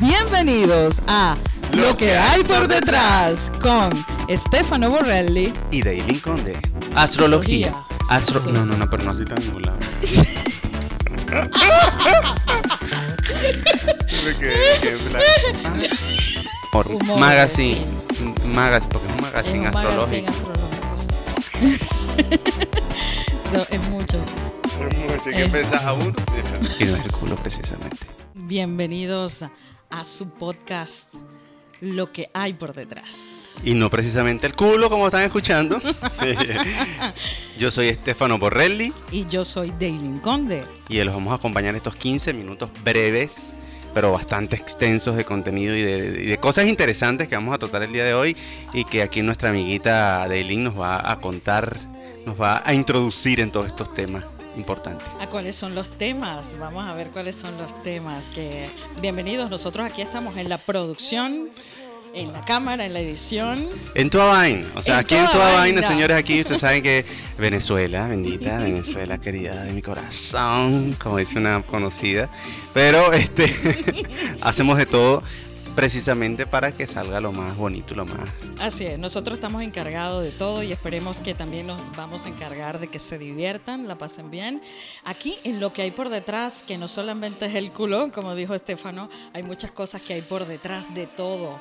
Bienvenidos a Lo que hay por detrás con Stefano Borrelli y Daily Conde. Astrología. Astro no, no, no, pero no estoy tan en blanco. Por Humor, magazine. Magazine, porque es un magazine Es un magazine astrológico. astrológico. Eso es mucho. ¿Qué Eh. pensás a uno? Y no es el culo, precisamente. Bienvenidos a, su podcast Lo que hay por detrás. Y no precisamente el culo, como están escuchando. Yo soy Stefano Borrelli Y yo soy Daylin Conde. y los vamos a acompañar estos 15 minutos breves, pero bastante extensos de contenido y de, y de cosas interesantes que vamos a tratar el día de hoy y que aquí nuestra amiguita Daylin nos va a contar, nos va a introducir en todos estos temas importantes. ¿A cuáles son los temas? Vamos a ver cuáles son los temas. Que bienvenidos. Nosotros aquí estamos en la producción, en la cámara, en la edición. En toda vaina, o sea, En aquí en vaina. señores, aquí ustedes saben que Venezuela, bendita Venezuela querida de mi corazón, como dice una conocida, pero este hacemos de todo precisamente para que salga lo más bonito lo más Así es, nosotros estamos encargados de todo y esperemos que también nos vamos a encargar de que se diviertan, la pasen bien. Aquí en lo que hay por detrás, que no solamente es el culo, como dijo Estefano, hay muchas cosas que hay por detrás de todo.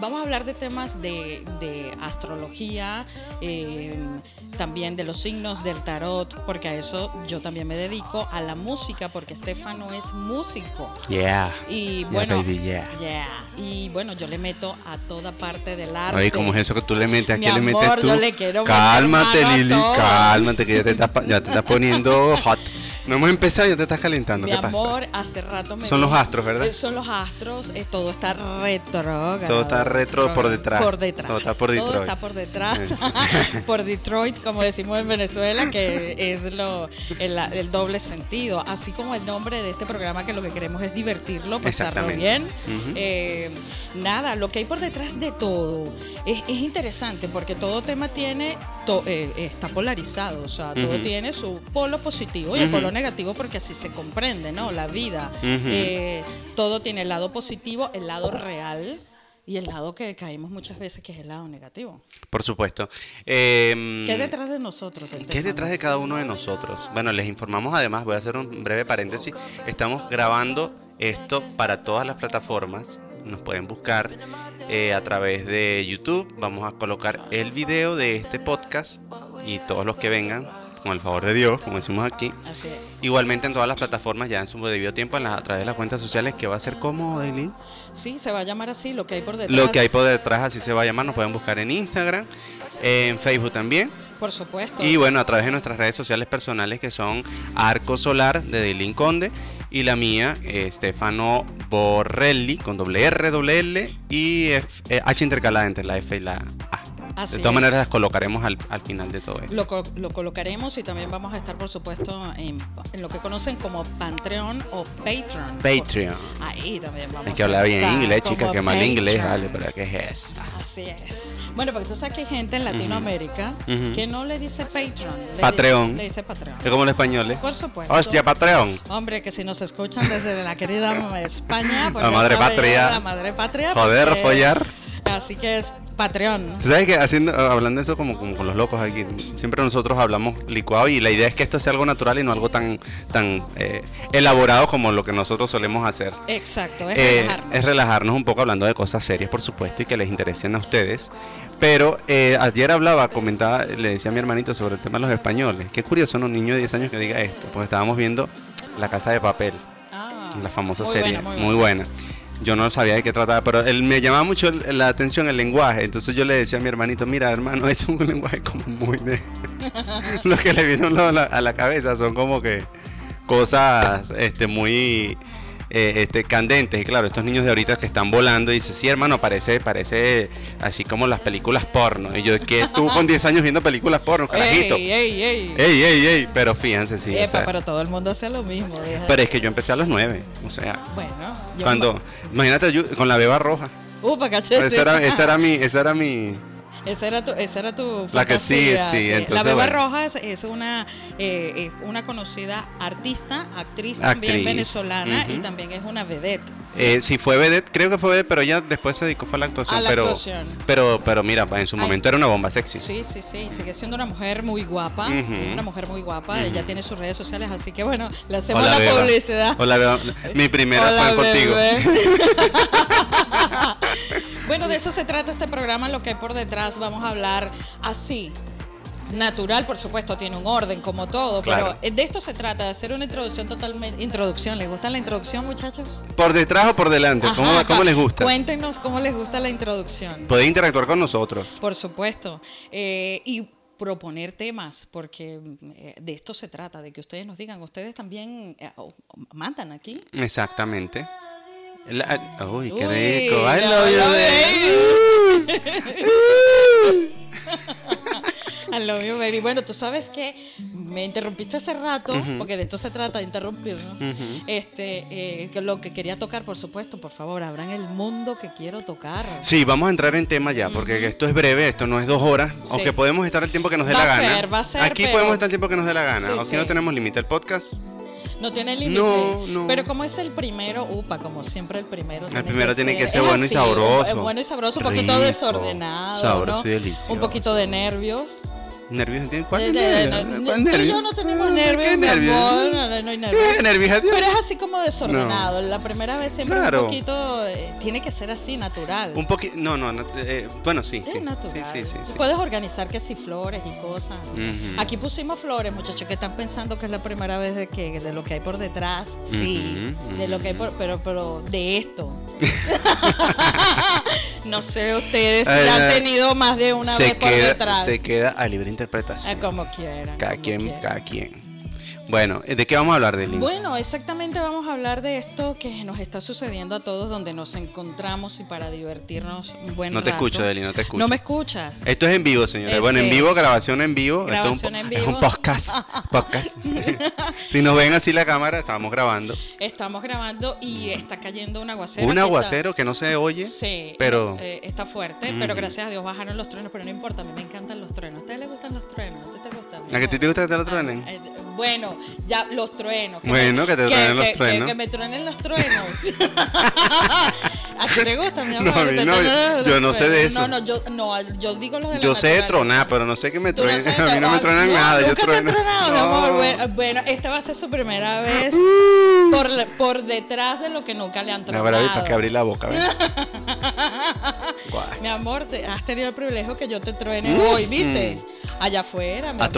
Vamos a hablar de temas de, de astrología, eh, también de los signos del tarot, porque a eso yo también me dedico, a la música, porque Estefano es músico. Yeah. Y Yeah, bueno, baby, yeah. yeah. Y bueno, yo le meto a toda parte del arte. Oye, ¿cómo es eso que tú le metes? ¿A le metes tú? yo le quiero meter cálmate, Lili, cálmate, que ya te estás, ya te estás poniendo hot. No hemos empezado y ya te estás calentando. Mi ¿Qué pasa? amor, hace rato me Son los astros, ¿verdad? Eh, son los astros, eh, todo está retro. Todo está retro por detrás. Por detrás. Todo está por Todo Detroit. está por detrás. por Detroit, como decimos en Venezuela, que es lo, el, el doble sentido. Así como el nombre de este programa, que lo que queremos es divertirlo, pasarlo bien. Eh, nada, lo que hay por detrás de todo es, es interesante porque todo tema tiene, to- eh, está polarizado, o sea, todo tiene su polo positivo y el polo negativo porque así se comprende, ¿no? La vida. Eh, todo tiene el lado positivo, el lado real y el lado que caemos muchas veces, que es el lado negativo. Por supuesto. Eh, ¿Qué hay detrás de nosotros? ¿Qué es detrás de cada uno de nosotros? Bueno, les informamos además, voy a hacer un breve paréntesis, estamos grabando esto para todas las plataformas, nos pueden buscar eh, a través de YouTube, vamos a colocar el video de este podcast y todos los que vengan, con el favor de Dios, como decimos aquí, Así es. igualmente en todas las plataformas ya en su debido tiempo, en las- a través de las cuentas sociales, que va a ser como, Daily. Sí, se va a llamar así, lo que hay por detrás. Lo que hay por detrás, así se va a llamar, nos pueden buscar en Instagram, en Facebook también. Por supuesto. Y bueno, a través de nuestras redes sociales personales que son Arco Solar de Dailin Conde y la mía, eh, Stefano Borrelli con doble R, doble L y F- eh, H intercalada entre la F y la A. Así de todas es. maneras las colocaremos al, al final de todo esto. Lo, lo colocaremos y también vamos a estar, por supuesto, en, en lo que conocen como Patreon o Patreon. Patreon. Ahí también vamos Hay que hablar bien inglés, chicas, que mal inglés, vale, pero ¿qué es eso? Así es. Bueno, porque tú sabes que hay gente en Latinoamérica Ujú. que no le dice Patreon. Le, Patreon. Le dice Patreon. Es como el español, ¿eh? Por supuesto. Hostia, Patreon. Hombre, que si nos escuchan desde la querida España, pues La madre patria. La madre patria. pues, Joder, eh, follar. Así que es Patreon. ¿Tú ¿Sabes que haciendo, hablando de eso como, como con los locos aquí, siempre nosotros hablamos licuado y la idea es que esto sea algo natural y no algo tan, tan eh, elaborado como lo que nosotros solemos hacer. Exacto, es Eh, relajarnos. es relajarnos un poco hablando de cosas serias, por supuesto, y que les interesen a ustedes. Pero eh, ayer hablaba, comentaba, le decía a mi hermanito sobre el tema de los españoles. Qué curioso, ¿no? Un niño de 10 años que diga esto, porque estábamos viendo La Casa de Papel, Ah, la famosa muy serie, buena, muy, buena. Yo no sabía de qué trataba, pero él me llamaba mucho la atención el lenguaje. Entonces yo le decía a mi hermanito, mira hermano, es un lenguaje como muy de... Lo que le vino a la, a la cabeza son como que cosas este, muy eh, este, candentes. Y claro, estos niños de ahorita que están volando, y dice, sí hermano, parece, parece así como las películas porno. Y yo, que tú con 10 años viendo películas porno, carajito. Ey, ey, ey. Ey, ey, ey. Pero fíjense, sí. o Epa, sea, pero todo el mundo hace lo mismo. deja- pero es que yo empecé a los 9. O sea, bueno, yo cuando, imagínate yo con la beba roja. Upa, cachete. Esa era, esa era mi, esa era mi, Esa era tu, esa era tu La que sí, sí, entonces, la Beba bueno. Rojas es una, eh, una conocida artista, actriz también venezolana y también es una vedette. Eh, sí, fue vedette, creo que fue vedette, pero ella después se dedicó a la actuación. A la pero, actuación. pero, pero mira, en su Ay. momento era una bomba sexy. Sí, sí, sí, sigue siendo una mujer muy guapa, una mujer muy guapa, ella tiene sus redes sociales, así que bueno, le hacemos Hola, la Beba. publicidad. Hola, Beba. Mi primera Hola, fue contigo. bueno, de eso se trata este programa, lo que hay por detrás. Vamos a hablar así. Natural, por supuesto, tiene un orden como todo, Claro. pero de esto se trata, de hacer una introducción totalmente. Introducción, ¿les gusta la introducción, muchachos? ¿Por detrás o por delante? ¿Cómo, Ajá, cómo les gusta? Cuéntenos cómo les gusta la introducción. Podéis interactuar con nosotros. Por supuesto. Eh, y proponer temas, porque eh, de esto se trata, de que ustedes nos digan, ustedes también eh, oh, mandan aquí. Exactamente. La- uy, qué Uy, rico. I ya love you, baby. I love you, baby. Bueno, tú sabes que me interrumpiste hace rato, porque de esto se trata, de interrumpirnos. Este, eh, lo que quería tocar, por supuesto, por favor, abran el mundo que quiero tocar. Sí, vamos a entrar en tema ya, porque esto es breve, esto no es dos horas, Sí. aunque podemos estar el tiempo que nos dé Va la a gana. ser, va a ser, Aquí pero- podemos estar el tiempo que nos dé la gana. Sí, Aquí sí. no tenemos límite. El podcast, No tiene límite. No, no. Pero como es el primero, upa, como siempre el primero. El primero tiene que ser bueno y sabroso. es bueno y sabroso, un poquito Rico, desordenado. sabroso ¿no? y delicioso. Un poquito de nervios. ¿Nervios? ¿Cuál nervio? yo no tenemos ¿Qué nervios, mi nervios? amor. No, no, no hay nervios. ¿Qué nervios? Pero es así como desordenado. La primera vez siempre Claro. un poquito. eh, tiene que ser así, natural. Un poquito, no, no, no, eh, bueno, sí, es sí. natural. Sí, sí, sí. sí. Puedes organizar que si flores y cosas. Aquí pusimos flores, muchachos, que están pensando que es la primera vez de que de lo que hay por detrás. Sí, de lo que hay por, pero pero de esto. no sé ustedes si Eh, han tenido más de una vez por detrás. Se queda a libre Interpretación. como quieran. cada como quien, quieran. cada quien. Bueno, ¿de qué vamos a hablar, Deli? Bueno, exactamente vamos a hablar de esto que nos está sucediendo a todos donde nos encontramos y para divertirnos un buen No te rato. escucho, Deli, no te escucho. No me escuchas. Esto es en vivo, señores. Bueno, en vivo, grabación en vivo. Esto es un, Grabación en es vivo. un podcast. podcast. si nos ven así la cámara, estamos grabando. Estamos grabando y está cayendo un aguacero. Un está- aguacero que no se oye, Sí, pero eh, está fuerte, pero gracias a Dios bajaron los truenos, pero no importa, a mí me encantan los truenos. ¿A ustedes les gustan los truenos? ¿A ustedes te gustan? ¿A que a ti te gusta que te lo truenen? Ah, eh, bueno, ya los truenos. Bueno, que te truenen los que- truenos. Que, me truenen los truenos. ¿A ti te gusta, mi amor? No, a mí ¿Te no, los yo no sé de eso. No, no, yo, no, yo digo los de la yo sé de tronar, pero no sé que me no truenen. sabes a mí no me truenan no, nada. Yo nunca te trueno. han tronado, mi amor. No. Bueno, bueno, esta va a ser su primera vez por, la- por detrás de lo que nunca le han No, tronado. ahí para que abrí la boca. Mi amor, te- has tenido el privilegio que yo te truene hoy, ¿viste? Allá afuera. mi amor.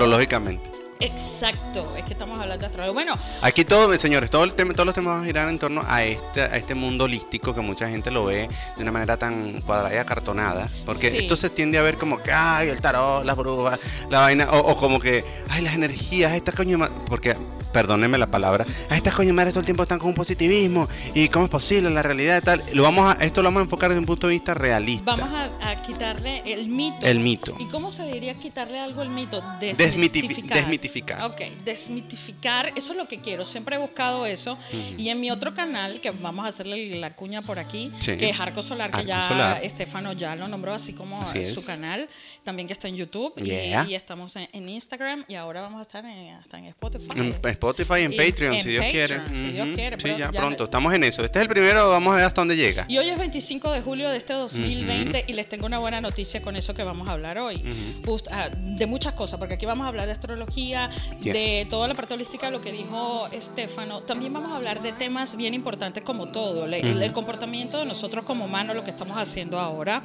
Exacto, es que estamos hablando de astrología. Bueno, Aquí todo, señores, todo el tema, todos los temas van a girar en torno a este, a este mundo holístico que mucha gente lo ve de una manera tan cuadrada y acartonada. Porque Sí. esto se tiende a ver como que, ay, el tarot, las brujas, la vaina, o, o como que, ay, las energías, estas coño ma-", Porque, perdónenme la palabra, a estas coño madres todo el tiempo están con un positivismo y cómo es posible la realidad y tal. Lo vamos a, esto lo vamos a enfocar desde un punto de vista realista. vamos a, a quitarle el mito. El mito. ¿Y cómo se diría quitarle algo al mito? Desmitifi- Desmitificar. Desmitificar. Ok, desmitificar, eso es lo que quiero. Siempre he buscado eso. Y en mi otro canal, que vamos a hacerle la cuña por aquí, Sí. que es Arco Solar, que Arco ya Solar. Estefano ya lo nombró así como Así su es. canal. También que está en YouTube. y- Yeah. Y, estamos en, en Instagram. Y ahora vamos a estar en, hasta en Spotify. En Spotify y en Y Patreon, en si Dios quiere. Si Dios quiere, Sí, pero ya, ya- pronto. Estamos en eso. Este es el primero, vamos a ver hasta dónde llega. Y hoy es 25 de julio de este 2020 y les tengo una buena noticia con eso que vamos a hablar hoy. Just- ah, de muchas cosas, porque aquí vamos a hablar de astrología, Yes. de toda la parte holística, lo que dijo Estefano. También vamos a hablar de temas bien importantes como todo, le- el, el comportamiento de nosotros como humanos, lo que estamos haciendo ahora.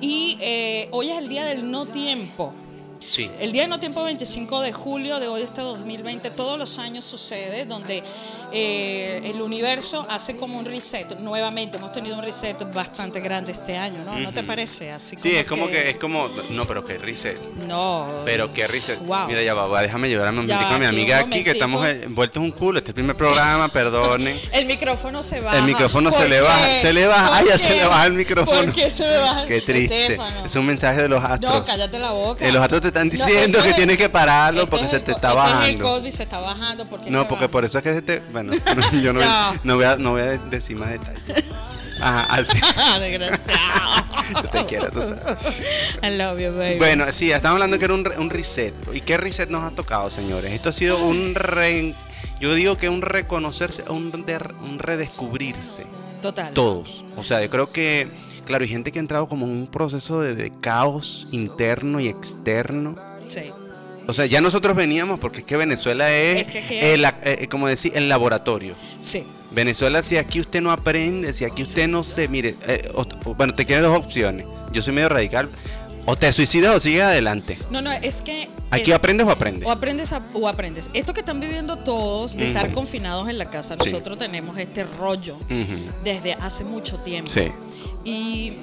Y eh, hoy es el día del no tiempo. Sí. El día de no tiempo 25 de julio de hoy, este 2020, todos los años sucede donde eh, el universo hace como un reset. Nuevamente, hemos tenido un reset bastante grande este año, ¿no? ¿No te parece? Así Sí, es como que, es como, no, pero que reset. No. Pero qué reset. Wow. Mira, ya va, va, déjame llevar a mi, Ya, a mi amiga aquí, que estamos envueltos en un culo. Este es el primer programa, perdonen. El micrófono se baja. El micrófono se ¿Por le baja, qué? se le baja. ¿Por Ay, ya qué? se le baja el micrófono. ¿Por qué se me baja el Qué triste. Es un mensaje de los astros. No, cállate la boca. Eh, los astros te te están diciendo que tienes que pararlo porque se te está bajando. el COVID se está bajando porque No, porque por eso es que se te... Bueno, yo no, no. voy, a, no voy a decir más detalles. Ajá, así. Desgraciado. Yo te quiero, tú I love you, baby. Bueno, sí, estamos hablando que era un, un, reset. ¿Y qué reset nos ha tocado, señores? Esto ha sido un re... Yo digo que un reconocerse, un, un redescubrirse. Total. Todos. O sea, yo creo que, claro, hay gente que ha entrado como en un proceso de, caos interno y externo. Sí. O sea, ya nosotros veníamos, porque es que Venezuela es, el, eh, como decir, el laboratorio. Sí. Venezuela, si aquí usted no aprende, si aquí usted no se, mire, eh, bueno, te quieren dos opciones. Yo soy medio radical. O te suicidas o sigues adelante. No, no, es que... Aquí aprendes o aprendes. O aprendes o aprendes. Esto que están viviendo todos de estar confinados en la casa, nosotros tenemos este rollo desde hace mucho tiempo. Sí. Y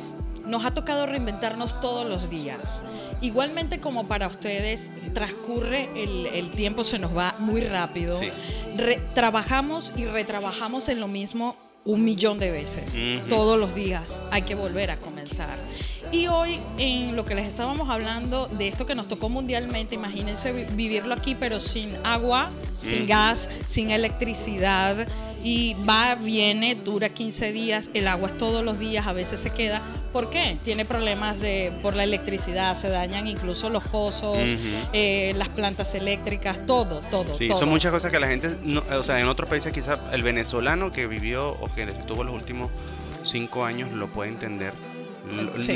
nos ha tocado reinventarnos todos los días. Igualmente como para ustedes, transcurre el, tiempo, se nos va muy rápido. trabajamos y retrabajamos en lo mismo un millón de veces. Todos los días hay que volver a comenzar. Y hoy, en lo que les estábamos hablando de esto que nos tocó mundialmente, imagínense vivirlo aquí, pero sin agua, sin gas, sin electricidad, y va, viene, dura 15 días, el agua es todos los días, a veces se queda. ¿Por qué? Tiene problemas de, por la electricidad, se dañan incluso los pozos, eh, las plantas eléctricas, todo, todo. Sí, son muchas cosas que la gente, o sea, en otros países quizás el venezolano que vivió o que tuvo los últimos cinco años lo puede entender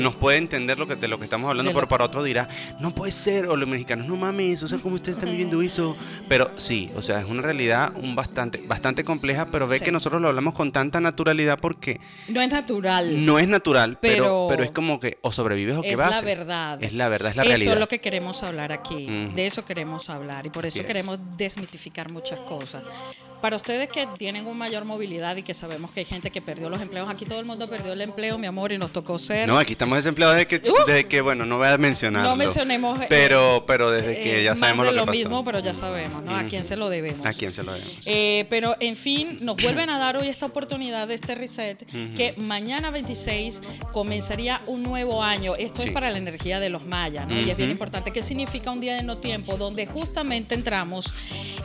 nos puede entender lo que, de lo que estamos hablando, pero para otro dirá, no puede ser, o los mexicanos, no mames, o sea, como ustedes están viviendo eso. Pero sí, o sea, es una realidad un bastante, bastante compleja, pero ve que nosotros lo hablamos con tanta naturalidad porque... No es natural. No es natural, pero, pero, es como que o sobrevives o que vas. Es la verdad. Es la verdad, es la realidad. Eso es lo que queremos hablar aquí, de eso queremos hablar y por eso queremos desmitificar muchas cosas. Para ustedes que tienen una mayor movilidad y que sabemos que hay gente que perdió los empleos, aquí todo el mundo perdió el empleo, mi amor, y nos tocó ser. No, aquí estamos desempleados desde que, desde que bueno, no voy a mencionar. No mencionemos. Eh, pero, pero desde que ya sabemos lo, que lo mismo, pero ya sabemos, ¿no? A quién se lo debemos. A quién se lo debemos. Eh, pero, en fin, nos vuelven a dar hoy esta oportunidad de este reset, que mañana 26 comenzaría un nuevo año. Esto es para la energía de los mayas, ¿no? Y es bien importante. ¿Qué significa un día de no tiempo? Donde justamente entramos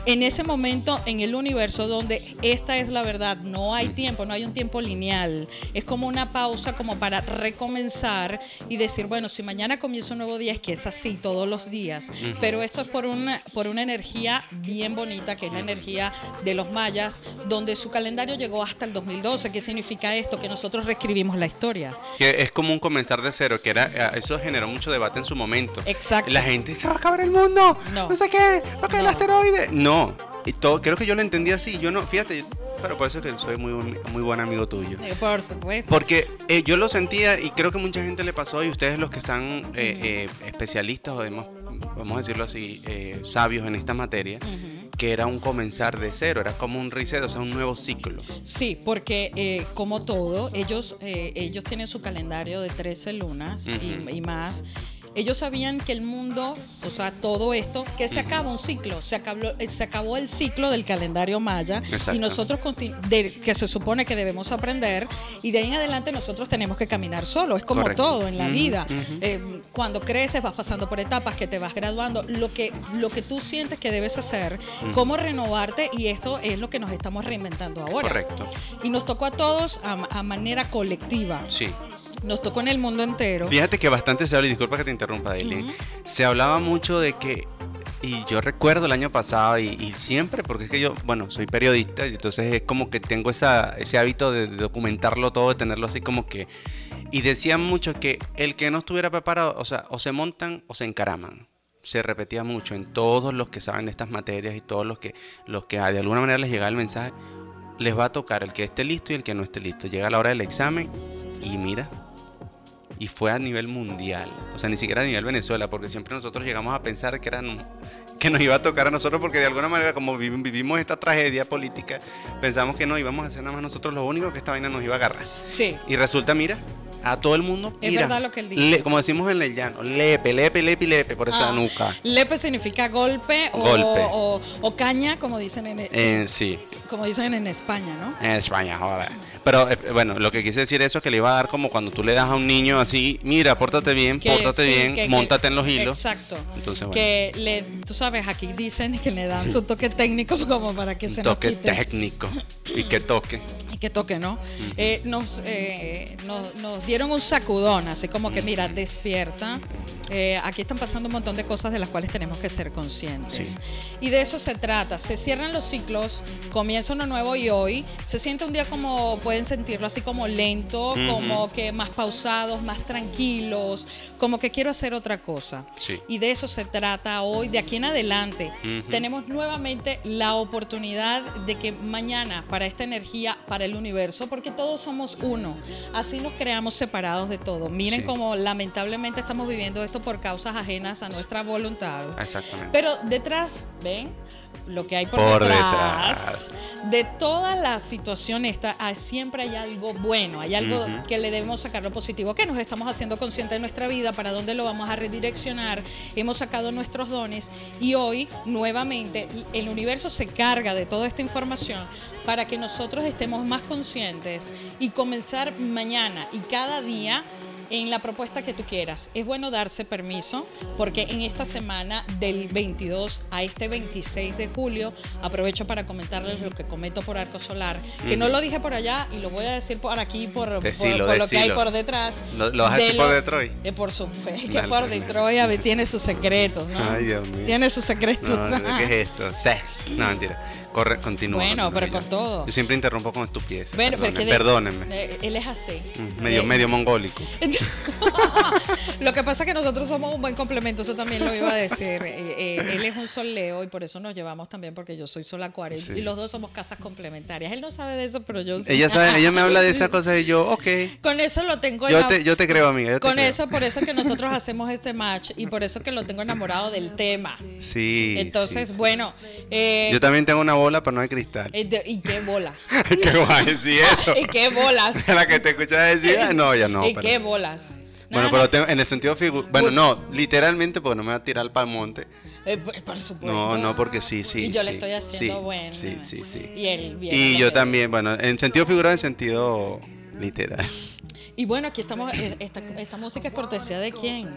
en ese momento en el universo donde esta es la verdad, no hay tiempo, no hay un tiempo lineal, es como una pausa como para recomenzar y decir, bueno, si mañana comienza un nuevo día es que es así todos los días, pero esto es por una, por una energía bien bonita, que es la energía de los mayas, donde su calendario llegó hasta el 2012, ¿qué significa esto? Que nosotros reescribimos la historia. Que es como un comenzar de cero, que era eh, eso generó mucho debate en su momento. Exacto. La gente se va a acabar el mundo, no, no sé qué, va a caer el asteroide. No, y todo, creo que yo lo entendí así. Yo no, fíjate, pero por eso que soy muy, muy buen amigo tuyo. Eh, por supuesto. Porque eh, yo lo sentía y creo que mucha gente le pasó y ustedes los que están eh, especialistas o vamos a decirlo así, sabios en esta materia, que era un comenzar de cero, era como un reset, o sea, un nuevo ciclo. Sí, porque como todo, ellos, ellos tienen su calendario de 13 lunas y, y más ellos sabían que el mundo, o sea, todo esto, que se acaba un ciclo, se acabó, eh, se acabó el ciclo del calendario maya y nosotros, que se supone que debemos aprender, y de ahí en adelante nosotros tenemos que caminar solo, es como todo en la vida. Eh, cuando creces vas pasando por etapas que te vas graduando, lo que, lo que tú sientes que debes hacer, cómo renovarte, y eso es lo que nos estamos reinventando ahora. Correcto. Y nos tocó a todos a, a manera colectiva. Sí. Nos tocó en el mundo entero. Fíjate que bastante se habla, y disculpa que te interrumpa, Daily. Se hablaba mucho de que, y yo recuerdo el año pasado, y, siempre, porque es que yo, bueno, soy periodista, y entonces es como que tengo esa, ese hábito de, documentarlo todo, de tenerlo así como que. Y decían mucho que el que no estuviera preparado, o sea, o se montan o se encaraman se repetía mucho en todos los que saben de estas materias y todos los que, los que de alguna manera les llegaba el mensaje, les va a tocar el que esté listo y el que no esté listo. Llega la hora del examen y mira, y fue a nivel mundial, o sea, ni siquiera a nivel Venezuela, porque siempre nosotros llegamos a pensar que, eran, que nos iba a tocar a nosotros, porque de alguna manera, como vivimos esta tragedia política, pensamos que no íbamos a ser nada más nosotros lo único que esta vaina nos iba a agarrar. Sí. Y resulta, mira, a todo el mundo. Es verdad lo que él dice. le- como decimos en el llano, lepe, lepe, lepe, lepe por esa Ah, nuca. Lepe significa golpe o, Golpe. o- o caña, como dicen en, Eh, sí, como dicen en España, ¿no? en España, joder. Pero eh, bueno, lo que quise decir eso es que le iba a dar como cuando tú le das a un niño así, mira, pórtate bien, Que pórtate sí, bien, que- que- montate en los hilos. Exacto. Entonces, bueno. Que le, tú sabes, aquí dicen que le dan su toque técnico como para que se toque nos quite. técnico y que toque. Y que toque, ¿no? Eh, nos, eh, nos, nos dieron un sacudón, así como que, mira, despierta. Eh, aquí están pasando un montón de cosas de las cuales tenemos que ser conscientes. Y de eso se trata. Se cierran los ciclos, comienza uno nuevo y hoy se siente un día como, pueden sentirlo así como lento, como que más pausados, más tranquilos, como que quiero hacer otra cosa. Sí. Y de eso se trata hoy, de aquí en adelante. Tenemos nuevamente la oportunidad de que mañana, para esta energía, para el universo, porque todos somos uno, así nos creamos separados de todo. Miren Sí. cómo lamentablemente estamos viviendo esto por causas ajenas a nuestra voluntad. Exactamente. Pero detrás, ¿ven? Lo que hay por, Por detrás, de toda la situación esta, ah, siempre hay algo bueno, hay algo Ujú. que le debemos sacar lo positivo, que nos estamos haciendo conscientes de nuestra vida, para dónde lo vamos a redireccionar, hemos sacado nuestros dones y hoy nuevamente el universo se carga de toda esta información para que nosotros estemos más conscientes y comenzar mañana y cada día en la propuesta que tú quieras. Es bueno darse permiso porque en esta semana del 22 a este 26 de julio aprovecho para comentarles lo que comento por Arco Solar, que no lo dije por allá y lo voy a decir por aquí por, por- Decilo, por lo que hay por detrás. ¿Lo- lo vas a De decir por lo- Detroit? eh, por supuesto, que por. Detroit a ver, tiene sus secretos, ¿no? Ay, Dios mío. Tiene sus secretos. No, ¿qué es esto? Sex. No, mentira. Corre, continúa. Bueno, continúa, pero ya. con todo. Yo siempre interrumpo con estupideces. Bueno, perdónenme. de- él es así. Mm, Medio, Eh, medio mongólico. Lo que pasa es que nosotros somos un buen complemento, eso también lo iba a decir. Eh, eh, él es un sol Leo y por eso nos llevamos también, porque yo soy sol Acuario Sí. y los dos somos casas complementarias. Él no sabe de eso, pero yo sí. Ella sabe, ella me habla de esas cosas y yo, ok. Con eso lo tengo Yo te, yo te creo, amiga. yo te Con creo. eso, por eso es que nosotros hacemos este match y por eso es que lo tengo enamorado del tema. Sí. Entonces, sí, bueno. eh, Yo también tengo una bola, pero no hay cristal. de- ¿Y qué bola? qué guay decir eso. ¿Y qué bolas? La que te escucha decir, no, ya no. ¿Y pero- qué bolas? Bueno, No, pero no, tengo- en el sentido figurado. Bueno, no, literalmente, porque no me va a tirar para el monte. eh, por- supuesto. No, no, porque sí, sí. Y yo sí, le estoy haciendo sí, bueno. Sí, sí, sí. Y él Y yo también, bueno, en sentido figurado, en sentido literal. Y bueno, aquí estamos. eh, Esta, esta música es cortesía de quién?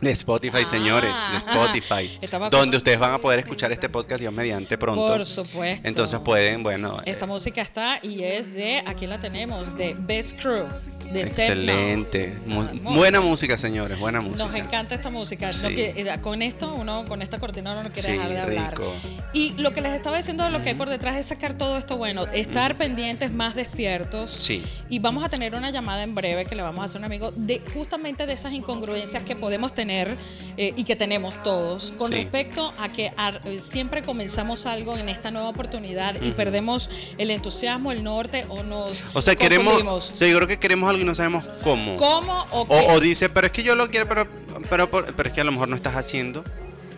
De Spotify, Ah, señores, de Spotify. Estaba donde ustedes van a poder escuchar este podcast Dios mediante pronto. Por supuesto. Entonces pueden, bueno. Esta eh, música está y es de, aquí la tenemos, de Best Crew, de excelente. Mu- Vamos. buena música, señores, buena música. Nos encanta esta música. Sí. Lo que- eh, con esto, uno, con esta cortina uno no quiere Sí, dejar de hablar. rico. Y lo que les estaba diciendo de lo que hay por detrás es sacar todo esto bueno, estar pendientes, más despiertos. Sí. Y vamos a tener una llamada en breve que le vamos a hacer a un amigo de justamente de esas incongruencias que podemos tener eh, y que tenemos todos con Sí. respecto a que eh, siempre comenzamos algo en esta nueva oportunidad y perdemos el entusiasmo, el norte o nos O sea, queremos. O sea, yo creo que queremos algo y no sabemos cómo. ¿Cómo o qué? O, o dice, pero es que yo lo quiero, pero, pero, pero, es que a lo mejor no estás haciendo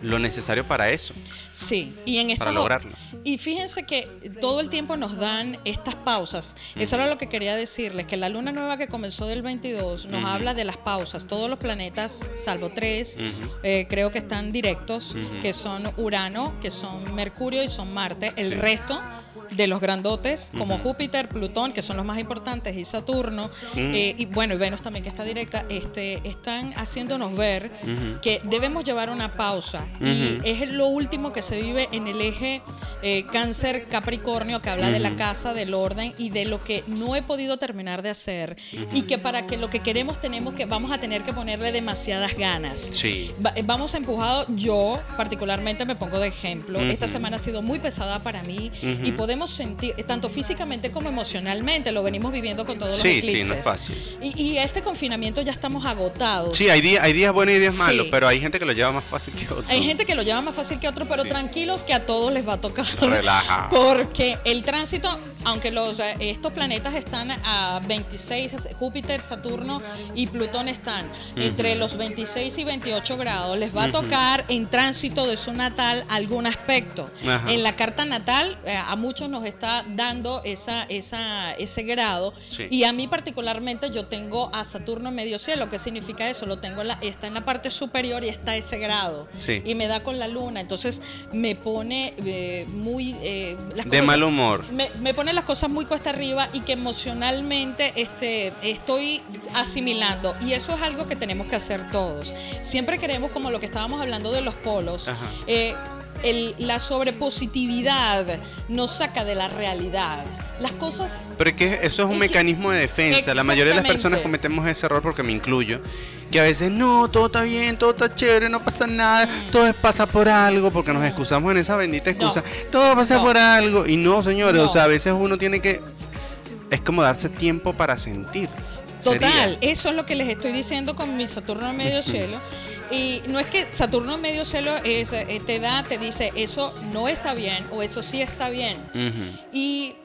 lo necesario para eso. Sí, y en esta Para lograrlo. Y fíjense que todo el tiempo nos dan estas pausas. Eso era lo que quería decirles, que la luna nueva que comenzó del 22 nos habla de las pausas. Todos los planetas, salvo tres, eh, creo que están directos, que son Urano, que son Mercurio y son Marte. El Sí. resto de los grandotes, como Júpiter, Plutón, que son los más importantes, y Saturno, eh, y bueno, y Venus también que está directa, este, están haciéndonos ver que debemos llevar una pausa. Y es lo último que se vive en el eje eh, cáncer Capricornio, que habla de la casa, del orden y de lo que no he podido terminar de hacer. Y que para que lo que queremos tenemos que, vamos a tener que ponerle demasiadas ganas. Sí. Va- eh, Vamos empujado, yo particularmente me pongo de ejemplo. Esta semana ha sido muy pesada para mí y podemos sentir, eh, tanto físicamente como emocionalmente, lo venimos viviendo con todos los Sí, sí, eclipses. no es fácil. Y, y este confinamiento ya estamos agotados. Sí, hay días, hay días buenos y días Sí. malos, pero hay gente que lo lleva más fácil que otros. Hay gente que lo lleva más fácil que otro, pero Sí. tranquilos que a todos les va a tocar. Relaja. Porque el tránsito aunque los, eh, estos planetas están a 26, Júpiter, Saturno y Plutón están entre los 26 y 28 grados, les va a tocar en tránsito de su natal algún aspecto. Ajá. En la carta natal eh, a muchos nos está dando esa, esa, ese grado Sí. y a mí particularmente yo tengo a Saturno en medio cielo. ¿Qué significa eso? Lo tengo en la, está en la parte superior y está ese grado. Sí. Y me da con la luna. Entonces me pone eh, muy... eh, las De cosas- mal humor. me, me pone las cosas muy cuesta arriba y que emocionalmente este, estoy asimilando. Y eso es algo que tenemos que hacer todos. Siempre queremos, como lo que estábamos hablando de los polos, eh, el- la sobrepositividad nos saca de la realidad. Las cosas... Pero es que eso es un Es mecanismo de defensa. La mayoría de las personas cometemos ese error porque me incluyo. Que a veces no, todo está bien, todo está chévere, no pasa nada, todo es- pasa por algo, porque nos excusamos en esa bendita excusa. Todo pasa No. por algo. Y no, señores, No. o sea, a veces uno tiene que. Es como darse tiempo para sentir. Total, Sería. eso es lo que les estoy diciendo con mi Saturno en medio cielo. Y no es que Saturno en medio cielo es, eh, te da, te dice, eso no está bien o eso sí está bien. Y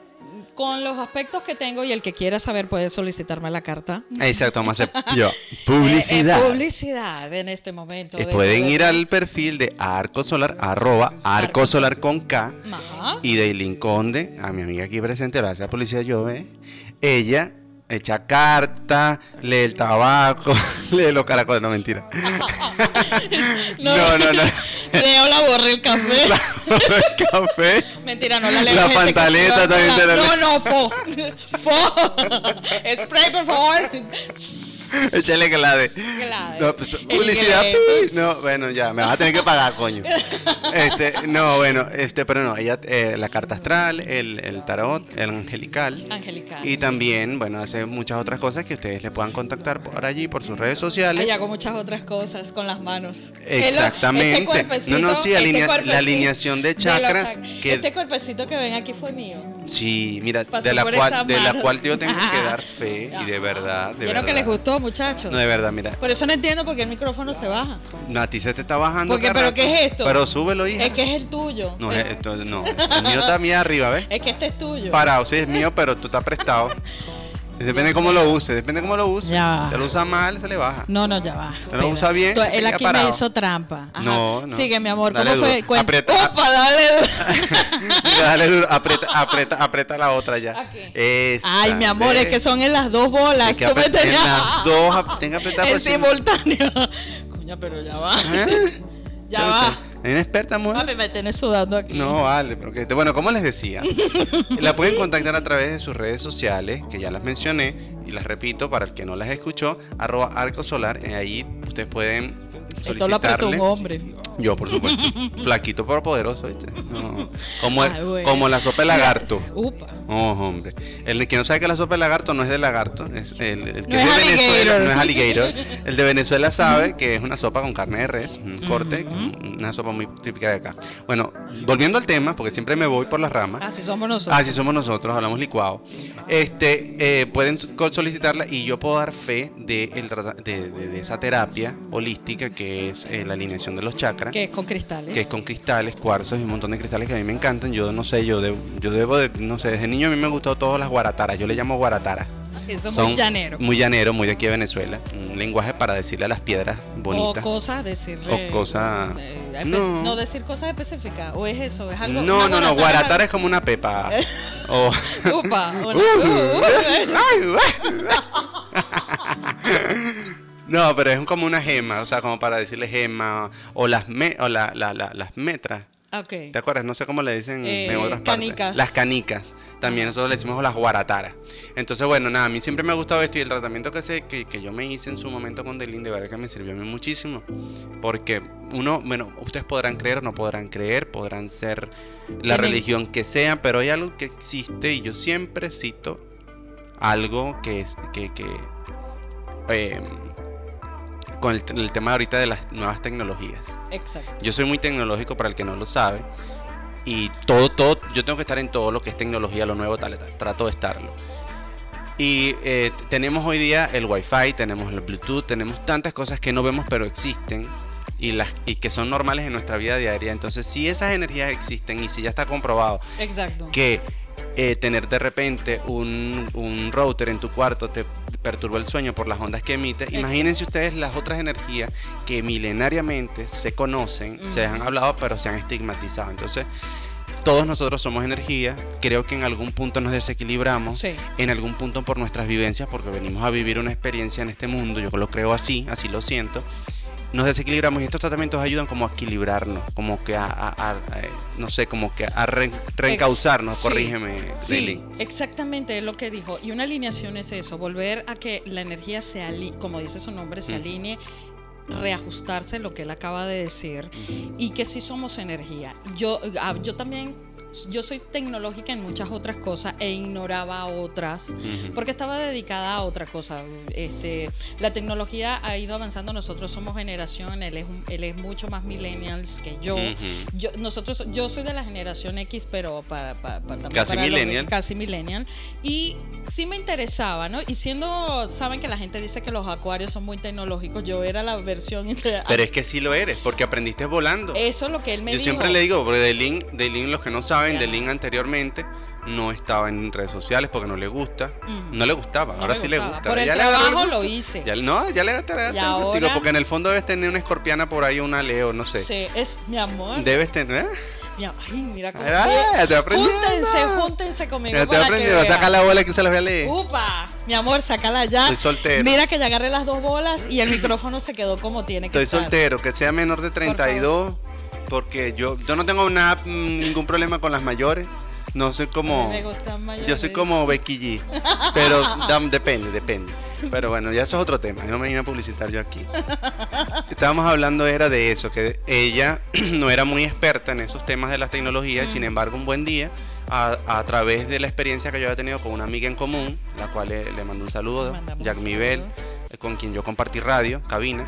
con los aspectos que tengo y el que quiera saber puede solicitarme la carta. Exacto, vamos a hacer yo, Eh, publicidad. eh, publicidad en este momento. Eh, de- pueden de- ir al perfil de Arco Solar, arroba Arco Solar con K. Ajá. Y de Eileen Conde, a mi amiga aquí presente, gracias a la policía Jove, ella echa carta, lee el tabaco, lee los caracoles, no mentira. no, no, no. Leo la borré el café. el café. Mentira, no la leo. La pantaleta también te la leo. No, no, fo. Fo. Spray, por favor. Échale. Clave. No, pues, publicidad. No, bueno, ya, me vas a tener que pagar, coño. Este, no, bueno, este, pero no, ella, eh, la carta astral, el, el tarot, el angelical. Angelical, Y sí. también, bueno, hace muchas otras cosas que ustedes le puedan contactar por allí, por sus redes sociales. Ay, hago muchas otras cosas con las manos. Exactamente. Este cuerpecito- No, no, sí, alinea- la alineación de chakras que- Este cuerpecito que ven aquí fue mío. Sí, mira, Pasó de la, cual, de la cual yo tengo que dar fe y de verdad, de Quiero verdad. que les gustó, muchachos. No, de verdad, mira. Por eso no entiendo por qué el micrófono se baja. No, a ti se te está bajando. Porque, ¿pero rato. qué es esto? Pero súbelo, hija. Es que es el tuyo. No, es, es- esto- no, el mío está mí arriba, ¿ves? es que este es tuyo. Parado, sí, es mío, pero tú estás prestado. Depende cómo lo use, depende cómo lo use. Ya. Te lo usa mal, se le baja. No, no, ya va. Te lo usa bien, Tú- se él queda aquí parado. me hizo trampa. Ajá. No, no. Sigue, mi amor. Dale ¿Cómo fue? Cuen- Aprieta. Upa, dale duro. Mira, dale duro, aprieta, aprieta, aprieta la otra ya. Aquí. Esa, Ay, mi amor, es que son en las dos bolas. Hay que Tú me en tenías- las dos, ap- tenga que apretar En por si- simultáneo. Coño, pero ya va. ¿Eh? Ya va. ¿Es una experta, mujer? Papi, me tenés sudando aquí. No, vale, pero que, bueno, como les decía, la pueden contactar a través de sus redes sociales, que ya las mencioné, y las repito para el que no las escuchó, arroba arco solar, y ahí ustedes pueden Esto lo apretó un solicitarle. hombre. Yo, por supuesto, flaquito pero poderoso, ¿viste? No, como, Ay, bueno. como la sopa de lagarto. Upa. Oh, hombre. El que no sabe que la sopa de lagarto no es de lagarto, es el, el que No es, de Venezuela, no es alligator. El de Venezuela sabe que es una sopa con carne de res, un corte, una sopa muy típica de acá. Bueno, volviendo al tema, porque siempre me voy por las ramas. Así somos nosotros. Así somos nosotros, hablamos licuado. Este, eh, pueden solicitarla y yo puedo dar fe de, el trata- de, de- de esa terapia holística que es eh, la alineación de los chakras Que es con cristales. que es con cristales, cuarzos y un montón de cristales que a mí me encantan. Yo no sé, yo, de- yo debo de, no sé, desde niño a mí me han gustado todas las guarataras. Yo le llamo guarataras. Eso es Son muy llanero. Muy llanero, muy de aquí de Venezuela. Un lenguaje para decirle a las piedras O bonitas. cosas, decirle. O cosas- eh, no. no. decir cosas específicas. O es eso, es algo. no, no, no, guaratara- es como una pepa. o, Upa, una- Uh, uh, ay, no, pero es como una gema, o sea, como para decirle gema o las me, o la- la- la- las metras. Ok. ¿Te acuerdas? No sé cómo le dicen Eh, en otras canicas. partes. Las canicas. También nosotros le decimos las guarataras. Entonces, bueno, nada, a mí siempre me ha gustado esto y el tratamiento que, se, que, que yo me hice en su momento con Delin, de verdad que me sirvió a mí muchísimo. Porque uno, bueno, ustedes podrán creer o no podrán creer, podrán ser la religión que sea, pero hay algo que existe y yo siempre cito algo que es que, que eh, con el, el tema ahorita de las nuevas tecnologías. Exacto. Yo soy muy tecnológico para el que no lo sabe. Y todo, todo, yo tengo que estar en todo lo que es tecnología, lo nuevo, tal, tal, trato de estarlo. Y eh, tenemos hoy día el Wi-Fi, tenemos el Bluetooth, tenemos tantas cosas que no vemos pero existen y, las, y que son normales en nuestra vida diaria. Entonces, si esas energías existen y si ya está comprobado Exacto. que eh, tener de repente un, un router en tu cuarto te perturba el sueño por las ondas que emite. Imagínense ustedes las otras energías que milenariamente se conocen, se han hablado, pero se han estigmatizado. Entonces, todos nosotros somos energía, creo que en algún punto nos desequilibramos, Sí. en algún punto por nuestras vivencias, porque venimos a vivir una experiencia en este mundo, yo lo creo así, así lo siento, nos desequilibramos y estos tratamientos ayudan como a equilibrarnos, como que a, a- a- a- no sé, como que a re- reencauzarnos, Ex- sí, corrígeme, Sí, Lili. exactamente es lo que dijo. Y una alineación es eso, volver a que la energía se alinee, como dice su nombre, se alinee reajustarse lo que él acaba de decir y que sí somos energía. Yo, ah, yo también, yo soy tecnológica en muchas otras cosas e ignoraba otras porque estaba dedicada a otra cosa. Este, la tecnología ha ido avanzando, nosotros somos generación, él es, él es mucho más millennials que yo. Ujú. yo nosotros, yo soy de la generación X, pero para, para- para- también Casi para los- millennial. casi millennial. Y sí me interesaba, ¿no? Y siendo, saben que la gente dice que los acuarios son muy tecnológicos, yo era la versión... de- Pero es que sí lo eres, porque aprendiste volando. Eso es lo que él me Yo dijo. siempre le digo, porque Delin, Delin, los que no saben, Ya. Delin anteriormente no estaba en redes sociales porque no le gusta. Ujú. No le gustaba, No ahora sí le gusta. Por el Ya trabajo lo hice. Ya- no, ya le gustico, ahora- porque en el fondo debes tener una escorpiana por ahí, una leo, no sé. Sí, es mi amor. Debes tener. ¿eh? Ay, mira cómo. Ay, te júntense, júntense conmigo. Ya te que aprendido, vean. saca la bola que se las voy a leer. Upa, mi amor, sácala ya. Estoy soltero. Mira que ya agarré las dos bolas y el micrófono se quedó como tiene que Estoy estar. soltero, que sea menor de 32, porque yo, yo no tengo nada, mm, ningún problema con las mayores. No soy como. me gustan mayores. Yo soy como Becky G. Pero dam- depende, depende. Pero bueno, ya eso es otro tema. No me vine a publicitar yo aquí. Estábamos hablando era de eso, que ella no era muy experta en esos temas de las tecnologías. Sin embargo, un buen día, a, a través de la experiencia que yo había tenido con una amiga en común, la cual le, le mando un saludo, Jack Mibel, eh, con quien yo compartí radio, cabina.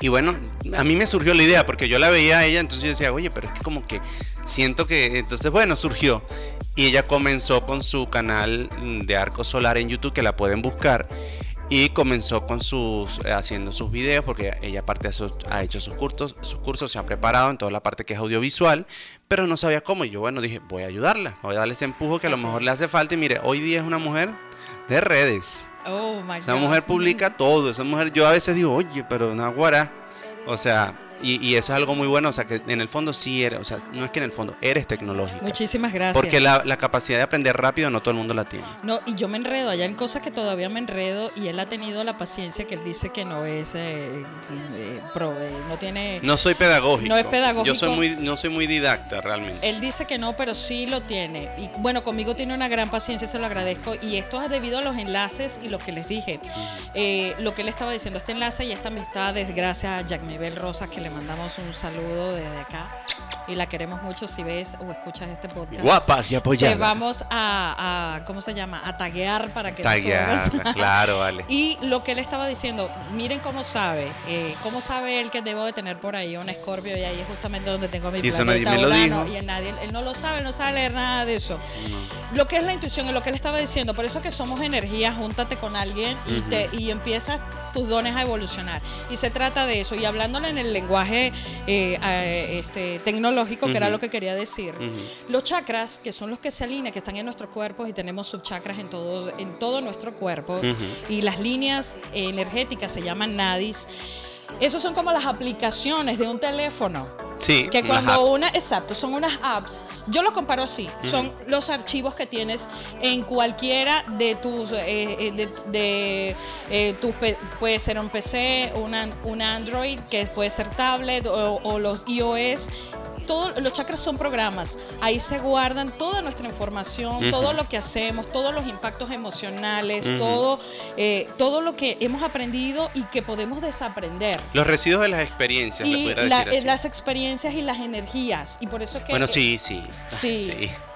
Y bueno, a mí me surgió la idea porque yo la veía a ella, entonces yo decía, oye, pero es que como que siento que. Entonces, bueno, surgió. Y ella comenzó con su canal de Arco Solar en YouTube, que la pueden buscar. Y comenzó con sus eh, haciendo sus videos, porque ella aparte ha hecho sus cursos, sus cursos, se ha preparado en toda la parte que es audiovisual, pero no sabía cómo. Y yo, bueno, dije, voy a ayudarla, voy a darle ese empujo que a lo Así mejor es. le hace falta. Y mire, hoy día es una mujer de redes. Oh my Esa God. mujer publica todo. Esa mujer, yo a veces digo, oye, pero Naguará. O sea, y, y eso es algo muy bueno. O sea, que en el fondo sí eres. O sea, no es que en el fondo eres tecnológica. Muchísimas gracias. Porque la, la capacidad de aprender rápido no todo el mundo la tiene. No, y yo me enredo allá en cosas que todavía me enredo y él ha tenido la paciencia que él dice que no es eh, eh, pro- eh, no tiene No soy pedagógico. No es pedagógico. Yo soy muy, no soy muy didacta realmente. Él dice que no, pero sí lo tiene. Y bueno, conmigo tiene una gran paciencia, se lo agradezco. Y esto es debido a los enlaces y lo que les dije. Eh, lo que él estaba diciendo, este enlace y esta amistad, es gracias a Jack Mibel Rosas, que le mandamos un saludo desde acá. Y la queremos mucho si ves o escuchas este podcast. Guapas y apoyadas. Te vamos a, a- ¿cómo se llama? A taguear para que nos Taguearla, oigas. claro, vale. Y lo que él estaba diciendo, miren cómo sabe, eh, cómo sabe él que debo de tener por ahí un escorpio y ahí es justamente donde tengo mi Y eso planeta nadie me lo dijo. y él, nadie, él no lo sabe, no sabe leer nada de eso. Lo que es la intuición y lo que él estaba diciendo, por eso que somos energía, júntate con alguien y, te, y empiezas tus dones a evolucionar. Y se trata de eso. Y hablándole en el lenguaje eh, eh, este, tecnológico, que era Ujú. lo que quería decir, Ujú. los chakras, que son los que se alinean, que están en nuestros cuerpos y tenemos subchakras en, todos, en todo nuestro cuerpo, Ujú. y las líneas energéticas se llaman nadis. Esos son como las aplicaciones de un teléfono. Sí, Que cuando apps. una, exacto, son unas apps. Yo lo comparo así. Son los archivos que tienes en cualquiera de tus, eh, eh, de, de, eh, pe- puede ser un PC, una, un Android, que puede ser tablet o, o los iOS. Todo, los chakras son programas. Ahí se guardan toda nuestra información, todo lo que hacemos, todos los impactos emocionales, todo, eh, todo lo que hemos aprendido y que podemos desaprender. Los residuos de las experiencias, Y pudiera la- decir así. las experiencias y las energías. Y por eso es que Bueno, eh, sí, sí. Sí.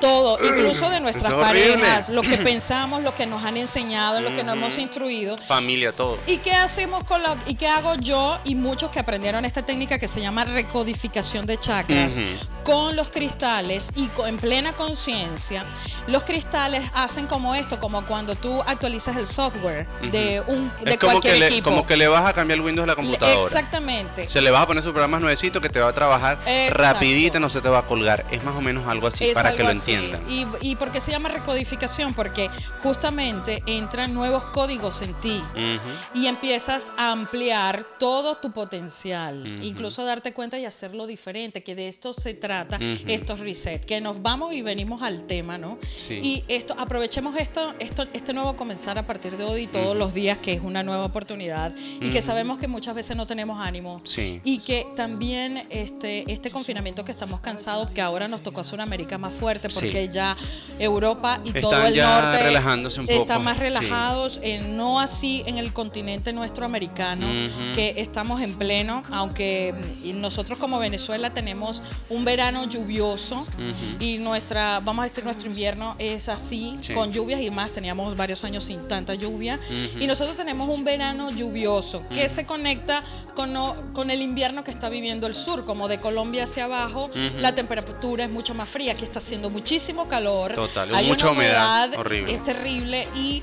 todo, incluso de nuestras horrible. parejas, lo que pensamos, lo que nos han enseñado, lo que nos hemos instruido. Familia, todo. ¿Y qué hacemos con lo, y qué hago yo y muchos que aprendieron esta técnica que se llama recodificación de chakras? Con los cristales y en plena conciencia, los cristales hacen como esto, como cuando tú actualizas el software de un de como cualquier que le, equipo. como que le vas a cambiar el Windows a la computadora. Exactamente. Se le vas a poner sus programas nuevecitos que te va a trabajar Exacto. rapidito, no se te va a colgar. Es más o menos algo así Es para algo que lo así. entiendan. ¿Y, ¿Y por qué se llama recodificación? Porque justamente entran nuevos códigos en ti Ujú. y empiezas a ampliar todo tu potencial, Ujú. incluso darte cuenta y hacerlo diferente, que de esto se trata Ujú. estos reset, que nos vamos y venimos al tema, ¿no? Sí. Y esto, aprovechemos esto, esto, este nuevo comenzar a partir de hoy y todos los días, que es una nueva oportunidad y que sabemos que muchas veces no tenemos ánimo Sí. y que también este, este confinamiento que estamos cansados, que ahora nos tocó a Sudamérica más fuerte, porque Sí. ya Europa y Están todo el ya norte relajándose un están poco, más sí. relajados, eh, no así en el continente nuestro americano, Ujú. que estamos en pleno, aunque mm, nosotros como Venezuela tenemos un verano lluvioso Ujú. y nuestra, vamos a decir, nuestro invierno es así, Sí. con lluvias y más, teníamos varios años sin tanta lluvia, Ujú. y nosotros tenemos un verano lluvioso que se conecta con, no- con el invierno que está viviendo el sur, como de Colombia hacia abajo, la temperatura es mucho más fría, aquí está haciendo muchísimo calor, Total, hay mucha una humedad, horrible. es terrible y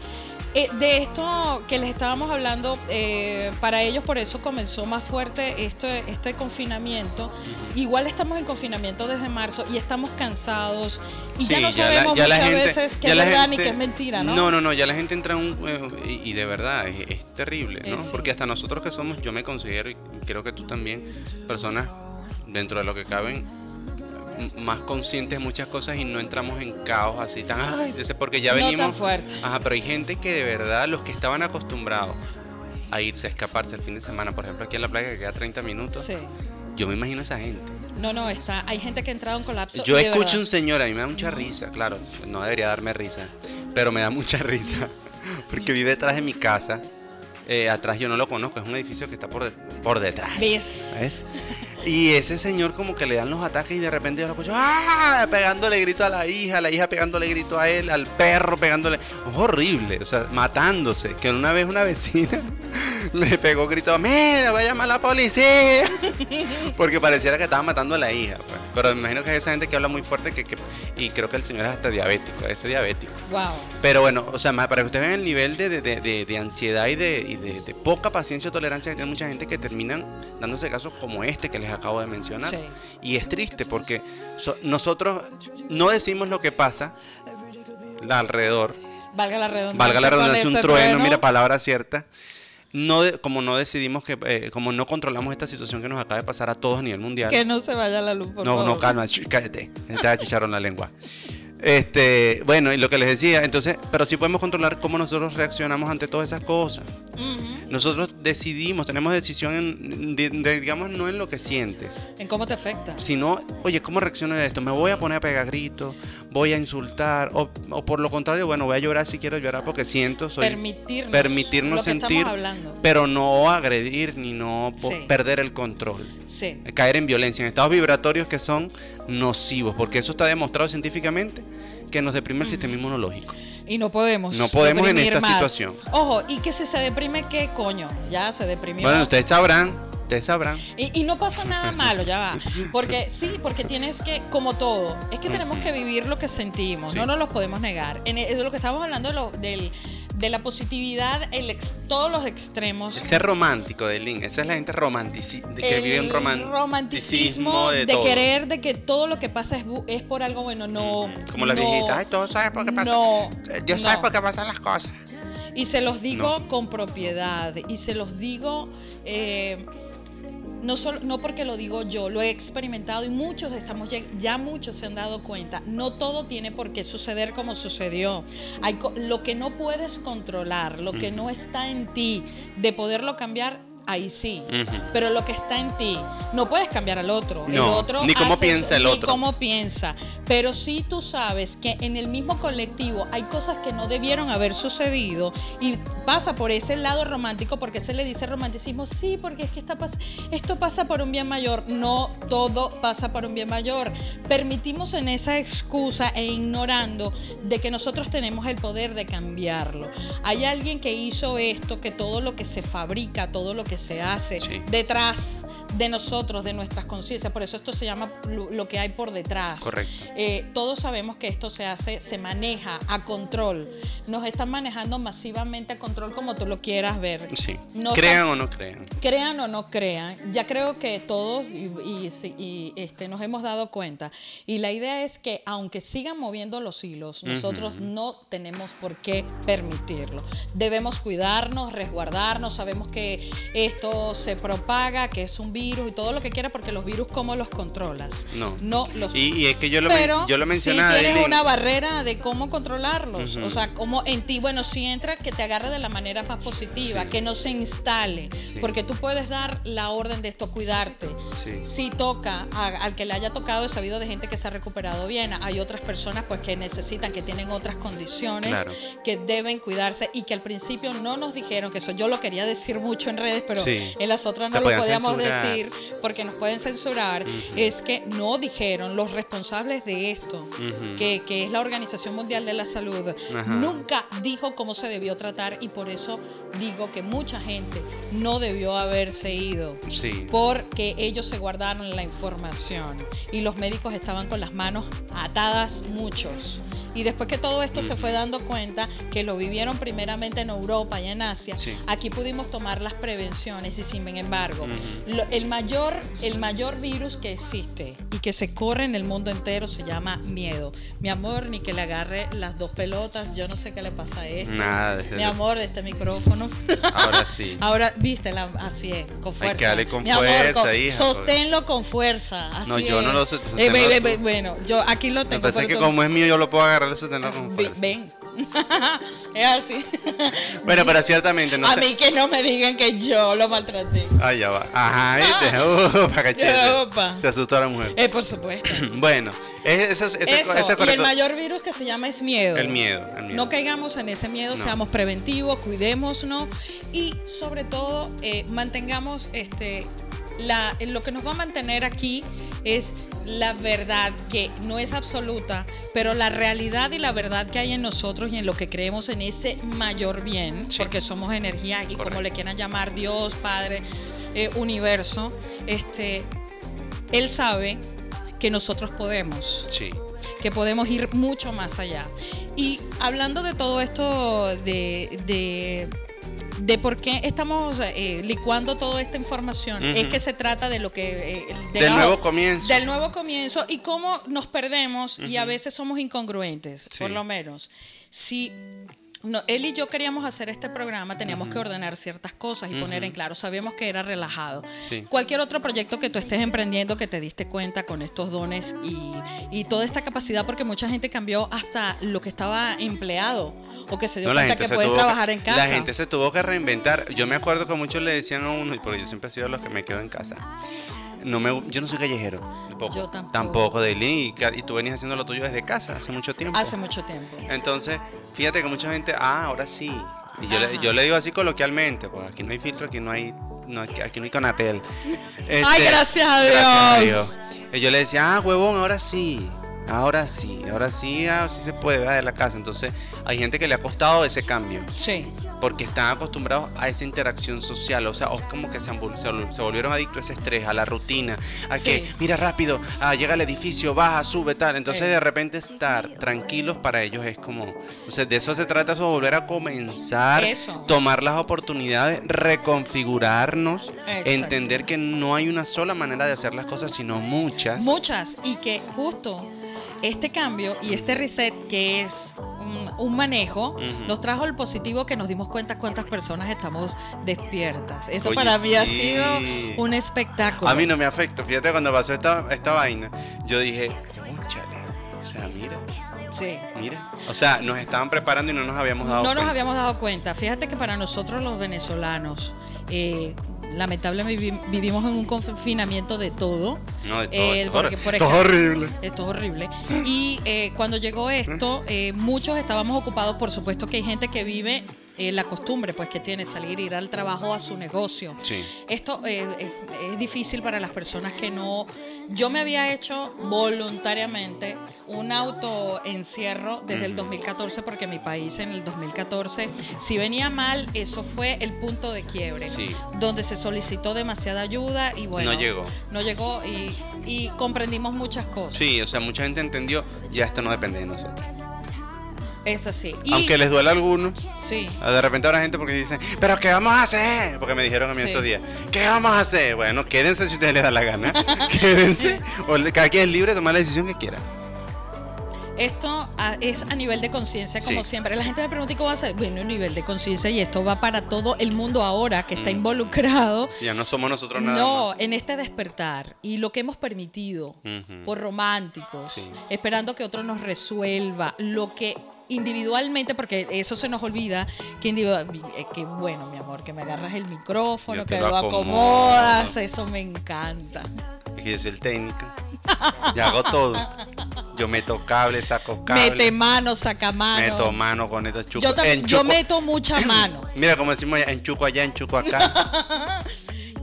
eh, de esto que les estábamos hablando, eh, para ellos por eso comenzó más fuerte esto, este confinamiento. Igual estamos en confinamiento desde marzo y estamos cansados y ya no sabemos ya muchas gente- veces que ya es verdad ni gente- que es mentira, ¿no? No, no, no, ya la gente entra en un... eh, y, de verdad, es, es terrible, ¿no? Sí. Porque hasta nosotros que somos, yo me considero, y creo que tú también, personas dentro de lo que caben, más conscientes de muchas cosas y no entramos en caos así tan... Ay, porque ya No tan venimos... fuerte. Ajá, pero hay gente que de verdad, los que estaban acostumbrados a irse a escaparse el fin de semana, por ejemplo, aquí en la playa que queda 30 minutos, Sí. yo me imagino a esa gente. No, no, está. Hay gente que ha entrado en colapso. Yo escucho verdad. un señor, a mí me da mucha risa, claro, no debería darme risa, pero me da mucha risa, porque vive detrás de mi casa. eh, atrás yo no lo conozco, es un edificio que está por, de- por detrás. ¿Ves? ¿ves? Y ese señor como que le dan los ataques y de repente yo lo escucho ¡ah! pegándole grito a la hija, la hija pegándole grito a él, al perro pegándole. Es horrible, o sea, matándose. Que una vez una vecina le pegó grito, mira, voy a llamar a la policía. Porque pareciera que estaba matando a la hija. pues. Pero me imagino que es esa gente que habla muy fuerte que, que- y creo que el señor es hasta diabético, ese diabético. Wow. Pero bueno, o sea, para que ustedes vean el nivel de, de- de- ansiedad y, de, y de- de poca paciencia o tolerancia que tiene mucha gente que terminan dándose casos como este que les acabo de mencionar. Sí. Y es triste porque so- nosotros no decimos lo que pasa alrededor. Valga la redundancia. Valga la redundancia, un este trueno, mira, palabra cierta. No de- como no decidimos que, eh, como no controlamos esta situación que nos acaba de pasar a todos a nivel mundial. Que no se vaya la luz, por No, favor. no, calma, cállate. Te va a chicharon la lengua. Este, bueno, y lo que les decía, entonces, pero sí podemos controlar cómo nosotros reaccionamos ante todas esas cosas. Nosotros decidimos, tenemos decisión en, de- de- digamos, no en lo que sientes, En cómo te afecta. sino, oye, ¿cómo reacciono a esto? ¿Me voy a poner a pegar gritos? ¿Voy a insultar? O, o por lo contrario, bueno, voy a llorar si quiero llorar porque siento, soy... permitirnos, permitirnos lo que sentir, hablando. pero no agredir ni no Sí. perder el control Sí. caer en violencia, en estados vibratorios que son nocivos, porque eso está demostrado científicamente que nos deprime el sistema inmunológico. Y no podemos. No podemos en esta más. situación. Ojo, y que si se deprime, ¿qué coño? Ya se deprimió. Bueno, ustedes sabrán, ustedes sabrán. Y, y no pasa nada malo, ya va. Porque sí, porque tienes que, como todo, es que tenemos que vivir lo que sentimos, Sí. no nos los podemos negar. En e- es lo que estamos hablando de, lo- del- de la positividad, el ex- todos los extremos. El ser romántico de Link, esa es la gente romantici de que vive en el roman- romanticismo de, todo. querer de que todo lo que pasa es, es por algo bueno, no. Como las no, viejitas, ay, todos saben por qué pasa. No, Dios sabe por qué pasan las cosas. Y se los digo con propiedad. Y se los digo. eh, no, solo, no porque lo digo yo, lo he experimentado y muchos estamos ya, ya muchos se han dado cuenta. No todo tiene por qué suceder como sucedió. Hay lo que no puedes controlar, lo que no está en ti, de poderlo cambiar, ahí sí. Pero lo que está en ti, no puedes cambiar al otro. el No, otro ni cómo hace- piensa el ni otro. cómo piensa. Pero sí tú sabes que en el mismo colectivo hay cosas que no debieron haber sucedido y pasa por ese lado romántico porque se le dice romanticismo, sí, porque es que está esto pasa por un bien mayor. No todo pasa por un bien mayor. Permitimos en esa excusa e ignorando de que nosotros tenemos el poder de cambiarlo. Hay alguien que hizo esto, que todo lo que se fabrica, todo lo que se hace detrás de nosotros, de nuestras conciencias. Por eso esto se llama lo que hay por detrás. Correcto. Eh, todos sabemos que esto se hace, se maneja a control. Nos están manejando masivamente a control como tú lo quieras ver. Sí. crean o no crean. Crean o no crean. Ya creo que todos y, este, nos hemos dado cuenta. Y la idea es que aunque sigan moviendo los hilos, nosotros no tenemos por qué permitirlo. Debemos cuidarnos, resguardarnos. Sabemos que esto se propaga, que es un virus y todo lo que quieras, porque los virus, ¿cómo los controlas? No. No los y, es que yo lo, Pero yo lo mencionaba. Sí tienes una barrera de cómo controlarlos. O sea, cómo en ti, bueno, si entra, que te agarre de la manera más positiva, que no se instale. Porque tú puedes dar la orden de esto, cuidarte. Si toca, al que le haya tocado, he sabido de gente que se ha recuperado bien. Hay otras personas pues que necesitan, que tienen otras condiciones, que deben cuidarse y que al principio no nos dijeron, que eso yo lo quería decir mucho en redes, pero en las otras no lo podíamos decir porque nos pueden censurar, es que no dijeron los responsables de esto, que, es la Organización Mundial de la Salud, nunca dijo cómo se debió tratar y por eso digo que mucha gente no debió haberse ido, porque ellos se guardaron la información y los médicos estaban con las manos atadas muchos. Y después que todo esto se fue dando cuenta, que lo vivieron primeramente en Europa y en Asia, aquí pudimos tomar las prevenciones y sin embargo, el, mayor, el mayor virus que existe y que se corre en el mundo entero se llama miedo. Mi amor, ni que le agarre las dos pelotas, yo no sé qué le pasa a esto. Nada, Mi amor, este micrófono. Ahora sí. Ahora, viste, así es, con fuerza. Hay que darle con fuerza, hija, Sosténlo con fuerza. no, yo no lo sé. Eh, bueno, yo aquí lo tengo. Pensé que como es mío, yo lo puedo agarrar Ven. es así. Bueno, pero ciertamente no A mí que no me digan que yo lo maltraté. Ah, ya va. Ajá, ¿viste? Uh, Se asustó a la mujer. Eh, por supuesto. bueno, eso, eso, y el mayor virus que se llama es miedo. El miedo. El miedo. No caigamos en ese miedo, seamos preventivos, cuidémonos y sobre todo eh, mantengamos este la, lo que nos va a mantener aquí es la verdad que no es absoluta, pero la realidad y la verdad que hay en nosotros y en lo que creemos en ese mayor bien, porque somos energía y como le quieran llamar Dios, Padre, eh, universo, este, Él sabe que nosotros podemos. que podemos ir mucho más allá. Y hablando de todo esto de de por qué estamos eh, licuando toda esta información es que se trata de lo que... Eh, del nuevo comienzo. Del nuevo comienzo y cómo nos perdemos y a veces somos incongruentes, por lo menos. Si no, él y yo queríamos hacer este programa, teníamos que ordenar ciertas cosas y poner en claro. Sabíamos que era relajado. Cualquier otro proyecto que tú estés emprendiendo, que te diste cuenta con estos dones y, toda esta capacidad, porque mucha gente cambió hasta lo que estaba empleado o que se dio cuenta que puede trabajar en casa. La gente se tuvo que reinventar. Yo me acuerdo que muchos le decían a uno, y porque yo siempre he sido los que me quedo en casa no me, yo no soy callejero. Yo tampoco. Tampoco, de y, y tú venías haciendo lo tuyo desde casa hace mucho tiempo. Hace mucho tiempo. Entonces, fíjate que mucha gente, ah, ahora sí. Y yo le, yo le, digo así coloquialmente, pues aquí no hay filtro, aquí no hay, no, aquí no hay Conatel. Ay, este, gracias a Dios. Gracias a Dios. Y yo le decía, ah, huevón, ahora sí. Ahora sí, ahora sí, ah, sí se puede ver de la casa. Entonces, hay gente que le ha costado ese cambio. Sí. Porque están acostumbrados a esa interacción social. O sea, es como que se, se, volvieron adictos a ese estrés, a la rutina, a que, mira rápido, ah, llega al edificio, baja, sube, tal. Entonces, de repente, estar tranquilos para ellos es como. Entonces, de eso se trata, eso, volver a comenzar, tomar las oportunidades, reconfigurarnos, entender que no hay una sola manera de hacer las cosas, sino muchas. Muchas. Y que justo este cambio y este reset que es un, manejo nos trajo el positivo que nos dimos cuenta cuántas personas estamos despiertas. Eso para mí ha sido un espectáculo. A mí no me afecta. Fíjate cuando pasó esta, esta vaina, yo dije, conchale, o sea, mira. Sí. Mira. O sea, nos estaban preparando y no nos habíamos dado cuenta. No nos habíamos dado cuenta. Fíjate que para nosotros los venezolanos, eh, lamentablemente vivimos en un confinamiento de todo. No, de todo, Eh, esto, porque, es por esto es horrible. Esto es horrible. Y eh, cuando llegó esto, eh, muchos estábamos ocupados, por supuesto que hay gente que vive eh, la costumbre, pues que tiene salir, ir al trabajo, a su negocio. Sí. Esto eh, es, es difícil para las personas que no... Yo me había hecho voluntariamente un autoencierro desde el 2014 porque mi país en el 2014, si venía mal, eso fue el punto de quiebre, Sí. donde se solicitó demasiada ayuda y bueno, No llegó. no llegó y, y comprendimos muchas cosas. Sí, o sea, mucha gente entendió, ya esto no depende de nosotros. Es así. Y, Aunque les duele a algunos, Sí. de repente habrá gente porque dicen, pero ¿qué vamos a hacer? Porque me dijeron a mí Sí. estos días, ¿qué vamos a hacer? Bueno, quédense si ustedes les da la gana. quédense. O cada quien es libre de tomar la decisión que quiera. Esto ah, es a nivel de conciencia, como Sí. siempre. La gente me pregunta, ¿y ¿cómo va a ser? Bueno, un nivel de conciencia y esto va para todo el mundo ahora que está Mm. involucrado. Ya no somos nosotros nada No, más. en este despertar y lo que hemos permitido por románticos, Sí. esperando que otro nos resuelva lo que individualmente, porque eso se nos olvida, que, individual- eh, que bueno, mi amor, que me agarras el micrófono, Yo que lo lo acomodo. acomodas, eso me encanta. Es que yo soy el técnico. Y hago todo. Yo meto cable, saco cable. Mete mano, saca mano. Meto mano con esto, chuco. yo, también, yo meto mucha mano. Mira como decimos enchuco allá, enchuco acá.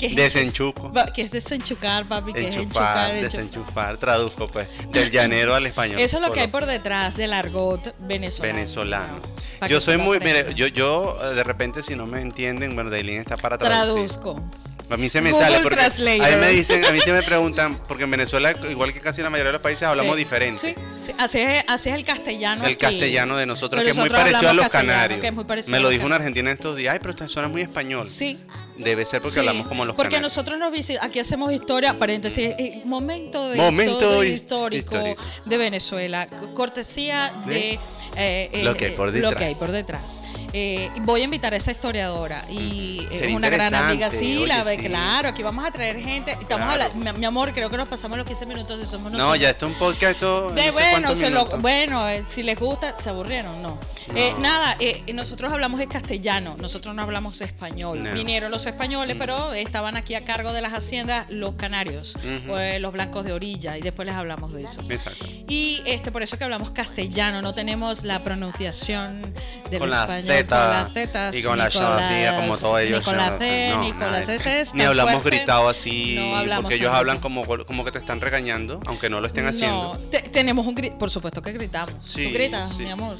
Es, Desenchuco. que es desenchucar, papi, que es enchucar. desenchufar, traduzco pues. Del llanero al español. Eso es lo que hay por detrás del argot venezolano. venezolano. Yo soy muy, mire, yo, yo eh, de repente si no me entienden, bueno, Dailin está para traducir. Traduzco. A mí se me Google sale porque Translator. a mí me dicen, a mí se me preguntan, porque en Venezuela, igual que casi la mayoría de los países, hablamos Sí. diferente. Sí, sí, así es, así es el castellano. El aquí. castellano de nosotros, que es muy parecido a los canarios. que es muy parecido me lo dijo una argentina estos días, ay, pero esta suena muy español. Sí. Debe ser porque hablamos como los Porque canarios. nosotros nos visitamos, aquí hacemos historia, paréntesis, eh, momento, de Momento histórico, histórico. de Venezuela, cortesía de, De eh, eh, lo que hay por eh, detrás. lo que hay por detrás. Eh, voy a invitar a esa historiadora y es una gran amiga, sí, oye, la ve, sí. claro, aquí vamos a traer gente, estamos Claro. hablando, mi, mi amor, creo que nos pasamos los 15 minutos y somos No, nosotros. ya esto es un podcast, no De sé bueno, se lo- bueno, si les gusta, se aburrieron, no. Eh, nada, eh, nosotros hablamos de castellano, nosotros no hablamos español. No. Vinieron los españoles, pero estaban aquí a cargo de las haciendas los canarios, eh, los blancos de orilla, y después les hablamos de eso. Exacto. Y este, por eso que hablamos castellano, no tenemos la pronunciación del Con la español con las zetas, y con la shabacía, como todos ellos. Ni con la C, no, ni con las S. Ni hablamos gritado así, No hablamos porque ellos hablan como, como que te están regañando, aunque no lo estén haciendo. No, te- tenemos un grito, por supuesto que gritamos. Sí, ¿Tú gritas, sí. mi amor?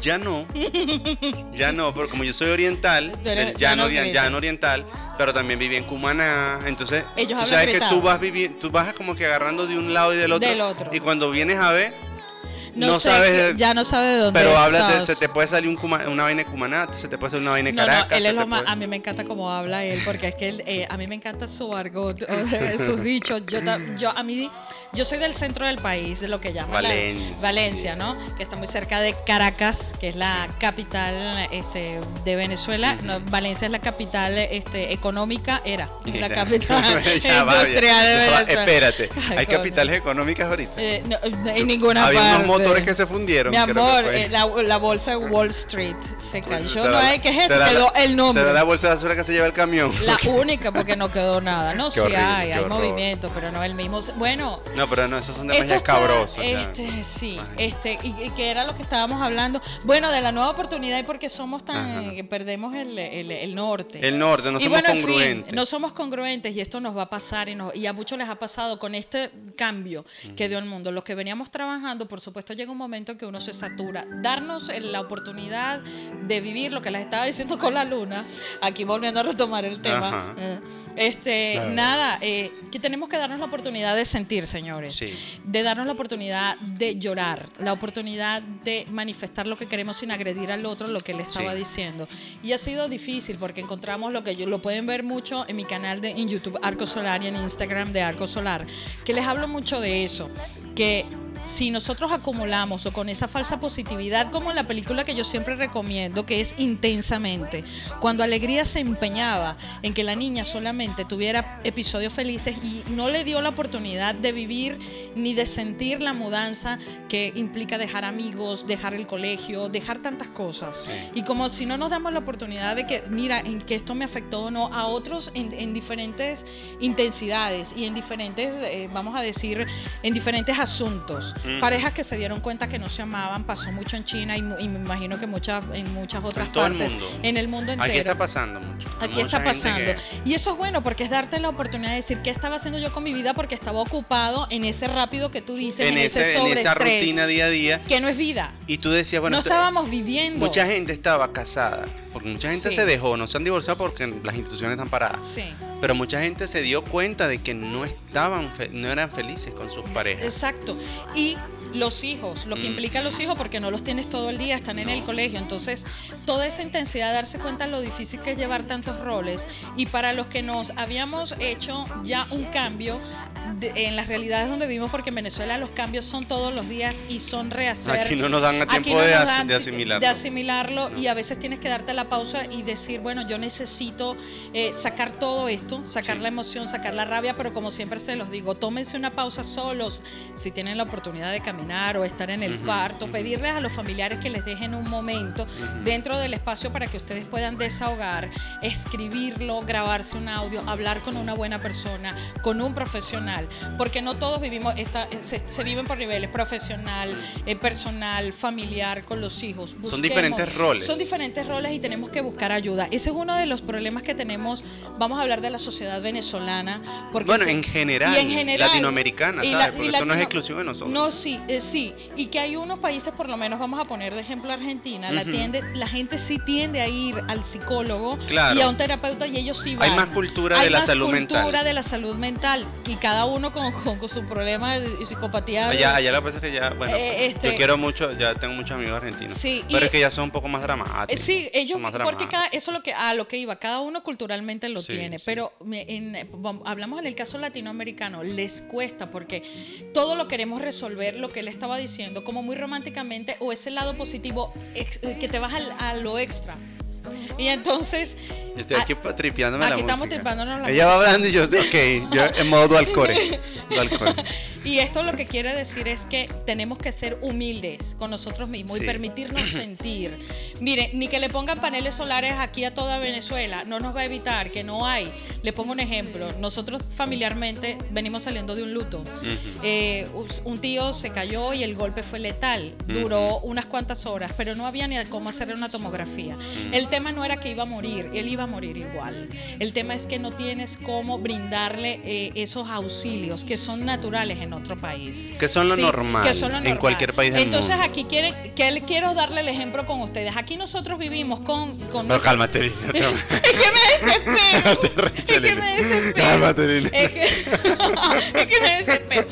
Ya no, ya no, porque como yo soy oriental, del ya llano, oriental, pero también viví en Cumaná, entonces Ellos tú sabes que tú vas viviendo, tú vas como que agarrando de un lado y del otro, Del otro. y cuando vienes a ver, No, no sé, sabes, ya no sabe de dónde pero hablas de, se te puede salir un Cuma- una vaina de Cumaná, se te puede salir una vaina de Caracas, no, él es lo más, puede- a mí me encanta cómo habla él, porque es que él, eh, a mí me encanta su argot, o sea, sus dichos. Yo, yo, a mí, yo soy del centro del país, de lo que llaman la- Valencia. Valencia, ¿no? Que está muy cerca de Caracas, que es la capital este, de Venezuela. No, Valencia es la capital este, económica, era la capital industrial de Venezuela. Espérate, Ay, hay capitales económicas ahorita. Eh, no, en ninguna Había parte. unos motores que se fundieron. Mi que amor, eh, la, la bolsa de Wall Street se cayó. No hay, ¿qué es eso? Quedó la- el nombre. Será la bolsa de basura que se lleva el camión. La única, porque no quedó nada. No, sí horrible, hay, movimiento, pero no el mismo. Bueno, No, pero no, esos son escabrosos. ya. Este, sí, este, y, y que era lo que estábamos hablando. Bueno, de la nueva oportunidad y porque somos tan, Ajá. que perdemos el, el- el norte. El norte, no y somos bueno, en fin, congruentes. no somos congruentes y esto nos va a pasar y, nos- y a muchos les ha pasado con este cambio que dio el mundo. Los que veníamos trabajando, por supuesto, llega un momento en que uno se satura. Darnos la oportunidad de vivir lo que les estaba diciendo con la luna, aquí volviendo a retomar el tema. Ajá. eh, este, Claro. nada, eh, que tenemos que darnos la oportunidad de sentir, señores. Sí. De darnos la oportunidad de llorar, la oportunidad de manifestar lo que queremos sin agredir al otro, lo que él estaba Sí. diciendo. Y ha sido difícil porque encontramos lo que yo, lo pueden ver mucho en mi canal de en YouTube Arco Solar y en Instagram de Arco Solar, que les hablo mucho de eso, que si nosotros acumulamos o con esa falsa positividad, como en la película que yo siempre recomiendo, que es intensamente, cuando Alegría se empeñaba en que la niña solamente tuviera episodios felices y no le dio la oportunidad de vivir ni de sentir la mudanza que implica dejar amigos, dejar el colegio, dejar tantas cosas. Y como si no nos damos la oportunidad de que, mira, en que esto me afectó o no, a otros en, diferentes intensidades y en diferentes, eh, vamos a decir, en diferentes asuntos. Parejas que se dieron cuenta que no se amaban, pasó mucho en China y, me imagino que muchas, en muchas otras partes. En el mundo entero. Aquí está pasando mucho. Aquí está pasando. Y eso es bueno porque es darte la oportunidad de decir qué estaba haciendo yo con mi vida porque estaba ocupado en ese rápido que tú dices, en, ese, en esa rutina día a día. Que no es vida. Y tú decías, bueno, no estábamos viviendo. Mucha gente estaba casada, porque mucha gente se dejó, no se han divorciado porque las instituciones están paradas. Sí. Pero mucha gente se dio cuenta de que no estaban, no eran felices con sus parejas. Exacto. Y los hijos, lo que mm. implica los hijos, porque no los tienes todo el día, están en el colegio. Entonces, toda esa intensidad, de darse cuenta de lo difícil que es llevar tantos roles. Y para los que nos habíamos hecho ya un cambio, en las realidades donde vivimos, porque en Venezuela los cambios son todos los días y son rehacer. Aquí no nos dan tiempo de, asimilarlo. De asimilarlo y a veces tienes que darte la pausa y decir, bueno, yo necesito eh, sacar todo esto, sacar la emoción, sacar la rabia, pero como siempre se los digo, tómense una pausa solos. Si tienen la oportunidad de caminar o estar en el cuarto, pedirles a los familiares que les dejen un momento dentro del espacio para que ustedes puedan desahogar, escribirlo, grabarse un audio, hablar con una buena persona, con un profesional porque no todos vivimos, esta, se, viven por niveles profesional, eh, personal, familiar, con los hijos. son diferentes roles. Son diferentes roles y tenemos que buscar ayuda. Ese es uno de los problemas que tenemos, vamos a hablar de la sociedad venezolana. Porque bueno, en, general, en, general, latinoamericana, ¿sabes? porque eso no es exclusivo de nosotros. No, sí, eh, sí. Y que hay unos países, por lo menos vamos a poner de ejemplo Argentina, la, tiende, la gente sí tiende a ir al psicólogo y a un terapeuta y ellos sí van. Hay más cultura de la salud mental. Hay más cultura de la salud mental y cada uno uno con, con, su problema de psicopatía. Allá, allá lo que pasa es que ya, bueno, eh, este, yo quiero mucho, ya tengo muchos amigos argentinos. Sí, pero es que ya son un poco más dramáticos. Sí, ellos, porque cada, eso es lo que, a lo que iba, cada uno culturalmente lo tiene, pero en, hablamos en el caso latinoamericano, les cuesta porque todo lo queremos resolver, lo que él estaba diciendo, como muy románticamente, o ese lado positivo que te vas a lo extra. Y entonces. estoy aquí ah, tripeándome aquí la estamos tripeándonos la Ella va hablando y yo, ok, yo en modo alcore. y esto lo que quiere decir es que tenemos que ser humildes con nosotros mismos y permitirnos sentir. Mire, ni que le pongan paneles solares aquí a toda Venezuela, no nos va a evitar que no hay. Le pongo un ejemplo. Nosotros familiarmente venimos saliendo de un luto. Eh, un tío se cayó y el golpe fue letal. Duró unas cuantas horas, pero no había ni cómo hacerle una tomografía. El tema no era que iba a morir, él iba a morir igual. El tema es que no tienes cómo brindarle eh, esos auxilios que son naturales en otro país. Que son lo, normal, en cualquier país del Entonces aquí quieren, que quiero darle el ejemplo con ustedes. Aquí nosotros vivimos con... con no, cálmate. es que me desespero. es que me desespero. Cálmate, es que, es que me desespero.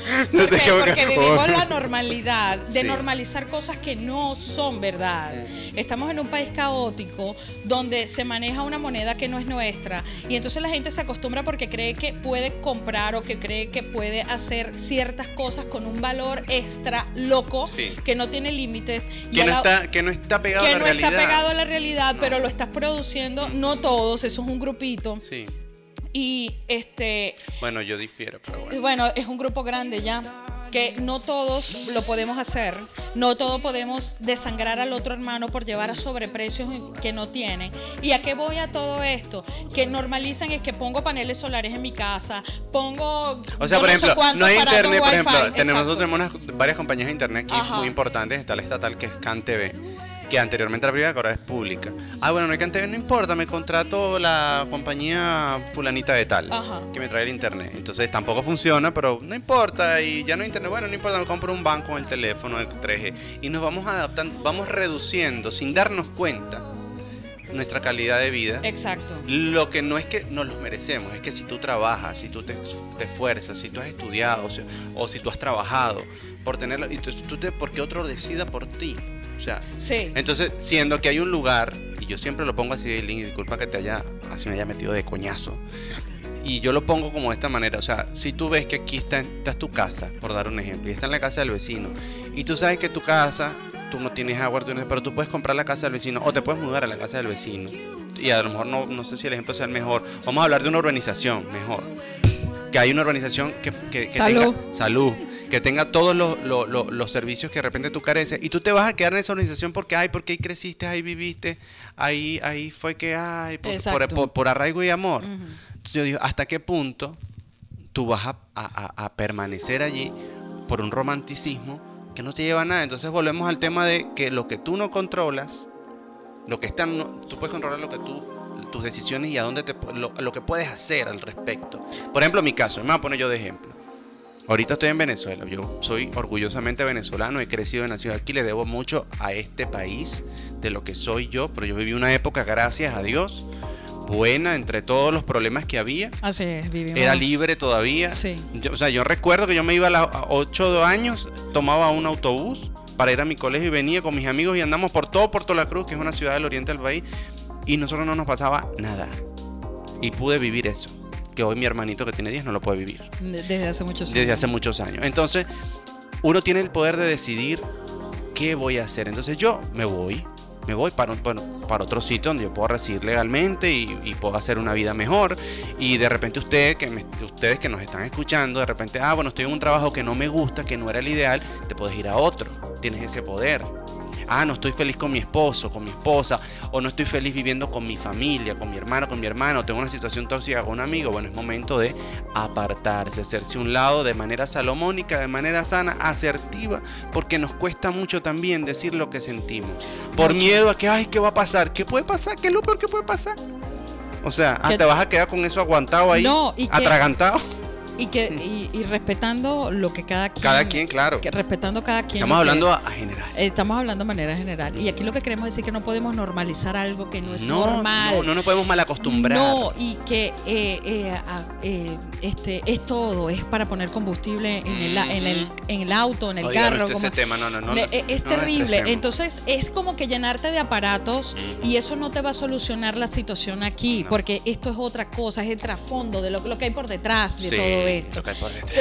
Porque, vivimos la normalidad de normalizar cosas que no son verdad. Estamos en un país caótico donde se maneja una moneda que no es nuestra y entonces la gente se acostumbra porque cree que puede comprar o que cree que puede hacer ciertas cosas con un valor extra loco que no tiene límites. Que, no, está, que no está pegado a la realidad. está pegado a la realidad, pero lo estás produciendo, no todos, eso es un grupito. Sí. Y este. Bueno, yo difiero, pero bueno. Bueno, es un grupo grande ya que no todos lo podemos hacer, no todos podemos desangrar al otro hermano por llevar a sobreprecios que no tiene. ¿Y a qué voy a todo esto? Que normalizan es que pongo paneles solares en mi casa, pongo... O sea, por ejemplo, no hay internet, por ejemplo, tenemos, nosotros tenemos varias compañías de internet aquí muy importantes, está la estatal que es CanTV que anteriormente era privada, que ahora es pública. Ah, bueno, no hay que no importa, me contrato la compañía fulanita de tal, que me trae el internet. Entonces tampoco funciona, pero no importa, y ya no hay internet, bueno, no importa, me compro un banco en el teléfono de 3G. Y nos vamos adaptando, vamos reduciendo sin darnos cuenta nuestra calidad de vida. Exacto. Lo que no es que nos lo merecemos, es que si tú trabajas, si tú te, esfuerzas, si tú has estudiado o si, tú has trabajado por tenerlo, y tú, tú te, porque otro decida por ti. O sea, sí. entonces, siendo que hay un lugar, y yo siempre lo pongo así, disculpa que te haya, así me haya metido de coñazo. Y yo lo pongo como de esta manera, o sea, si tú ves que aquí está, está tu casa, por dar un ejemplo, y está en la casa del vecino, y tú sabes que tu casa, tú no tienes agua, tú no- pero tú puedes comprar la casa del vecino, o te puedes mudar a la casa del vecino, y a lo mejor no, no sé si el ejemplo sea el mejor, vamos a hablar de una urbanización mejor, que hay una urbanización que, que, que Salud. tenga salud, que tenga todos los, los- los- los servicios que de repente tú careces y tú te vas a quedar en esa organización porque, ay, porque ahí creciste, ahí viviste, ahí, ahí fue que, ay, por, por, Exacto. por- por arraigo y amor. Entonces yo digo, ¿hasta qué punto tú vas a, a- a- a permanecer allí por un romanticismo que no te lleva a nada? Entonces volvemos al tema de que lo que tú no controlas, lo que está, no- tú puedes controlar lo que tú tus decisiones y a dónde te lo, lo que puedes hacer al respecto. Por ejemplo, mi caso, me voy a poner yo de ejemplo. Ahorita estoy en Venezuela, yo soy orgullosamente venezolano, he crecido y nacido aquí, le debo mucho a este país de lo que soy yo, pero yo viví una época, gracias a Dios, buena entre todos los problemas que había. Así es, vivimos. Era libre todavía. Sí. Yo- o sea, yo recuerdo que yo me iba a los 8 años, tomaba un autobús para ir a mi colegio y venía con mis amigos y andamos por todo Puerto La Cruz, que es una ciudad del oriente del país, y nosotros no nos pasaba nada. Y pude vivir eso, que hoy mi hermanito que tiene 10 no lo puede vivir Desde hace muchos años. desde hace muchos años. Entonces, uno tiene el poder de decidir qué voy a hacer. Entonces yo me voy, me voy para, un- bueno, para otro sitio donde yo puedo residir legalmente y, y puedo hacer una vida mejor. Y de repente usted, que me- ustedes que nos están escuchando, de repente, ah, bueno, estoy en un trabajo que no me gusta, que no era el ideal, te puedes ir a otro. Tienes ese poder. Ah, no estoy feliz con mi esposo, con mi esposa, o no estoy feliz viviendo con mi familia, con mi hermano, con mi hermano, tengo una situación tóxica con un amigo. Bueno, es momento de apartarse, hacerse un lado de manera salomónica, de manera sana, asertiva, porque nos cuesta mucho también decir lo que sentimos. Por miedo a que, ay, ¿qué va a pasar? ¿Qué puede pasar? ¿Qué es lo peor que puede pasar? O sea, ah, te vas a quedar con eso aguantado ahí, No, y que- atragantado. Y, que, y, y respetando lo que cada quien. Cada quien, claro. que respetando cada quien. Estamos que- hablando a, general. Estamos hablando de manera general. Y aquí lo que queremos decir es que no podemos normalizar algo que no es No, normal. no, no nos podemos mal acostumbrar. No, y que eh, eh, eh, este, es todo, es para poner combustible en el, en el, en el auto, en el Oh, carro. como- ese tema, no, no, no. Eh, es terrible. Entonces es como que llenarte de aparatos y eso no te va a solucionar la situación aquí, porque esto es otra cosa, es el trasfondo de lo, lo que hay por detrás de Sí, todo esto.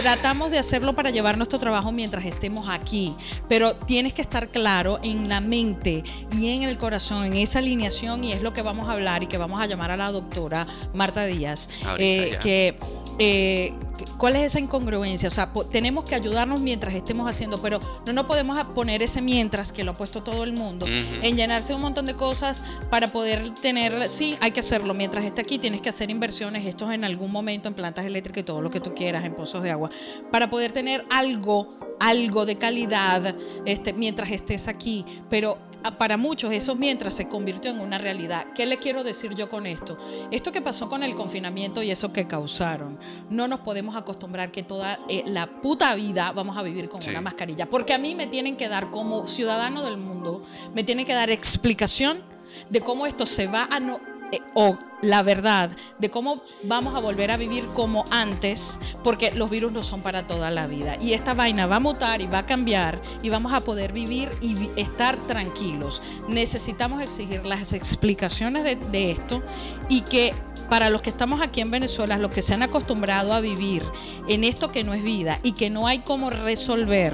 Tratamos de hacerlo para llevar nuestro trabajo mientras estemos aquí, pero tienes que estar claro en la mente y en el corazón, en esa alineación, y es lo que vamos a hablar y que vamos a llamar a la doctora Marta Díaz, eh, que eh, ¿Cuál es esa incongruencia? O sea, tenemos que ayudarnos mientras estemos haciendo, pero no nos podemos poner ese mientras que lo ha puesto todo el mundo, en llenarse un montón de cosas para poder tener, sí, hay que hacerlo. Mientras esté aquí tienes que hacer inversiones, estos en algún momento en plantas eléctricas y todo lo que tú quieras, en pozos de agua, para poder tener algo, algo de calidad este, mientras estés aquí. Pero para muchos esos mientras se convirtió en una realidad. ¿Qué le quiero decir yo con esto? Esto que pasó con el confinamiento y eso que causaron, no nos podemos acostumbrar que toda eh, la puta vida vamos a vivir con Sí. una mascarilla, porque a mí me tienen que dar como ciudadano del mundo, me tienen que dar explicación de cómo esto se va a no eh, o la verdad de cómo vamos a volver a vivir como antes, porque los virus no son para toda la vida. Y esta vaina va a mutar y va a cambiar y vamos a poder vivir y estar tranquilos. Necesitamos exigir las explicaciones de, de esto y que para los que estamos aquí en Venezuela, los que se han acostumbrado a vivir en esto que no es vida y que no hay cómo resolver.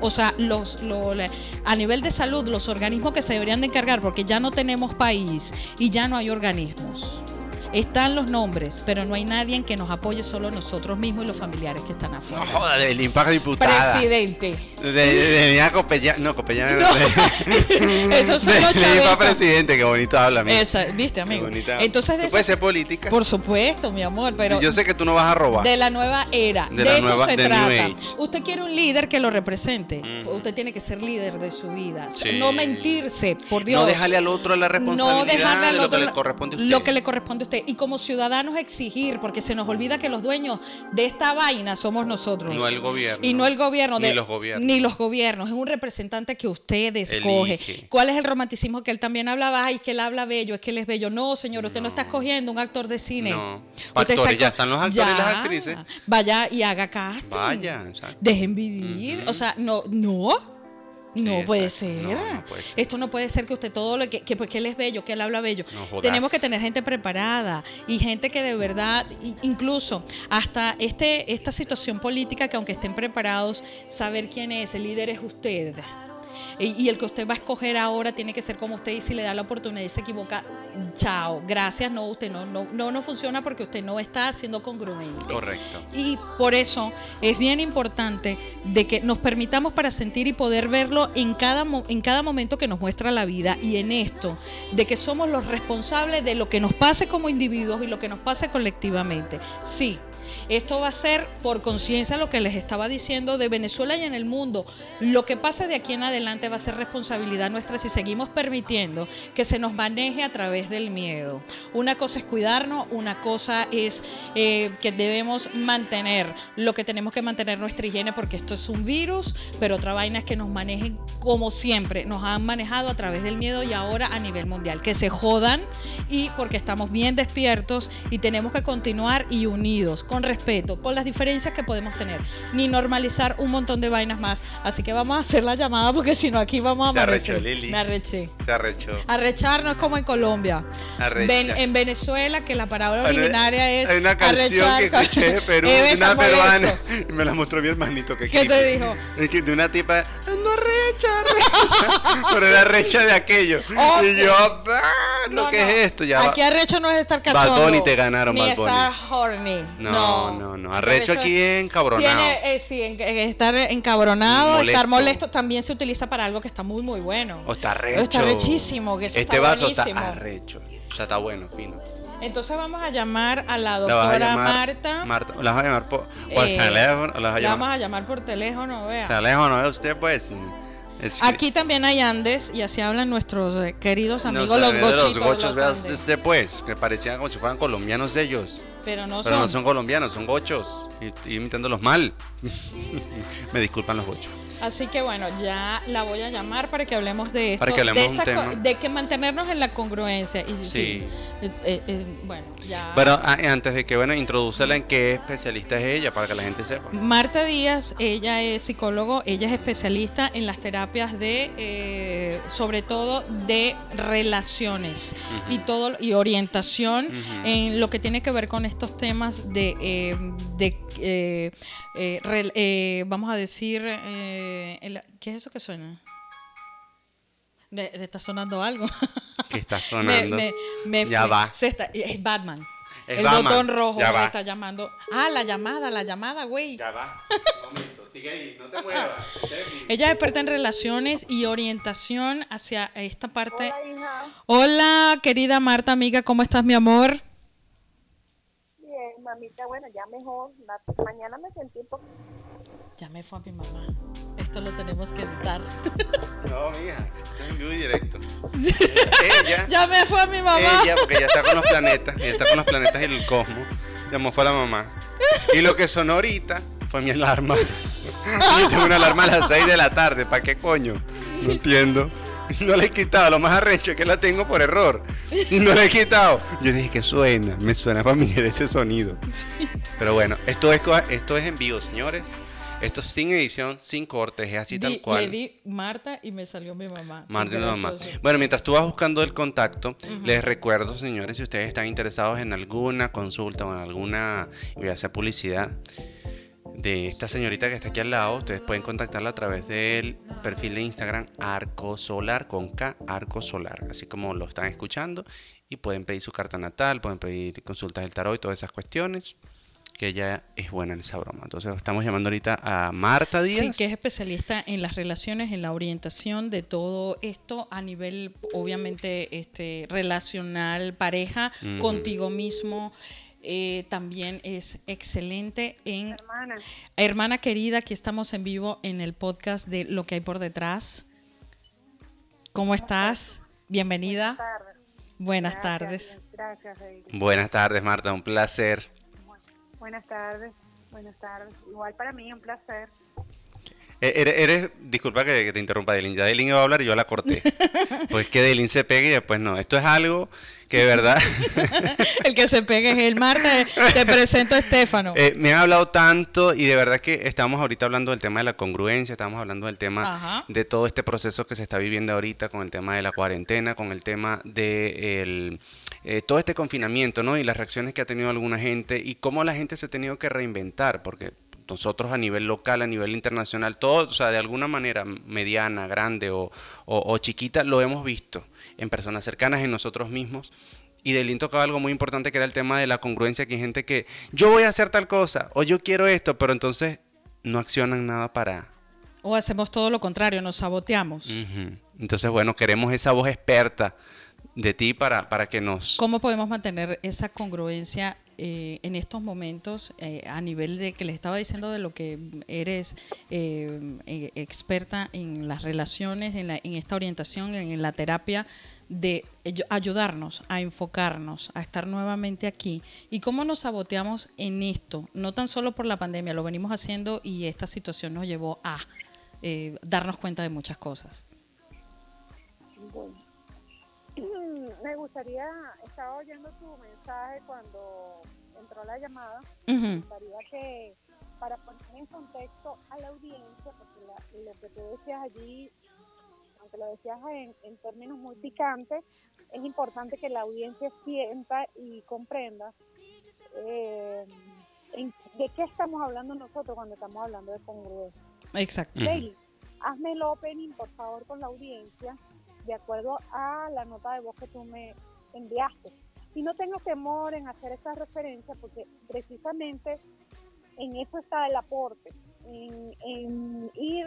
O sea, los, a nivel de salud, los organismos que se deberían de encargar, porque ya no tenemos país y ya no hay organismos. Están los nombres, pero no hay nadie que nos apoye, solo nosotros mismos y los familiares que están afuera. No joda, del impacto diputada. Presidente. De, de, de, no, Copellán. No. de- Esos son los chavistas. presidente, qué bonito habla, amigo. Esa, ¿Viste, amigo? Entonces, de Tú eso- puedes ser política. por supuesto, mi amor, pero yo sé que tú no vas a robar. de la nueva era. De la esto nueva- se de New trata. Age. Usted quiere un líder que lo represente. Usted tiene que ser líder de su vida. Sí. No mentirse, por Dios. No dejarle al otro la responsabilidad No dejarle al de lo otro que le corresponde a usted. Lo que le corresponde a usted. Y como ciudadanos exigir, porque se nos olvida que los dueños de esta vaina somos nosotros. No el gobierno. Y no el gobierno. Ni de- los gobiernos. Ni los gobiernos. Es un representante que usted escoge. Elige. ¿Cuál es el romanticismo que él también hablaba? Ay, que él habla bello, es que él es bello. No, señor, usted no, está escogiendo un actor de cine. No. Actores, está ya están los actores y las actrices. Vaya y haga casting. Vaya, exacto. Dejen vivir. O sea, no, no. No, Sí, puede ser. No, no puede ser. Esto no puede ser que usted todo lo que, que porque él es bello, que él habla bello. No. Tenemos que tener gente preparada y gente que de verdad, incluso hasta este, esta situación política, que aunque estén preparados, saber quién es, el líder es usted. Y, el que usted va a escoger ahora tiene que ser como usted y si le da la oportunidad y se equivoca, chao, gracias, no, usted no, no, no, no funciona porque usted no está siendo congruente. Correcto. Y por eso es bien importante de que nos permitamos para sentir y poder verlo en cada, en cada momento que nos muestra la vida y en esto, de que somos los responsables de lo que nos pase como individuos y lo que nos pase colectivamente. Sí. Esto va a ser por conciencia lo que les estaba diciendo de Venezuela y en el mundo. Lo que pase de aquí en adelante va a ser responsabilidad nuestra si seguimos permitiendo que se nos maneje a través del miedo. Una cosa es cuidarnos, una cosa es eh, que debemos mantener lo que tenemos que mantener nuestra higiene porque esto es un virus, pero otra vaina es que nos manejen como siempre, nos han manejado a través del miedo y ahora a nivel mundial, que se jodan y porque estamos bien despiertos y tenemos que continuar y unidos, con respeto, con las diferencias que podemos tener, ni normalizar un montón de vainas más. Así que vamos a hacer la llamada porque si no aquí vamos a Se arrechó. Lili. Me arreché. Se arrechó. Arrechar no es como en Colombia. Arrecha. Ven- en Venezuela, que la palabra originaria es. Hay una canción arrechar. que escuché de Perú, Eve de una molesto. peruana, y me la mostró mi hermanito. Que ¿Qué te creepy. dijo? Es que de una tipa, no recha, recha. Pero era recha de aquello. Y yo, ah, No, ¿no, ¿qué no. es esto? Ya va. Aquí arrecho no es estar Bad cachondo. Bunny te ganaron, ni Bad Bunny. estar horny. No, no, no. Arrecho aquí encabronado. Tiene, eh, sí, en- en estar encabronado, Molesto. estar molesto también se utiliza para algo que está muy, muy bueno. O está recho. O está rechísimo, que eso Este está vaso buenísimo. está arrecho. O sea, está bueno, fino. Entonces vamos a llamar a la La doctora llamar, Marta. Marta. ¿La vas a llamar por, por Eh, teléfono? ¿O la vas a La vamos a llamar por teléfono, vea. Teléfono, ¿eh? usted pues. Es- Aquí también hay Andes y así hablan nuestros eh, queridos no amigos sé, los gochitos. los gochos, vea usted pues, que parecían como si fueran colombianos ellos. Pero no Pero son. no son colombianos, son gochos. Y estoy imitándolos mal. Me disculpan los gochos. Así que bueno, ya la voy a llamar para que hablemos de esto. Para que hablemos de, esta tema. de que mantenernos en la congruencia. Y, sí. Sí. eh, eh, eh, bueno, ya. Pero ah, antes de que, bueno, introdúcela en qué especialista es ella, para que la gente sepa. Marta Díaz, ella es psicólogo, ella es especialista en las terapias de, eh, sobre todo de relaciones y todo y orientación en lo que tiene que ver con estos temas de, eh, de eh, eh, eh, vamos a decir, eh, el- ¿qué es eso que suena? Le- le está sonando algo. Que está sonando. me- me Ya va. Se está- es Batman. Es el Batman. botón rojo Ya me va. está llamando. Ah, la llamada, la llamada, güey. Ya va. Un momento, sigue ahí, no te muevas. Ella es experta en relaciones y orientación hacia esta parte. Hola, hija. Hola, querida Marta, amiga, ¿cómo estás, mi amor? Bien, mamita, bueno, ya mejor. La- mañana me sentí un poco... Ya me fue a mi mamá. Esto lo tenemos que editar. No, mija, esto es en vivo y directo. ella, Ya me fue a mi mamá. ella, porque ella está con los planetas, ella está con los planetas y el cosmos, llamó fue a la mamá. Y lo que sonó ahorita fue mi alarma. Yo tengo una alarma a las 6 de la tarde, ¿para qué coño? No entiendo. No la he quitado, lo más arrecho es que la tengo por error. Y no la he quitado. Yo dije que suena, me suena familiar ese sonido. Pero bueno, esto es, esto es en vivo, señores. Esto es sin edición, sin cortes, es así tal cual. Le di Marta y me salió mi mamá. Marta y mi mamá. Bueno, mientras tú vas buscando el contacto, les recuerdo, señores, si ustedes están interesados en alguna consulta o en alguna, ya sea publicidad, de esta señorita que está aquí al lado, ustedes pueden contactarla a través del perfil de Instagram Arco Solar con K, Arco Solar, así como lo están escuchando, y pueden pedir su carta natal, pueden pedir consultas del tarot y todas esas cuestiones, que ella es buena en esa broma. Entonces estamos llamando ahorita a Marta Díaz. Sí, que es especialista en las relaciones, en la orientación de todo esto a nivel, obviamente, este, relacional, pareja, contigo mismo. Eh, también es excelente en Hermana, hermana querida. Aquí estamos en vivo en el podcast de Lo que hay por detrás. ¿Cómo estás? Bienvenida. Buenas Gracias, tardes. Gracias. Buenas tardes, Marta, un placer. Buenas tardes. Buenas tardes. Igual para mí, un placer. Eh, Eres, eres- disculpa que, que te interrumpa, Delin. Ya Delin iba a hablar y yo la corté. Pues que Delin se pegue y después no. Esto es algo que de verdad El que se pegue es el Marta. Te presento a Estefano. eh, me han hablado tanto y de verdad que estamos ahorita hablando del tema de la congruencia, estamos hablando del tema Ajá. de todo este proceso que se está viviendo ahorita con el tema de la cuarentena, con el tema de el, eh, todo este confinamiento, ¿no? Y las reacciones que ha tenido alguna gente y cómo la gente se ha tenido que reinventar, porque nosotros a nivel local, a nivel internacional, todo, o sea, de alguna manera mediana, grande o, o- o chiquita, lo hemos visto en personas cercanas, en nosotros mismos. Y Delin tocaba algo muy importante que era el tema de la congruencia, que hay gente que yo voy a hacer tal cosa o yo quiero esto, pero entonces no accionan nada para... O hacemos todo lo contrario, nos saboteamos. Entonces, bueno, queremos esa voz experta de ti para, para que nos... ¿Cómo podemos mantener esa congruencia eh, en estos momentos eh, a nivel de que les estaba diciendo de lo que eres eh, eh, experta en las relaciones, en, la- en esta orientación, en, en la terapia, de ayudarnos a enfocarnos, a estar nuevamente aquí? ¿Y cómo nos saboteamos en esto? No tan solo por la pandemia, lo venimos haciendo y esta situación nos llevó a eh, darnos cuenta de muchas cosas. Gustaría, estaba oyendo tu mensaje cuando entró la llamada, me gustaría que para poner en contexto a la audiencia, porque la- lo que tú decías allí, aunque lo decías en, en términos muy picantes, es importante que la audiencia sienta y comprenda eh, en- de qué estamos hablando nosotros cuando estamos hablando de congruencia. Exacto. Hazme el opening, por favor, con la audiencia, de acuerdo a la nota de voz que tú me enviaste. Y no tengas temor en hacer esta referencia, porque precisamente en eso está el aporte, en, en ir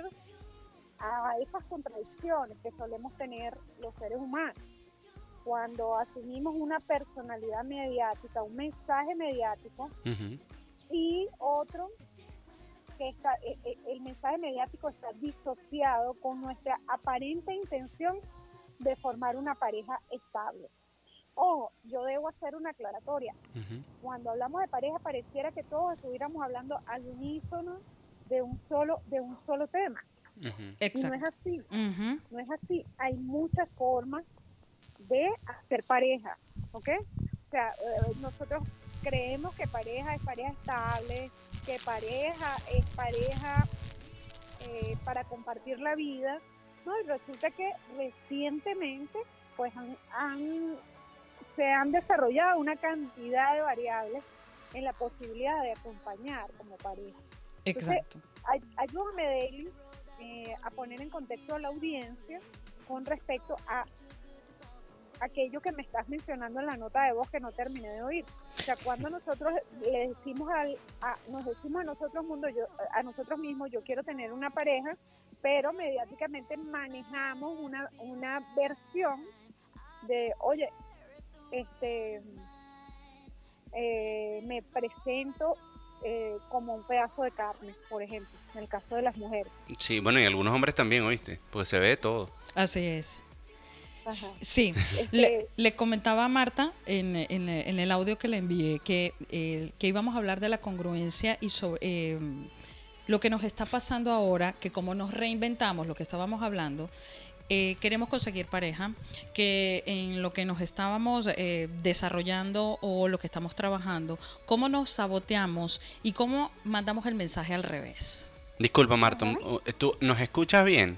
a esas contradicciones que solemos tener los seres humanos. Cuando asumimos una personalidad mediática, un mensaje mediático, y otro que está, eh, eh, el mensaje mediático está disociado con nuestra aparente intención de formar una pareja estable. Ojo, yo debo hacer una aclaratoria. Ujú. Cuando hablamos de pareja pareciera que todos estuviéramos hablando al unísono de un solo de un solo tema. Ujú. Y no es así, Ujú. no es así. Hay muchas formas de hacer pareja, ¿ok? O sea, eh, nosotros creemos que pareja es pareja estable, que pareja es pareja eh, para compartir la vida, ¿no? Y resulta que recientemente, pues, han, han- se han desarrollado una cantidad de variables en la posibilidad de acompañar como pareja. Exacto. Ay- ayúdame, Daily, eh, a poner en contexto a la audiencia con respecto a aquello que me estás mencionando en la nota de voz que no terminé de oír. O sea, cuando nosotros le decimos al, a, nos decimos a nosotros mundo, yo, a nosotros mismos, yo quiero tener una pareja, pero mediáticamente manejamos una, una versión de, oye, este, eh, me presento eh, como un pedazo de carne, por ejemplo, en el caso de las mujeres. Sí, bueno, y algunos hombres también, ¿oíste? Porque se ve todo. Así es. Ajá. Sí, Este- le, le comentaba a Marta en, en- en el audio que le envié que, eh, que íbamos a hablar de la congruencia y sobre eh, lo que nos está pasando ahora, que como nos reinventamos, lo que estábamos hablando, eh, queremos conseguir pareja, que en lo que nos estábamos eh, desarrollando o lo que estamos trabajando, cómo nos saboteamos y cómo mandamos el mensaje al revés. Disculpa, Marta, ¿tú nos escuchas bien?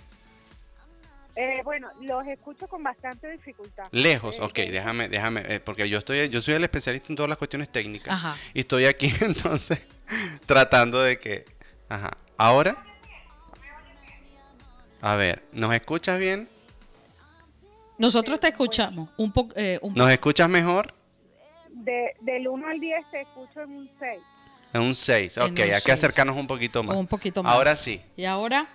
Eh, bueno, los escucho con bastante dificultad. Lejos, ok, déjame, déjame, eh, porque yo estoy, yo soy el especialista en todas las cuestiones técnicas. Ajá. Y estoy aquí entonces tratando de que, ajá, ahora, a ver, ¿nos escuchas bien? Nosotros te escuchamos un poco, eh, un ¿Nos escuchas mejor? De, del 1 al 10 te escucho en un 6. En un 6, En ok, un hay que seis. acercarnos un poquito más. un poquito más. Ahora sí. Y ahora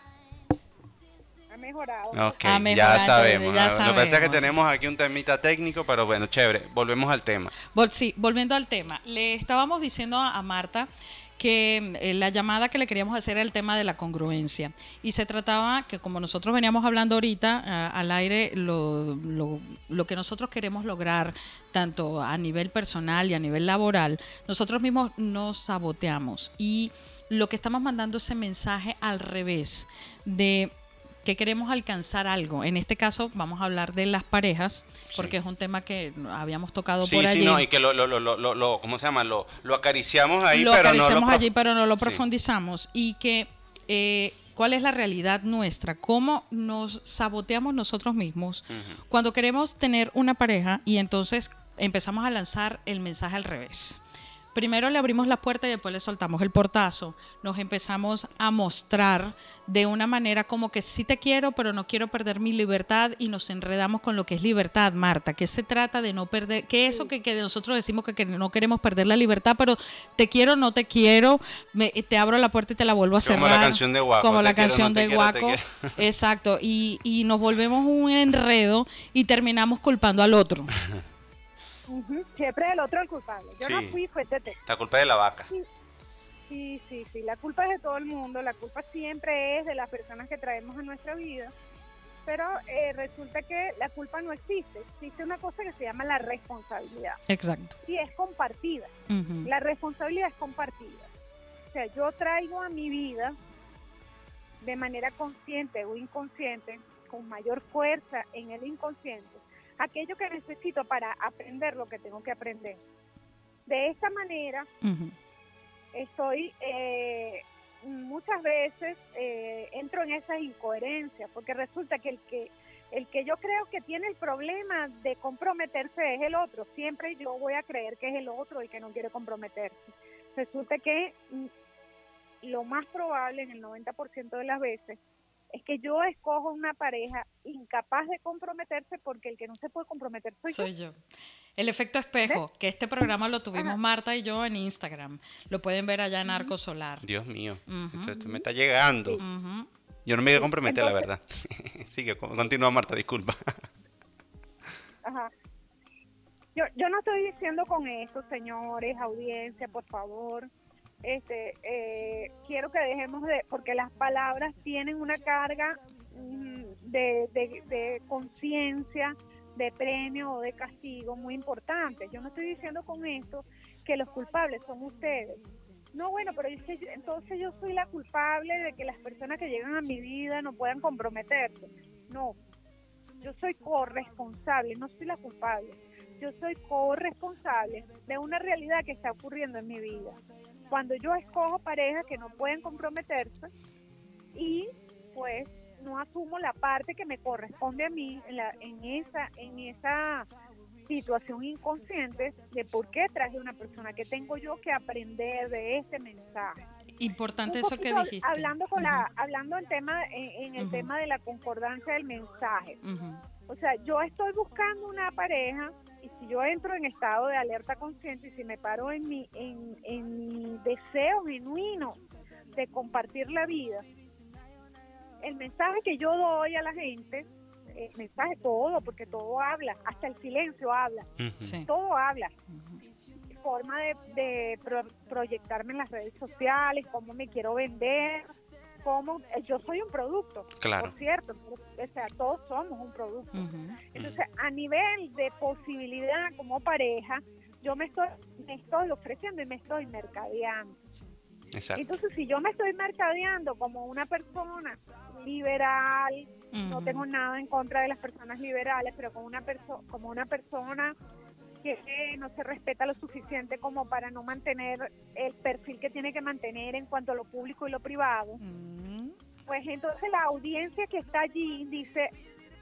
Ha mejorado. Ok, Ah, ya mejorando, sabemos. ya Lo que pasa es que sabemos. tenemos aquí un temita técnico, pero bueno, chévere. Volvemos al tema. Vol- sí, volviendo al tema, le estábamos diciendo a, a Marta que eh, la llamada que le queríamos hacer era el tema de la congruencia. Y se trataba que como nosotros veníamos hablando ahorita al aire, lo, lo, que nosotros queremos lograr, tanto a nivel personal y a nivel laboral, nosotros mismos nos saboteamos. Y lo que estamos mandando ese mensaje al revés, de que queremos alcanzar algo. En este caso vamos a hablar de las parejas, porque es un tema que habíamos tocado por allí. Sí, no, y que lo, lo, lo, lo, ¿cómo se llama? Lo, lo acariciamos ahí, lo acariciamos allí, pero no lo profundizamos. Y que, eh, ¿cuál es la realidad nuestra? ¿Cómo nos saboteamos nosotros mismos cuando queremos tener una pareja y entonces empezamos a lanzar el mensaje al revés? Primero le abrimos la puerta y después le soltamos el portazo. Nos empezamos a mostrar de una manera como que sí te quiero, pero no quiero perder mi libertad y nos enredamos con lo que es libertad, Marta. ¿Qué se trata de no perder? ¿Qué es eso que, que nosotros decimos que, no queremos perder la libertad, pero te quiero, no te quiero, te abro la puerta y te la vuelvo a cerrar? Como la canción de Guaco. Como la canción de Guaco. Exacto. Y, y nos volvemos un enredo y terminamos culpando al otro. Siempre el otro el culpable. Yo no fui, fue Tete. La culpa es de la vaca. Sí, sí, sí, la culpa es de todo el mundo, la culpa siempre es de las personas que traemos a nuestra vida, pero eh, resulta que la culpa no existe, existe una cosa que se llama la responsabilidad. Exacto. Y es compartida, la responsabilidad es compartida. O sea, yo traigo a mi vida de manera consciente o inconsciente, con mayor fuerza en el inconsciente, aquello que necesito para aprender lo que tengo que aprender. De esta manera, estoy eh, muchas veces eh, entro en esas incoherencias, porque resulta que el que el que yo creo que tiene el problema de comprometerse es el otro. Siempre yo voy a creer que es el otro y que no quiere comprometerse. Resulta que mm, lo más probable en el 90% de las veces es que yo escojo una pareja incapaz de comprometerse porque el que no se puede comprometer soy, yo. El efecto espejo, que este programa lo tuvimos Marta y yo en Instagram. Lo pueden ver allá en Arco Solar. Dios mío, esto, me está llegando. Yo no me voy a comprometer, la verdad. Sigue, continúa Marta, disculpa. Ajá. Yo, yo no estoy diciendo con esto, señores, audiencia, por favor, este, eh, quiero que dejemos de, porque las palabras tienen una carga mm, de, de, conciencia, de premio o de castigo muy importante. Yo no estoy diciendo con esto que los culpables son ustedes. No, bueno, pero entonces yo soy la culpable de que las personas que llegan a mi vida no puedan comprometerse. No, yo soy corresponsable, no soy la culpable. Yo soy corresponsable de una realidad que está ocurriendo en mi vida cuando yo escojo parejas que no pueden comprometerse y pues no asumo la parte que me corresponde a mí en, la, en esa en esa situación inconsciente de por qué traje una persona que tengo yo que aprender de este mensaje. Importante eso que dijiste. Hablando con la hablando en tema en, el tema de la concordancia del mensaje. O sea, yo estoy buscando una pareja y si yo entro en estado de alerta consciente y si me paro en mi, en, mi deseo genuino de compartir la vida, el mensaje que yo doy a la gente, el mensaje todo, porque todo habla, hasta el silencio habla, todo habla. Forma de, proyectarme en las redes sociales, cómo me quiero vender, como eh, yo soy un producto, claro. por cierto, o sea, todos somos un producto. Entonces, a nivel de posibilidad como pareja, yo me estoy, me estoy ofreciendo y me estoy mercadeando. Exacto. Entonces, si yo me estoy mercadeando como una persona liberal, no tengo nada en contra de las personas liberales, pero como una, persona como una persona que no se respeta lo suficiente como para no mantener el perfil que tiene que mantener en cuanto a lo público y lo privado, mm. pues entonces la audiencia que está allí dice,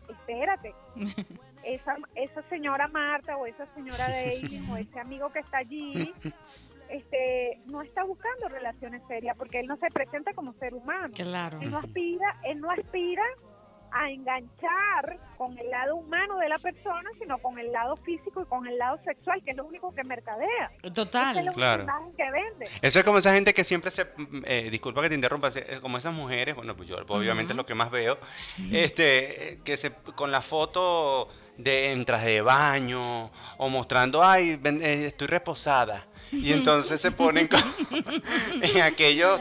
espérate, esa, esa señora Marta o esa señora Daisy o ese amigo que está allí, este, no está buscando relaciones serias porque él no se presenta como ser humano. Claro. Él no aspira, él no aspira a enganchar con el lado humano de la persona, sino con el lado físico y con el lado sexual, que es lo único que mercadea. Total, claro. Que vende. Eso es como esa gente que siempre se, eh, disculpa que te interrumpa, como esas mujeres, bueno, pues yo obviamente es lo que más veo, este, que se, con la foto de en traje de baño o mostrando, ay, ven, eh, estoy reposada. Y entonces se ponen en aquello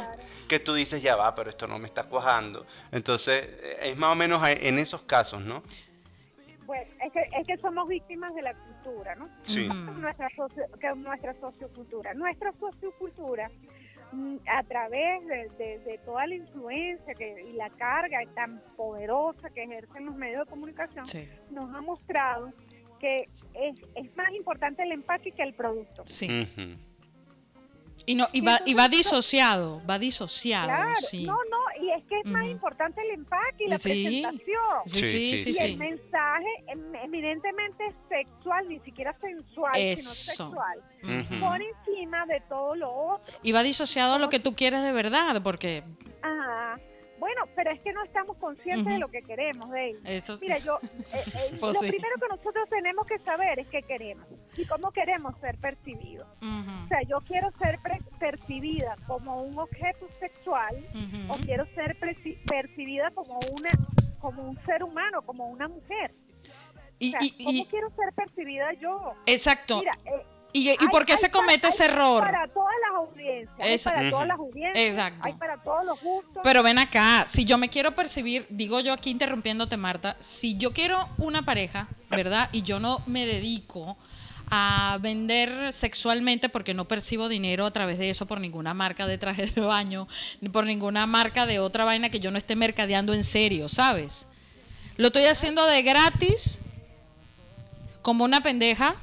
que tú dices, ya va, pero esto no me está cuajando. Entonces, es más o menos en esos casos, ¿no? Bueno, es que, es que somos víctimas de la cultura, ¿no? Sí. nuestra, socio, que es nuestra sociocultura. Nuestra sociocultura, mm, a través de, de- de toda la influencia que, y la carga tan poderosa que ejercen los medios de comunicación, Sí. nos ha mostrado que es, es más importante el empaque que el producto. Sí. Y, no, y, va, y va disociado, va disociado. Claro, sí. no, no, y es que es más Ujú. importante el empaque y la Sí. presentación. Sí, Sí, sí, Y sí. el mensaje em- eminentemente sexual, ni siquiera sensual, sino Eso. sexual, Ujú. por encima de todo lo otro. Y va disociado a lo que tú quieres de verdad, porque Ajá. Bueno, pero es que no estamos conscientes de lo que queremos, Dave. eso Mira, yo, eh, eh, Pues lo sí. primero que nosotros tenemos que saber es qué queremos y cómo queremos ser percibidos. O sea, yo quiero ser pre- percibida como un objeto sexual o quiero ser percibida como una como un ser humano, como una mujer. Y, O sea, y- ¿cómo quiero ser percibida yo? exacto. Mira, eh, ¿Y, y hay- por qué hay se comete hay ese error? Para todas las audiencias, hay para todas las audiencias, Exacto. hay para todos los gustos. Pero ven acá, si yo me quiero percibir, digo yo aquí interrumpiéndote, Marta, si yo quiero una pareja, ¿verdad? Y yo no me dedico a vender sexualmente porque no percibo dinero a través de eso por ninguna marca de traje de baño, ni por ninguna marca de otra vaina que yo no esté mercadeando en serio, ¿sabes? Lo estoy haciendo de gratis, como una pendeja.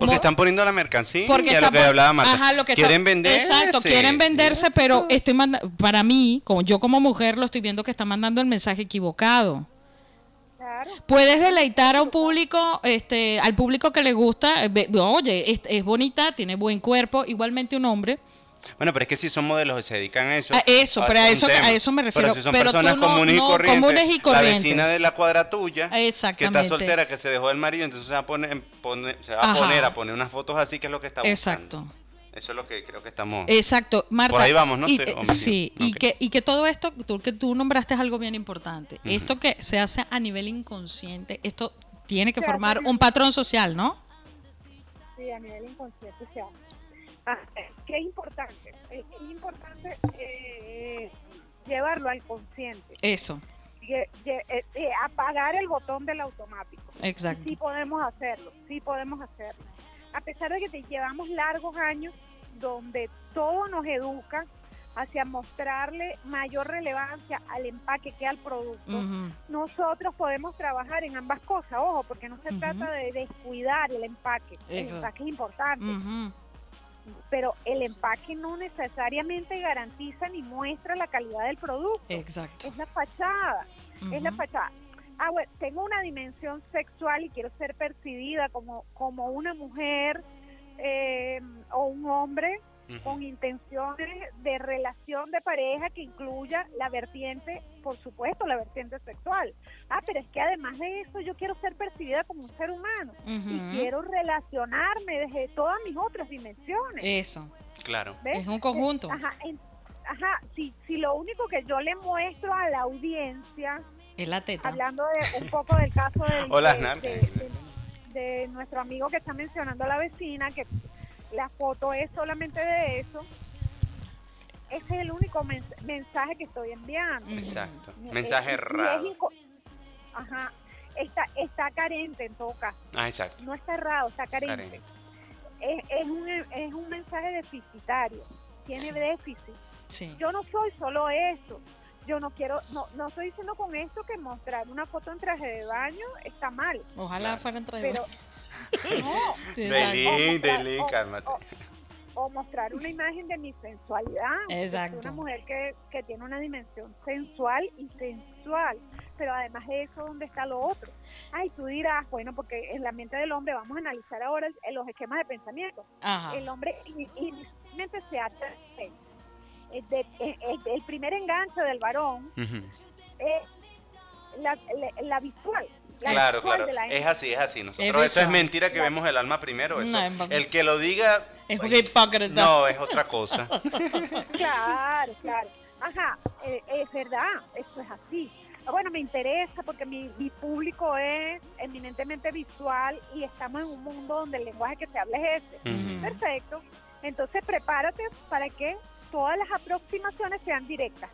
Porque están poniendo la mercancía porque y a lo que hablaba Marta. Ajá, lo que está- quieren venderse. Exacto, quieren venderse, pero estoy manda- para mí, como yo como mujer lo estoy viendo que está mandando el mensaje equivocado. Claro. Puedes deleitar a un público, este, al público que le gusta, eh, oye, es, es bonita, tiene buen cuerpo, igualmente un hombre. Bueno, pero es que si son modelos que se dedican a eso. A eso, pero a eso- a eso me refiero. Pero si son Pero personas no- comunes, y no, corrientes, comunes y La corrientes. vecina de la cuadra tuya. Que Exactamente. está soltera, que se dejó del marido, entonces se va a poner, pone- se va a poner a poner unas fotos así, que es lo que está buscando. Exacto. Eso es lo que creo que estamos. Exacto, Marta. Por ahí vamos, ¿no? y- Sí, eh, sí, y, que, y que todo esto, tú, que tú nombraste es algo bien importante. Esto que se hace a nivel inconsciente, esto tiene que Se formar hace- un patrón social, ¿no? Sí, a nivel inconsciente se hace. Ah, ¿Qué es importante? Es es importante eh, llevarlo al consciente. Eso, eh, eh, apagar el botón del automático. exacto. Sí podemos hacerlo, sí podemos hacerlo. A pesar de que te llevamos largos años donde todo nos educa hacia mostrarle mayor relevancia al empaque que al producto, Ujú, nosotros podemos trabajar en ambas cosas, ojo, porque no se Ujú. trata de descuidar el empaque. El Exacto. empaque es importante, ujú. Pero el empaque no necesariamente garantiza ni muestra la calidad del producto. Exacto. Es la fachada, es la fachada. Ah, bueno, tengo una dimensión sexual y quiero ser percibida como, como una mujer eh, o un hombre Con intenciones de relación de pareja que incluya la vertiente, por supuesto, la vertiente sexual. Ah, pero es que además de eso yo quiero ser percibida como un ser humano y quiero relacionarme desde todas mis otras dimensiones. Eso, Claro. ¿ves? es un conjunto. Ajá, en- ajá si, si lo único que yo le muestro a la audiencia, Es la teta. hablando de un poco del caso de, nalgas. de- de- de nuestro amigo que está mencionando a la vecina, que la foto es solamente de eso, ese es el único mens- mensaje que estoy enviando. Ujú. Exacto. Mensaje y es errado. inco- Ajá, está, está carente en todo caso, Ah, exacto. no está errado, está carente. Carente. Es, es un, es un mensaje deficitario, tiene Sí. déficit. Sí. yo no soy solo eso. Yo no quiero, no, no estoy diciendo con esto que mostrar una foto en traje de baño está mal, Ojalá Claro. fueran traídos. pero no, Delí, O Delí, o- cálmate. o- o mostrar una imagen de mi sensualidad. Exacto. Una mujer que, que tiene una dimensión sensual y sensual, pero además de eso, ¿dónde está lo otro? Ay, tú dirás, bueno, porque en la mente del hombre, vamos a analizar ahora el- los esquemas de pensamiento. Ajá. el hombre ini- inicialmente se atrae. El, primer enganche del varón es la, la- la visual. La Claro, claro. Es así, es así. Nosotros, Es eso es mentira que vemos el alma primero. Eso. No, es- el que lo diga. Es un hipócrita. No, es otra cosa. Claro, claro. Ajá, eh, es verdad, eso es así. bueno, me interesa porque mi, mi público es eminentemente visual y estamos en un mundo donde el lenguaje que se habla es ese. Perfecto. Entonces prepárate para que todas las aproximaciones sean directas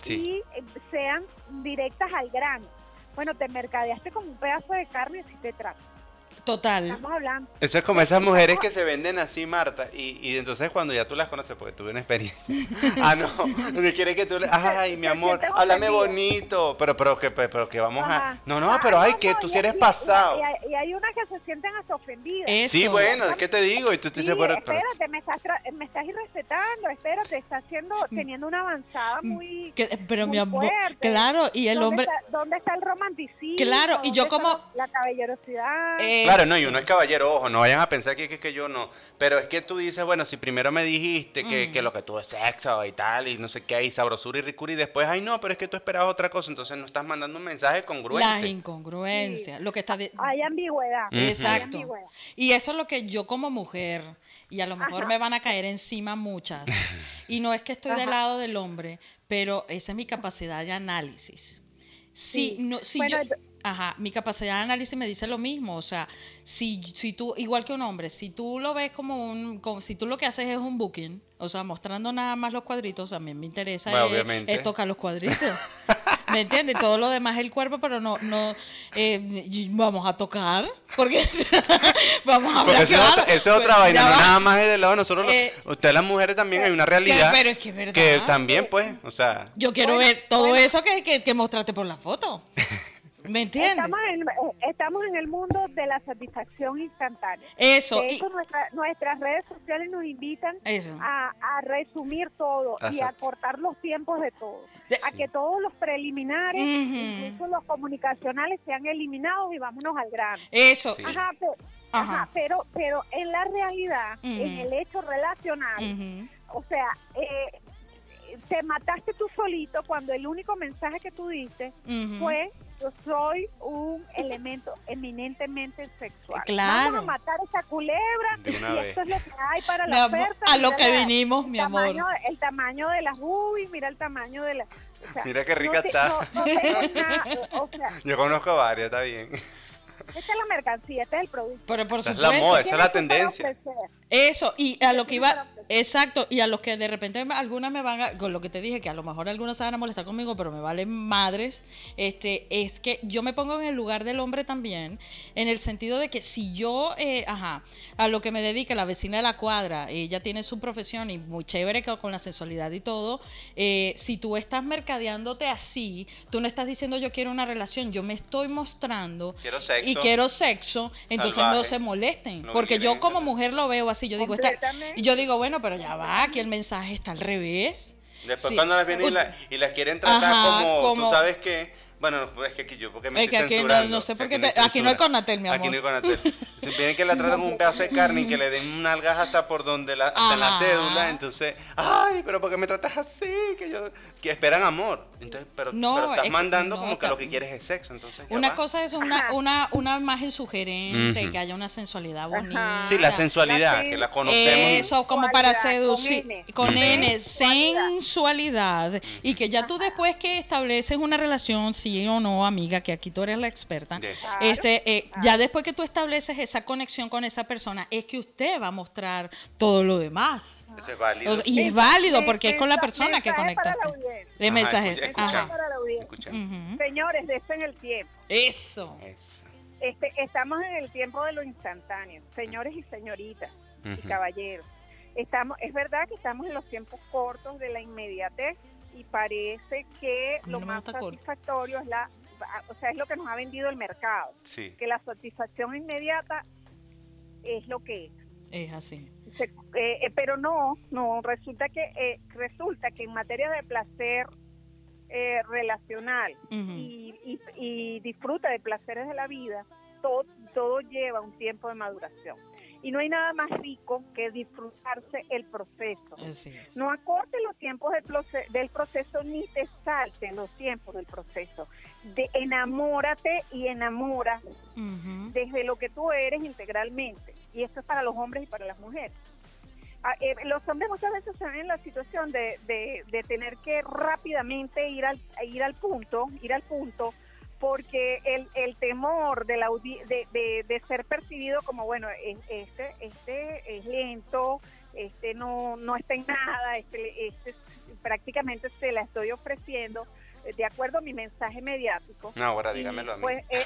Sí. y eh, sean directas al grano. Bueno, te mercadeaste como un pedazo de carne y así te trato. Total. Estamos hablando. Eso es como esas mujeres que se venden así, Marta, y, y entonces cuando ya tú las conoces, porque tuve una experiencia. ah, no, donde quiere que tú le, ay, mi amor, háblame bonito, pero, pero que, pero que vamos a, no, no, Ah, pero ay, que tú y- sí eres pasado. Y, hay- y hay unas que se sienten hasta ofendidas. Eso. Sí, bueno, es que te digo, y tú te Sí, dices, pero, pero- espérate, me estás, tra- me estás irrespetando, espérate, estás haciendo, teniendo una avanzada muy... Que- pero muy mi amor, fuerte. claro, y el ¿Dónde hombre, Está, ¿Dónde está el romanticismo? Claro, y yo ¿Dónde está como- La caballerosidad. Claro, no, y uno es caballero, ojo, no vayan a pensar que, que, que yo no. Pero es que tú dices, bueno, si primero me dijiste que, que lo que tú es sexo y tal, y no sé qué, y sabrosura y ricura, y después, ay, no, pero es que tú esperabas otra cosa, entonces no estás mandando un mensaje las congruente. incongruencias, lo que está de- Hay ambigüedad. Ujú. hay Exacto. ambigüedad. Y eso es lo que yo como mujer, y a lo mejor Ajá. me van a caer encima muchas, y no es que estoy del lado del hombre, pero esa es mi capacidad de análisis. Si, Sí. no, si Bueno, yo, ajá, mi capacidad de análisis me dice lo mismo, o sea, si, si tú, igual que un hombre, si tú lo ves como un, como, si tú lo que haces es un booking, o sea, mostrando nada más los cuadritos, a mí me interesa Bueno, es- tocar los cuadritos. ¿Me entiendes? Todo lo demás es el cuerpo, pero no, no, eh, vamos a tocar, porque vamos a Porque hablar eso, es otra, eso es otra Pues, vaina, no nada más es del lado de nosotros. Eh, ustedes las mujeres también hay una realidad. pero es que es verdad. Que también, pues, o sea, Yo quiero Bueno, ver todo bueno. eso que, que, que mostraste por la foto. ¿Me entiendes? Estamos en, eh, estamos en el mundo de la satisfacción instantánea. Eso. De y- nuestra- nuestras redes sociales nos invitan a, a resumir todo y a cortar los tiempos de todo. De- A que todos los preliminares, incluso los comunicacionales, sean eliminados y vámonos al grano. eso. Sí. Ajá, pe- Ajá. ajá, pero, pero en la realidad, en el hecho relacional, o sea, eh, te mataste tú solito cuando el único mensaje que tú diste fue yo soy un elemento eminentemente sexual. Claro. Vamos a matar esa culebra y vez. esto es lo que hay para Mi la amor, oferta. a lo que la- vinimos, mi amor. el tamaño de las uy, mira el tamaño de la... o sea, Mira qué rica no te- está. No, no tengo nada, o sea, yo conozco varias, está bien. esta es la mercancía, este es el producto. Pero por Esa es supuesto. la moda, esa es la tendencia. Eso, y a lo que iba. Exacto, y a los que de repente algunas me van a, con lo que te dije, que a lo mejor algunas se van a molestar conmigo, pero me valen madres, este, es que yo me pongo en el lugar del hombre también, en el sentido de que si yo, eh, ajá, a lo que me dedica la vecina de la cuadra, ella tiene su profesión y muy chévere con la sensualidad y todo, eh, si tú estás mercadeándote así, tú no estás diciendo yo quiero una relación, yo me estoy mostrando Quiero sexo. y quiero sexo, entonces no se molesten, porque yo como mujer lo veo así, yo digo, esta- yo digo, bueno, pero ya va, aquí el mensaje está al revés. Después Sí. cuando las vienen y, Ut- la- y las quieren tratar Ajá, como, como- tú sabes que, bueno, no, es que aquí yo, porque me Es estoy que aquí no- censurando. no sé O sea, por qué aquí te- aquí no hay. Conatel, mi Aquí no hay amor. Conatel. Si vienen que la tratan un pedazo de carne y que le den una algaja hasta por donde la, hasta la cédula, entonces, ay, pero ¿por qué me tratas así? Que yo, que esperan amor. Entonces, pero, No, pero es estás que- mandando no, como que lo que quieres es sexo, entonces Una va. cosa es una, una, una imagen sugerente, que haya una sensualidad Ajá. bonita. Sí, la sensualidad, La que la conocemos. Eso, como para con seducir, N. con N, Sensualidad. sensualidad. Y que ya tú después que estableces una relación, sí o no, amiga, que aquí tú eres la experta. Claro, este, eh, ya después que tú estableces esa conexión con esa persona, es que usted va a mostrar todo lo demás. Eso es válido. O sea, y es válido porque es con la mensaje persona que conectaste. Ajá, mensaje. escucha- Mensaje escucha. Ajá. para la audiencia. Escucha. Ujú. Señores, en el tiempo. Eso. Eso. Este, estamos en el tiempo de lo instantáneo, señores y señoritas y caballeros. Estamos, es verdad que estamos en los tiempos cortos de la inmediatez y parece que lo más corto. satisfactorio es la, o sea, es lo que nos ha vendido el mercado, Sí. que la satisfacción inmediata es lo que es. Es así. Se- eh, eh, pero no, no, resulta que eh, resulta que en materia de placer eh, relacional y, y, y disfruta de placeres de la vida, todo, todo lleva un tiempo de maduración. Y no hay nada más rico que disfrutarse el proceso. No acorte los tiempos del, proce- del proceso ni te salten los tiempos del proceso. De, enamórate y enamora desde lo que tú eres integralmente. Y esto es para los hombres y para las mujeres. Ah, eh, los hombres muchas veces se ven en la situación de, de, de tener que rápidamente ir al, ir al punto, ir al punto, porque el, el temor de, la, de, de, de ser percibido como, bueno, este, este es lento, este no, no está en nada, este, este prácticamente se la estoy ofreciendo eh, de acuerdo a mi mensaje mediático. No, ahora dígamelo a mí. Pues, eh,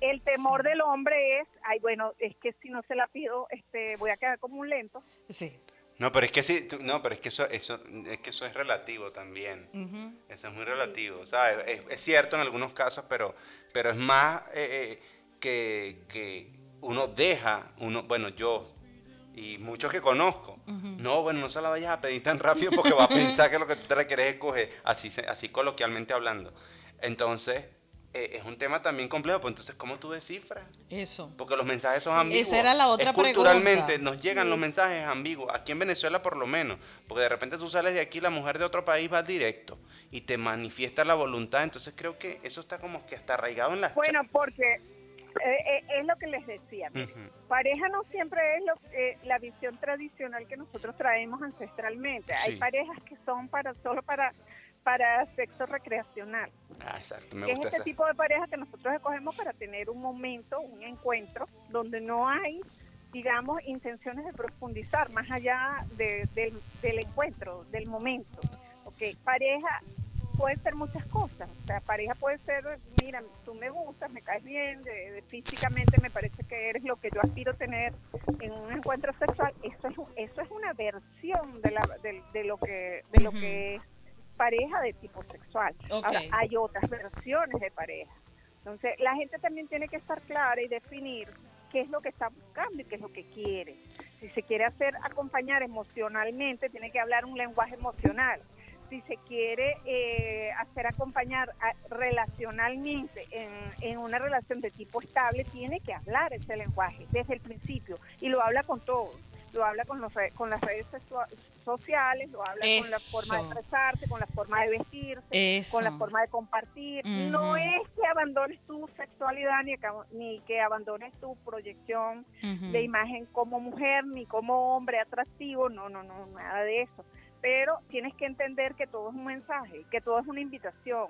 el temor del hombre es, ay, bueno, es que si no se la pido, este, voy a quedar como un lento. Sí. No, pero es que sí, no, pero es que eso, eso, es que eso es relativo también. Eso es muy relativo, ¿sabes? Es, es, cierto en algunos casos, pero, pero es más eh, que, que uno deja, uno, bueno, yo y muchos que conozco. No, bueno, no se la vayas a pedir tan rápido porque va a pensar que lo que tú te la quieres escoger, así, así coloquialmente hablando. Entonces, eh, es un tema también complejo, pues entonces, ¿cómo tú descifras? Eso. Porque los mensajes son ambiguos. Esa era la otra es Culturalmente nos llegan los mensajes ambiguos, aquí en Venezuela por lo menos, porque de repente tú sales de aquí, la mujer de otro país va directo y te manifiesta la voluntad, entonces creo que eso está como que hasta arraigado en las... Bueno, porque eh, eh, es lo que les decía. Pareja no siempre es lo, eh, la visión tradicional que nosotros traemos ancestralmente. Hay parejas que son para solo para para sexo recreacional. Ah, exacto, me gusta es este tipo de pareja que nosotros escogemos para tener un momento, un encuentro, donde no hay, digamos, intenciones de profundizar más allá de, del encuentro, del momento. Okay. Pareja puede ser muchas cosas. O sea, pareja puede ser, mira, tú me gustas, me caes bien, de, físicamente me parece que eres lo que yo aspiro a tener en un encuentro sexual. Eso es, eso es una versión de, la, de, lo que de lo que es pareja de tipo sexual. Ahora, hay otras versiones de pareja. Entonces, la gente también tiene que estar clara y definir qué es lo que está buscando y qué es lo que quiere. Si se quiere hacer acompañar emocionalmente, tiene que hablar un lenguaje emocional si se quiere eh, hacer acompañar relacionalmente en, en, una relación de tipo estable, tiene que hablar ese lenguaje desde el principio y lo habla con todos. Lo habla con, los, con las redes sociales, lo habla con la forma de expresarse, con la forma de vestirse, con la forma de compartir. No es que abandones tu sexualidad ni que, ni que abandones tu proyección de imagen como mujer ni como hombre atractivo, no, no, no, nada de eso. Pero tienes que entender que todo es un mensaje, que todo es una invitación.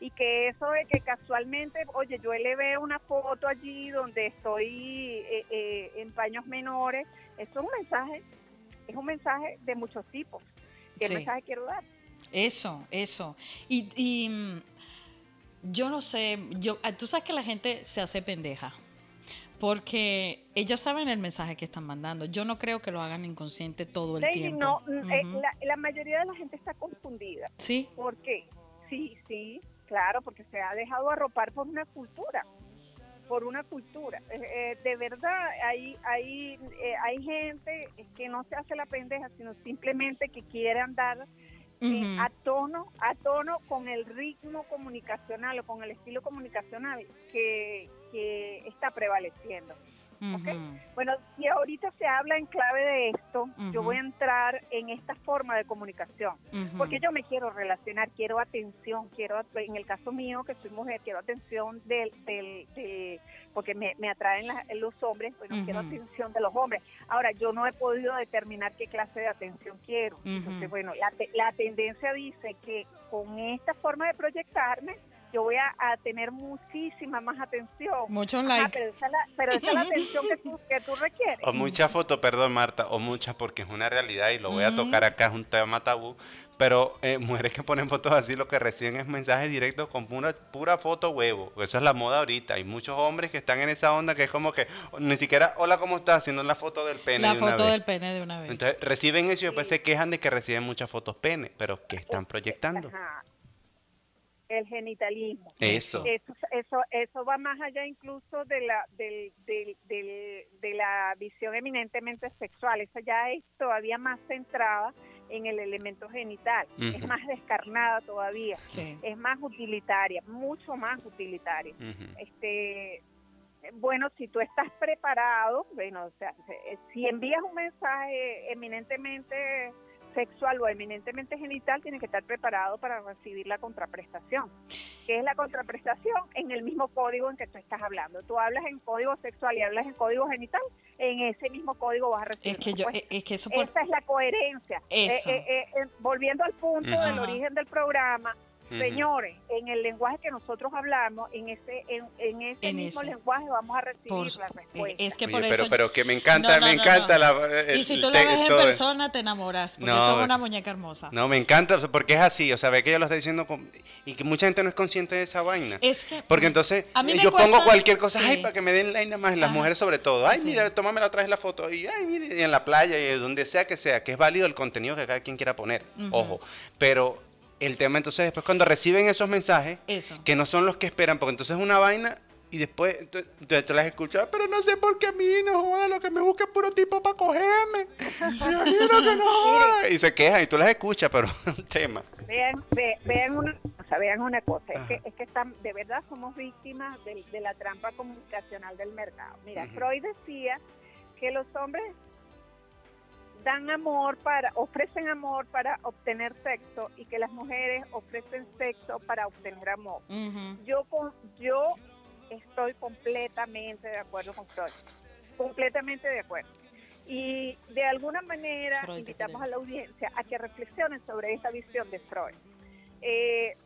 Y que eso de que casualmente, oye, yo le veo una foto allí donde estoy eh, eh, en paños menores, eso es un mensaje, es un mensaje de muchos tipos. ¿Qué mensaje quiero dar? Eso, eso. Y, y mm, yo no sé, yo, ah, tú sabes que la gente se hace pendeja porque ellos saben el mensaje que están mandando. Yo no creo que lo hagan inconsciente todo el tiempo. No, eh, la, mayoría de la gente está confundida. Sí. ¿Por qué? Sí, sí, claro, porque se ha dejado arropar por una cultura, por una cultura. Eh, eh, de verdad, hay, hay, hay gente que no se hace la pendeja, sino simplemente que quiere andar a tono a tono con el ritmo comunicacional o con el estilo comunicacional que, que está prevaleciendo. Bueno, si ahorita se habla en clave de esto, yo voy a entrar en esta forma de comunicación, porque yo me quiero relacionar, quiero atención, quiero, en el caso mío, que soy mujer, quiero atención del, del, porque me, me atraen los hombres, bueno, quiero atención de los hombres. Ahora, yo no he podido determinar qué clase de atención quiero. Entonces, bueno, la, la tendencia dice que con esta forma de proyectarme, yo voy a, tener muchísima más atención. Mucho like. pero, esa es la, atención que tú, que tú requieres. O mucha foto, perdón Marta, o muchas porque es una realidad y lo voy a tocar acá, es un tema tabú. Pero eh, mujeres que ponen fotos así lo que reciben es mensajes directos con pura, pura foto huevo. Eso es la moda ahorita. Hay muchos hombres que están en esa onda que es como que ni siquiera hola, ¿cómo estás? Sino la foto del pene. La foto del pene de una vez. Entonces reciben eso y después se quejan de que reciben muchas fotos pene. Pero ¿qué están proyectando? Ajá el genitalismo. Eso. Eso, eso, va más allá incluso de la, del, del, de la visión eminentemente sexual. Esa ya es todavía más centrada en el elemento genital. Es más descarnada todavía. Es más utilitaria, mucho más utilitaria. Este bueno, si tú estás preparado, bueno, o sea, si envías un mensaje eminentemente sexual o eminentemente genital tiene que estar preparado para recibir la contraprestación. ¿Qué es la contraprestación? En el mismo código en que tú estás hablando. Tú hablas en código sexual y hablas en código genital, en ese mismo código vas a recibir. Es que yo, es que eso por, Esa es la coherencia. Eso. Eh, eh, eh, volviendo al punto del origen del programa, Señores, en el lenguaje que nosotros hablamos, en ese en, en ese En mismo ese. lenguaje vamos a recibir por- la eh, respuesta. es que por pero, eso pero que me encanta, No, no, me no, encanta no. la. el- y si tú la ves en persona te enamoras porque No, sos pero- una muñeca hermosa No, me encanta, porque es así, o sea, ve que ella lo está diciendo con- y que mucha gente no es consciente de esa vaina. es que Porque entonces A mí me yo cuesta- pongo cualquier cosa, sí. ay, para que me den nada más, las Ajá. mujeres sobre todo. Ay, Sí. mira, tómame la otra vez la foto. Y ay, mire, y en la playa y donde sea que sea, que es válido el contenido que cada quien quiera poner. Ojo. Pero el tema entonces después cuando reciben esos mensajes, Eso. que no son los que esperan, porque entonces es una vaina y después tú- tú las escuchas, pero no sé por qué a mí no joda, lo que me busca es puro tipo para cogerme. Y a mí no, que no joda. Y se quejan y tú las escuchas, pero es un tema. Vean, ve- vean una cosa, vean una cosa, es Ajá. que, es que están, de verdad somos víctimas de, de la trampa comunicacional del mercado. Mira. Freud decía que los hombres dan amor para, ofrecen amor para obtener sexo y que las mujeres ofrecen sexo para obtener amor. Yo con, yo estoy completamente de acuerdo con Freud, completamente de acuerdo. Y de alguna manera Freud invitamos a la audiencia a que reflexionen sobre esta visión de Freud. Eh,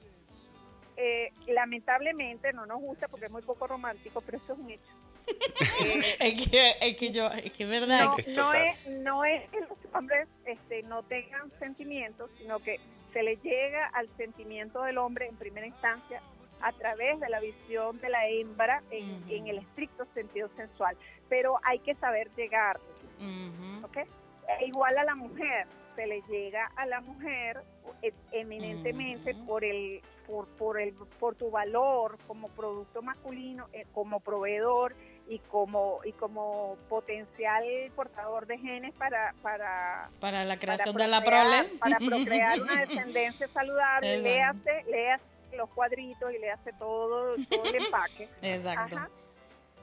eh, lamentablemente no nos gusta porque es muy poco romántico, pero eso es un hecho. Es que es que yo es que es verdad. No, que es no es, no es que los hombres este, no tengan sentimientos, sino que se le llega al sentimiento del hombre en primera instancia a través de la visión de la hembra en, el estricto sentido sensual. Pero hay que saber llegar. E igual a la mujer, se le llega a la mujer eh, eminentemente por el por, por el por tu valor como producto masculino, eh, como proveedor y como y como potencial portador de genes para para para la para creación de la prole para procrear una descendencia saludable, Exacto. léase, léase los cuadritos y léase todo, todo el empaque. exacto Ajá.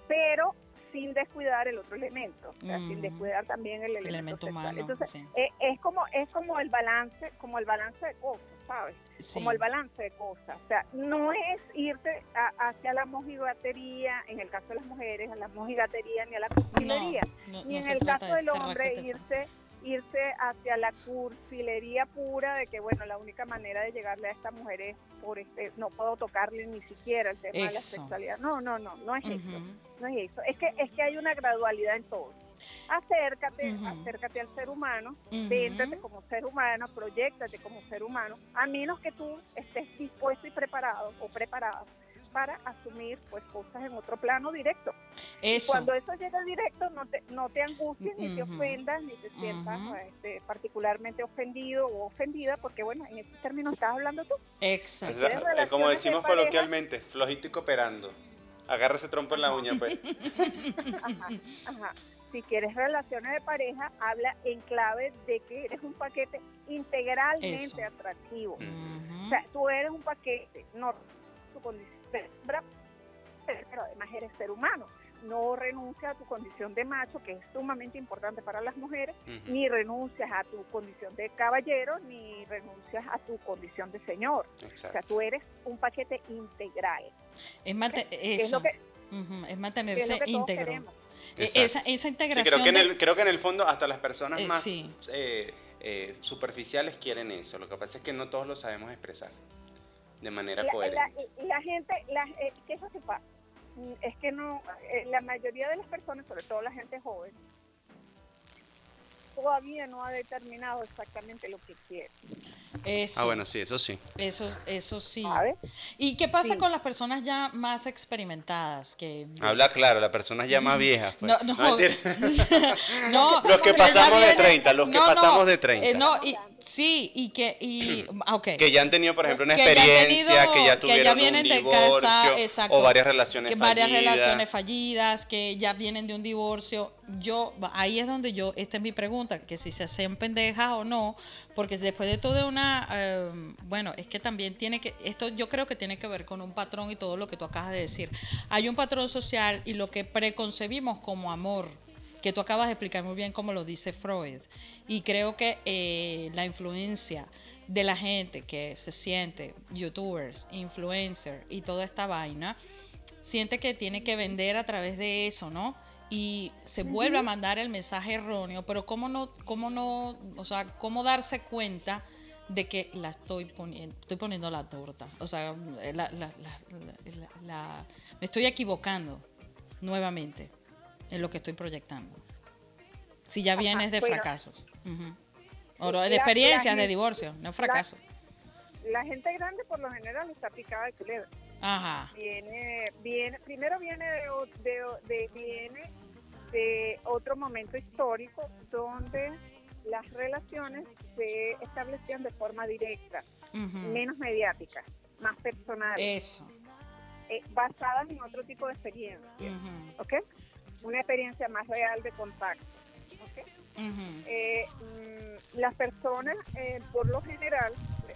Pero sin descuidar el otro elemento, o sea, sin Ujú. descuidar también el elemento, el elemento sexual. humano Entonces, sí. eh, es como es como el balance, como el balance de cosas, ¿sabes? Sí. Como el balance de cosas. O sea, no es irte a- hacia la mojigatería, en el caso de las mujeres, a la mojigatería ni a la cursilería. no, ni no en el caso de del hombre, irse irse hacia la cursilería pura de que bueno la única manera de llegarle a esta mujer es por este no puedo tocarle ni siquiera el tema de la sexualidad. No no no no es eso no es eso. Es que es que hay una gradualidad en todo. Acércate acércate al ser humano véndete como ser humano proyectate como ser humano. A menos que tú estés dispuesto y preparado o preparada para asumir pues cosas en otro plano directo eso cuando eso llega directo, no te, no te angusties, ni te ofendas, ni te sientas este, particularmente ofendido o ofendida, porque bueno, en este término estás hablando tú. exacto ¿Quieres como de decimos coloquialmente, flojito y cooperando. Agarra ese trompo en la uña, pues. Ajá, ajá. Si quieres relaciones de pareja, habla en clave de que eres un paquete integralmente Eso. atractivo. O sea, tú eres un paquete, no tu condición hembra, pero además eres ser humano. No renuncias a tu condición de macho, que es sumamente importante para las mujeres, ni renuncias a tu condición de caballero, ni renuncias a tu condición de señor. O sea, tú eres un paquete integral. es, es eso lo que, Ujú, es es mantenerse lo que todos íntegro. E- esa, esa Sí, integración creo, que en el, creo que en el fondo hasta las personas Eh, más sí. eh, eh, superficiales quieren eso. Lo que pasa es que no todos lo sabemos expresar de manera La, coherente. la- la gente, la, eh, ¿qué es lo que pasa? Mm, Es que no, eh, la mayoría de las personas, sobre todo la gente joven, todavía no ha determinado exactamente lo que quiere. eso Ah, bueno, sí, eso sí. eso eso sí y qué pasa Sí. con las personas ya más experimentadas que Habla claro, las personas ya más viejas. pues. No, no. mentira. no, Los que pasamos de vienen- 30, los que pasamos de 30. eh, no, y, sí, y que, y, ah, ok. Que ya han tenido, por ejemplo, una Que ya experiencia, tenido- que ya que ya tuvieron vienen un de divorcio casa, exacto, o varias relaciones que varias fallidas. relaciones fallidas, que ya vienen de un divorcio. Yo, ahí es donde yo, esta es mi pregunta, que si se hacen pendejas o no, porque después de toda una, eh, bueno, es que también tiene que, esto yo creo que tiene que ver con un patrón y todo lo que tú acabas de decir. Hay un patrón social y lo que preconcebimos como amor que tú acabas de explicar muy bien como lo dice Freud. Y creo que eh, la influencia de la gente que se siente youtubers, influencers y toda esta vaina, siente que tiene que vender a través de eso, ¿no? Y se vuelve a mandar el mensaje erróneo, pero cómo no, cómo no, o sea, cómo darse cuenta de que la estoy poniendo, estoy poniendo la torta, o sea, la, la, la, me estoy equivocando nuevamente en lo que estoy proyectando. Si ya vienes de fracasos. O de experiencias de divorcio, no fracaso. La, gente grande por lo general está picada de culebra. Ajá. Viene, viene, primero viene de, de, viene de otro momento histórico donde las relaciones se establecían de forma directa, menos mediática, más personal. Eso. Eh, basadas en otro tipo de experiencia. ¿Ok? Una experiencia más real de contacto. Eh, mm, las personas, eh, por lo general,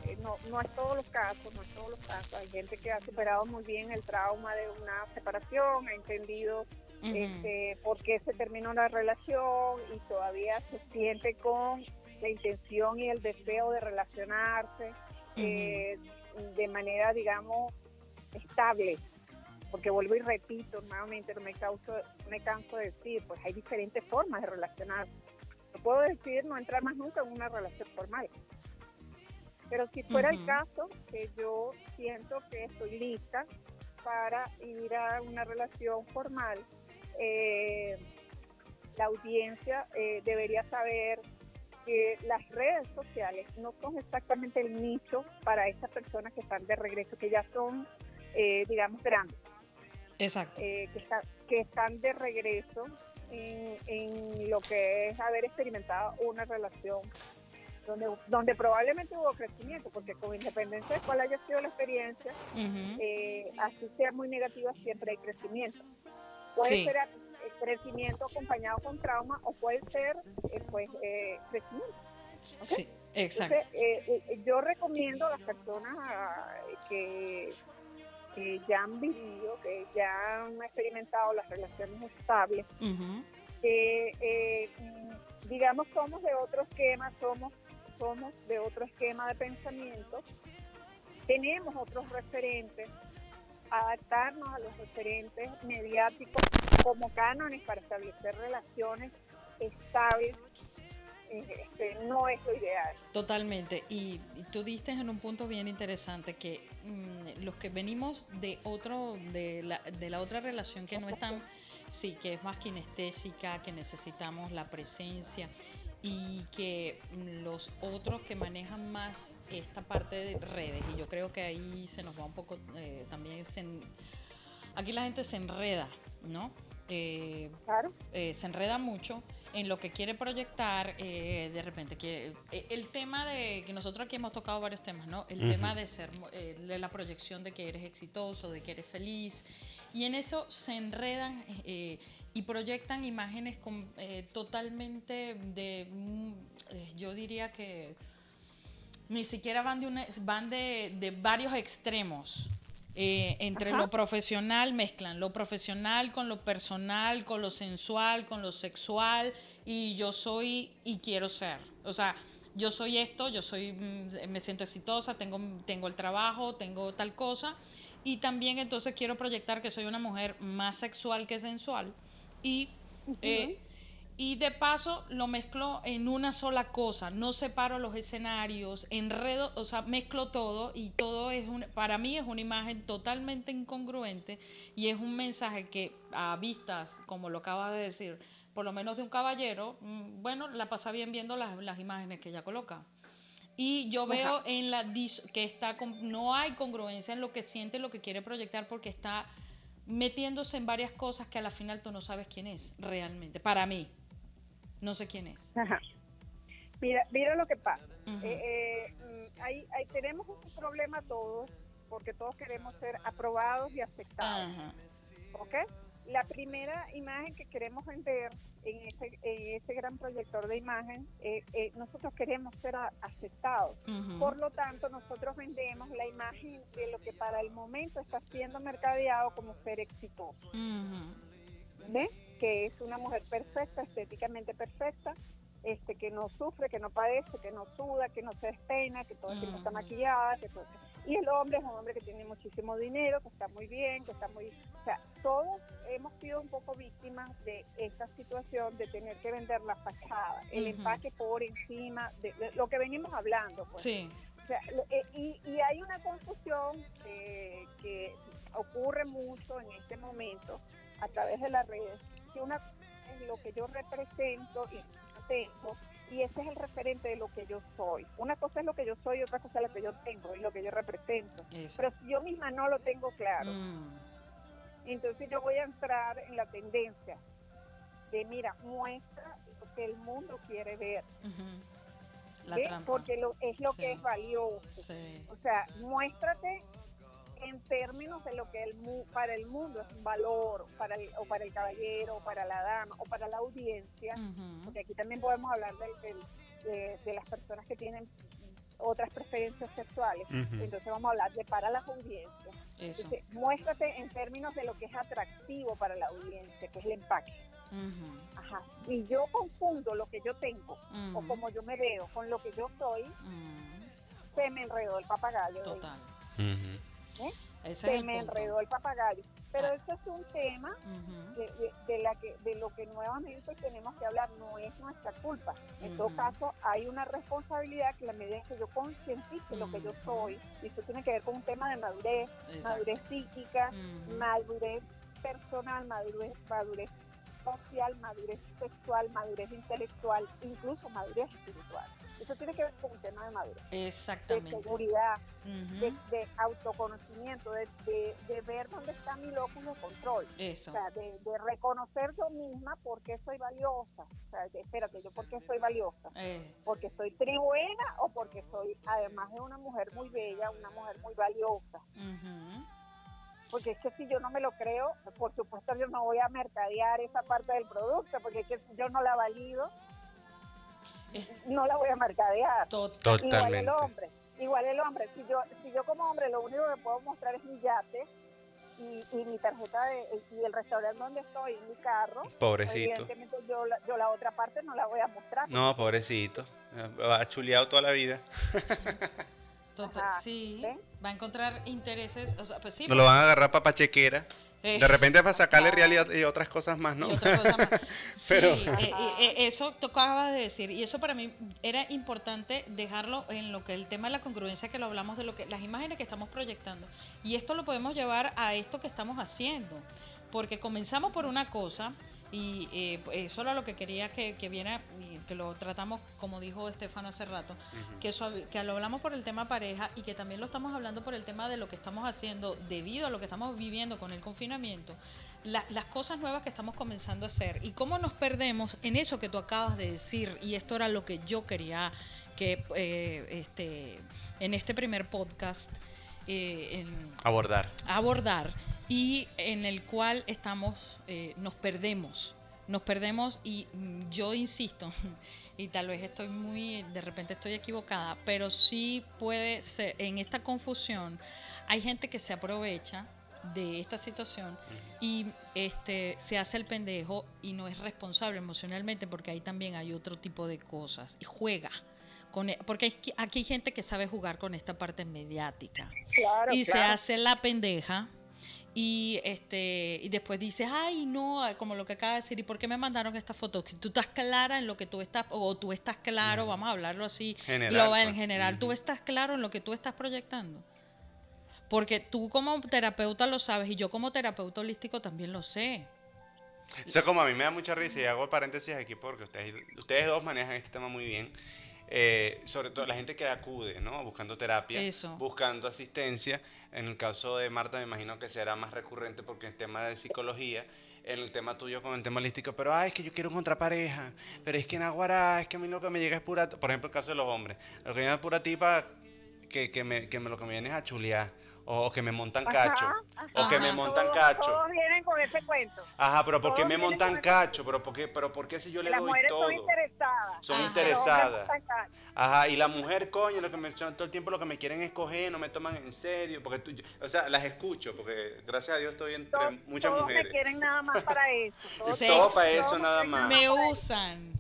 eh, no, no es todos los casos, no es todos los casos, hay gente que ha superado muy bien el trauma de una separación, ha entendido este, por qué se terminó la relación y todavía se siente con la intención y el deseo de relacionarse de manera, digamos, estable. Porque vuelvo y repito nuevamente, no me, causo, me canso de decir, pues hay diferentes formas de relacionarse puedo decir no entrar más nunca en una relación formal. Pero si fuera el caso, que yo siento que estoy lista para ir a una relación formal, eh, la audiencia eh, debería saber que las redes sociales no son exactamente el nicho para esas personas que están de regreso, que ya son, eh, digamos, grandes. Exacto. que, que están de regreso en, lo que es haber experimentado una relación donde, donde probablemente hubo crecimiento, porque con independencia de cuál haya sido la experiencia, eh, así sea muy negativa, siempre hay crecimiento. Puede ser crecimiento acompañado con trauma o puede ser eh, pues, eh, crecimiento. Sí, exacto. yo recomiendo a las personas que que ya han vivido, que ya han experimentado las relaciones estables, que eh, digamos somos de otro esquema, somos, somos de otro esquema de pensamiento, tenemos otros referentes, adaptarnos a los referentes mediáticos como cánones para establecer relaciones estables este, no es lo ideal. Totalmente. Y, tú diste en un punto bien interesante que mm, los que venimos de otro, de la, de la otra relación que no es tan, sí, que es más kinestésica, que necesitamos la presencia y que los otros que manejan más esta parte de redes, y yo creo que ahí se nos va un poco, eh, también se, aquí la gente se enreda, ¿no? Eh, claro. Eh, se enreda mucho en lo que quiere proyectar, eh, de repente, que eh, el tema de, que nosotros aquí hemos tocado varios temas, ¿no? El tema de ser, eh, de la proyección de que eres exitoso, de que eres feliz, y en eso se enredan y proyectan imágenes con, totalmente de, mm, yo diría que ni siquiera van de, una, van de, de varios extremos. Eh, entre lo profesional mezclan lo profesional con lo personal, con lo sensual, con lo sexual y yo soy y quiero ser. O sea, yo soy esto, yo soy mm, me siento exitosa, tengo tengo el trabajo, tengo tal cosa. Y también entonces quiero proyectar que soy una mujer más sexual que sensual y y de paso lo mezclo en una sola cosa, no separo los escenarios, enredo, o sea, mezclo todo y todo es un, para mí es una imagen totalmente incongruente y es un mensaje que a vistas, como lo acaba de decir, por lo menos de un caballero, mm, bueno, la pasa bien viendo las, las imágenes que ella coloca. Y yo veo en la que está no hay congruencia en lo que siente, lo que quiere proyectar porque está metiéndose en varias cosas que a la final tú no sabes quién es realmente, para mí. No sé quién es. Mira, mira lo que pasa. Eh, eh, mm, tenemos un problema todos, porque todos queremos ser aprobados y aceptados. ¿Ok? La primera imagen que queremos vender en ese, en ese gran proyector de imagen, eh, nosotros queremos ser aceptados. Por lo tanto, nosotros vendemos la imagen de lo que para el momento está siendo mercadeado como ser exitoso. ¿Ves? Que es una mujer perfecta, estéticamente perfecta, este, que no sufre, que no padece, que no suda, que no se despeina, que todo el tiempo está Mm. maquillada, que todo- y el hombre es un hombre que tiene muchísimo dinero, que está muy bien, que está muy... O sea, todos hemos sido un poco víctimas de esta situación de tener que vender la fachada, el empaque por encima de, de lo que venimos hablando. Pues. Sí. O sea, eh, y, y hay una confusión eh, que ocurre mucho en este momento a través de las redes, que una cosa es lo que yo represento y tengo, y ese es el referente de lo que yo soy. Una cosa es lo que yo soy y otra cosa es lo que yo tengo y lo que yo represento. Eso. Pero si yo misma no lo tengo claro, Mm, entonces yo voy a entrar en la tendencia de, mira, muestra lo que el mundo quiere ver, porque lo, es lo Sí. que es valioso. Sí. O sea, muéstrate en términos de lo que el mu- para el mundo es un valor, para el, o para el caballero, o para la dama, o para la audiencia, porque aquí también podemos hablar del- del- de, de las personas que tienen otras preferencias sexuales. Entonces vamos a hablar de para las audiencias. Eso. Entonces, muéstrate en términos de lo que es atractivo para la audiencia, que es el empaque. Ajá. Y yo confundo lo que yo tengo o como yo me veo con lo que yo soy, se me enredó el papagayo. Total. ¿Eh? Se me punto. enredó el papagayo. Pero Ah. eso es un tema de, de- de la que, de lo que nuevamente tenemos que hablar, no es nuestra culpa. En todo caso, hay una responsabilidad que la medida en que yo concientice lo que yo soy, y eso tiene que ver con un tema de madurez, Exacto. madurez psíquica, madurez personal, madurez, madurez social, madurez sexual, madurez intelectual, incluso madurez espiritual. Eso tiene que ver con un tema de madurez, de Exactamente. seguridad, Ujú. de, de autoconocimiento, de, de, de ver dónde está mi locus de control. Eso. O sea, de, de reconocer yo misma por qué soy valiosa. O sea, de, espérate, ¿yo por qué soy valiosa? Eh, ¿Porque soy tribuena o porque soy, además de una mujer muy bella, una mujer muy valiosa? Porque es que si yo no me lo creo, por supuesto yo no voy a mercadear esa parte del producto, porque es que yo no la valido, no la voy a mercadear. Total. Igual el Totalmente. hombre, igual el hombre. Si yo, si yo como hombre lo único que puedo mostrar es mi yate y, y mi tarjeta de, y el restaurante donde estoy, y mi carro, Pobrecito. evidentemente yo la, yo la otra parte no la voy a mostrar. No, pobrecito. Ha chuleado toda la vida. Total. Ajá, Sí. Va a encontrar intereses. O sea, pues sí. No lo van a agarrar para pachequera. Eh, De repente para sacarle real y, y otras cosas más, ¿no? Y otra cosa más. Sí, Pero- eh, eh, eso tú acabas de decir, y eso para mí era importante dejarlo en lo que el tema de la congruencia que lo hablamos de lo que las imágenes que estamos proyectando. Y esto lo podemos llevar a esto que estamos haciendo, porque comenzamos por una cosa y eh, eso era lo que quería que, que viera y que lo tratamos como dijo Estefano hace rato, que eso que lo hablamos por el tema pareja y que también lo estamos hablando por el tema de lo que estamos haciendo debido a lo que estamos viviendo con el confinamiento la- las cosas nuevas que estamos comenzando a hacer y cómo nos perdemos en eso que tú acabas de decir. Y esto era lo que yo quería que eh, este en este primer podcast eh, en- Abordar. abordar y en el cual estamos eh, nos perdemos nos perdemos y mm, yo insisto y tal vez estoy muy de repente estoy equivocada pero sí puede ser en esta confusión hay gente que se aprovecha de esta situación y este se hace el pendejo y no es responsable emocionalmente porque ahí también hay otro tipo de cosas y juega con e- porque aquí hay gente que sabe jugar con esta parte mediática Claro, y se claro. hace la pendeja y este y después dices ay no como lo que acaba de decir y por qué me mandaron esta foto que tú estás clara en lo que tú estás o tú estás claro vamos a hablarlo así General, global, en pues. general tú Ujú. estás claro en lo que tú estás proyectando porque tú como terapeuta lo sabes y yo como terapeuta holístico también lo sé Eso es como a mí me da mucha risa y hago paréntesis aquí porque ustedes, ustedes dos manejan este tema muy bien. Eh, sobre todo la gente que acude, ¿no? Buscando terapia, Eso. buscando asistencia. En el caso de Marta me imagino que será más recurrente porque es tema de psicología. En el tema tuyo con el tema holístico, pero ay, es que yo quiero encontrar pareja, pero es que en Aguará, es que a mí lo que me llega es pura, por ejemplo, el caso de los hombres, lo que me llega es pura tipa que, que, me, que me- lo que me viene es a chulear, o, que me montan cacho, ajá. o que me montan Todos- cacho. Todos vienen con ese cuento. Ajá, pero ¿por qué Todos me montan cacho? ¿Pero por qué, pero por qué si yo le Las doy todo? son interesadas. Son Ajá. Interesadas. Ajá, y la mujer, coño, lo que me todo el tiempo lo que me quieren es coger, no me toman en serio, porque tú, yo- o sea, las escucho, porque gracias a Dios estoy entre Todos- muchas todos mujeres. me quieren nada más para eso. Todos-. Todo para todos eso nada más. Me usan.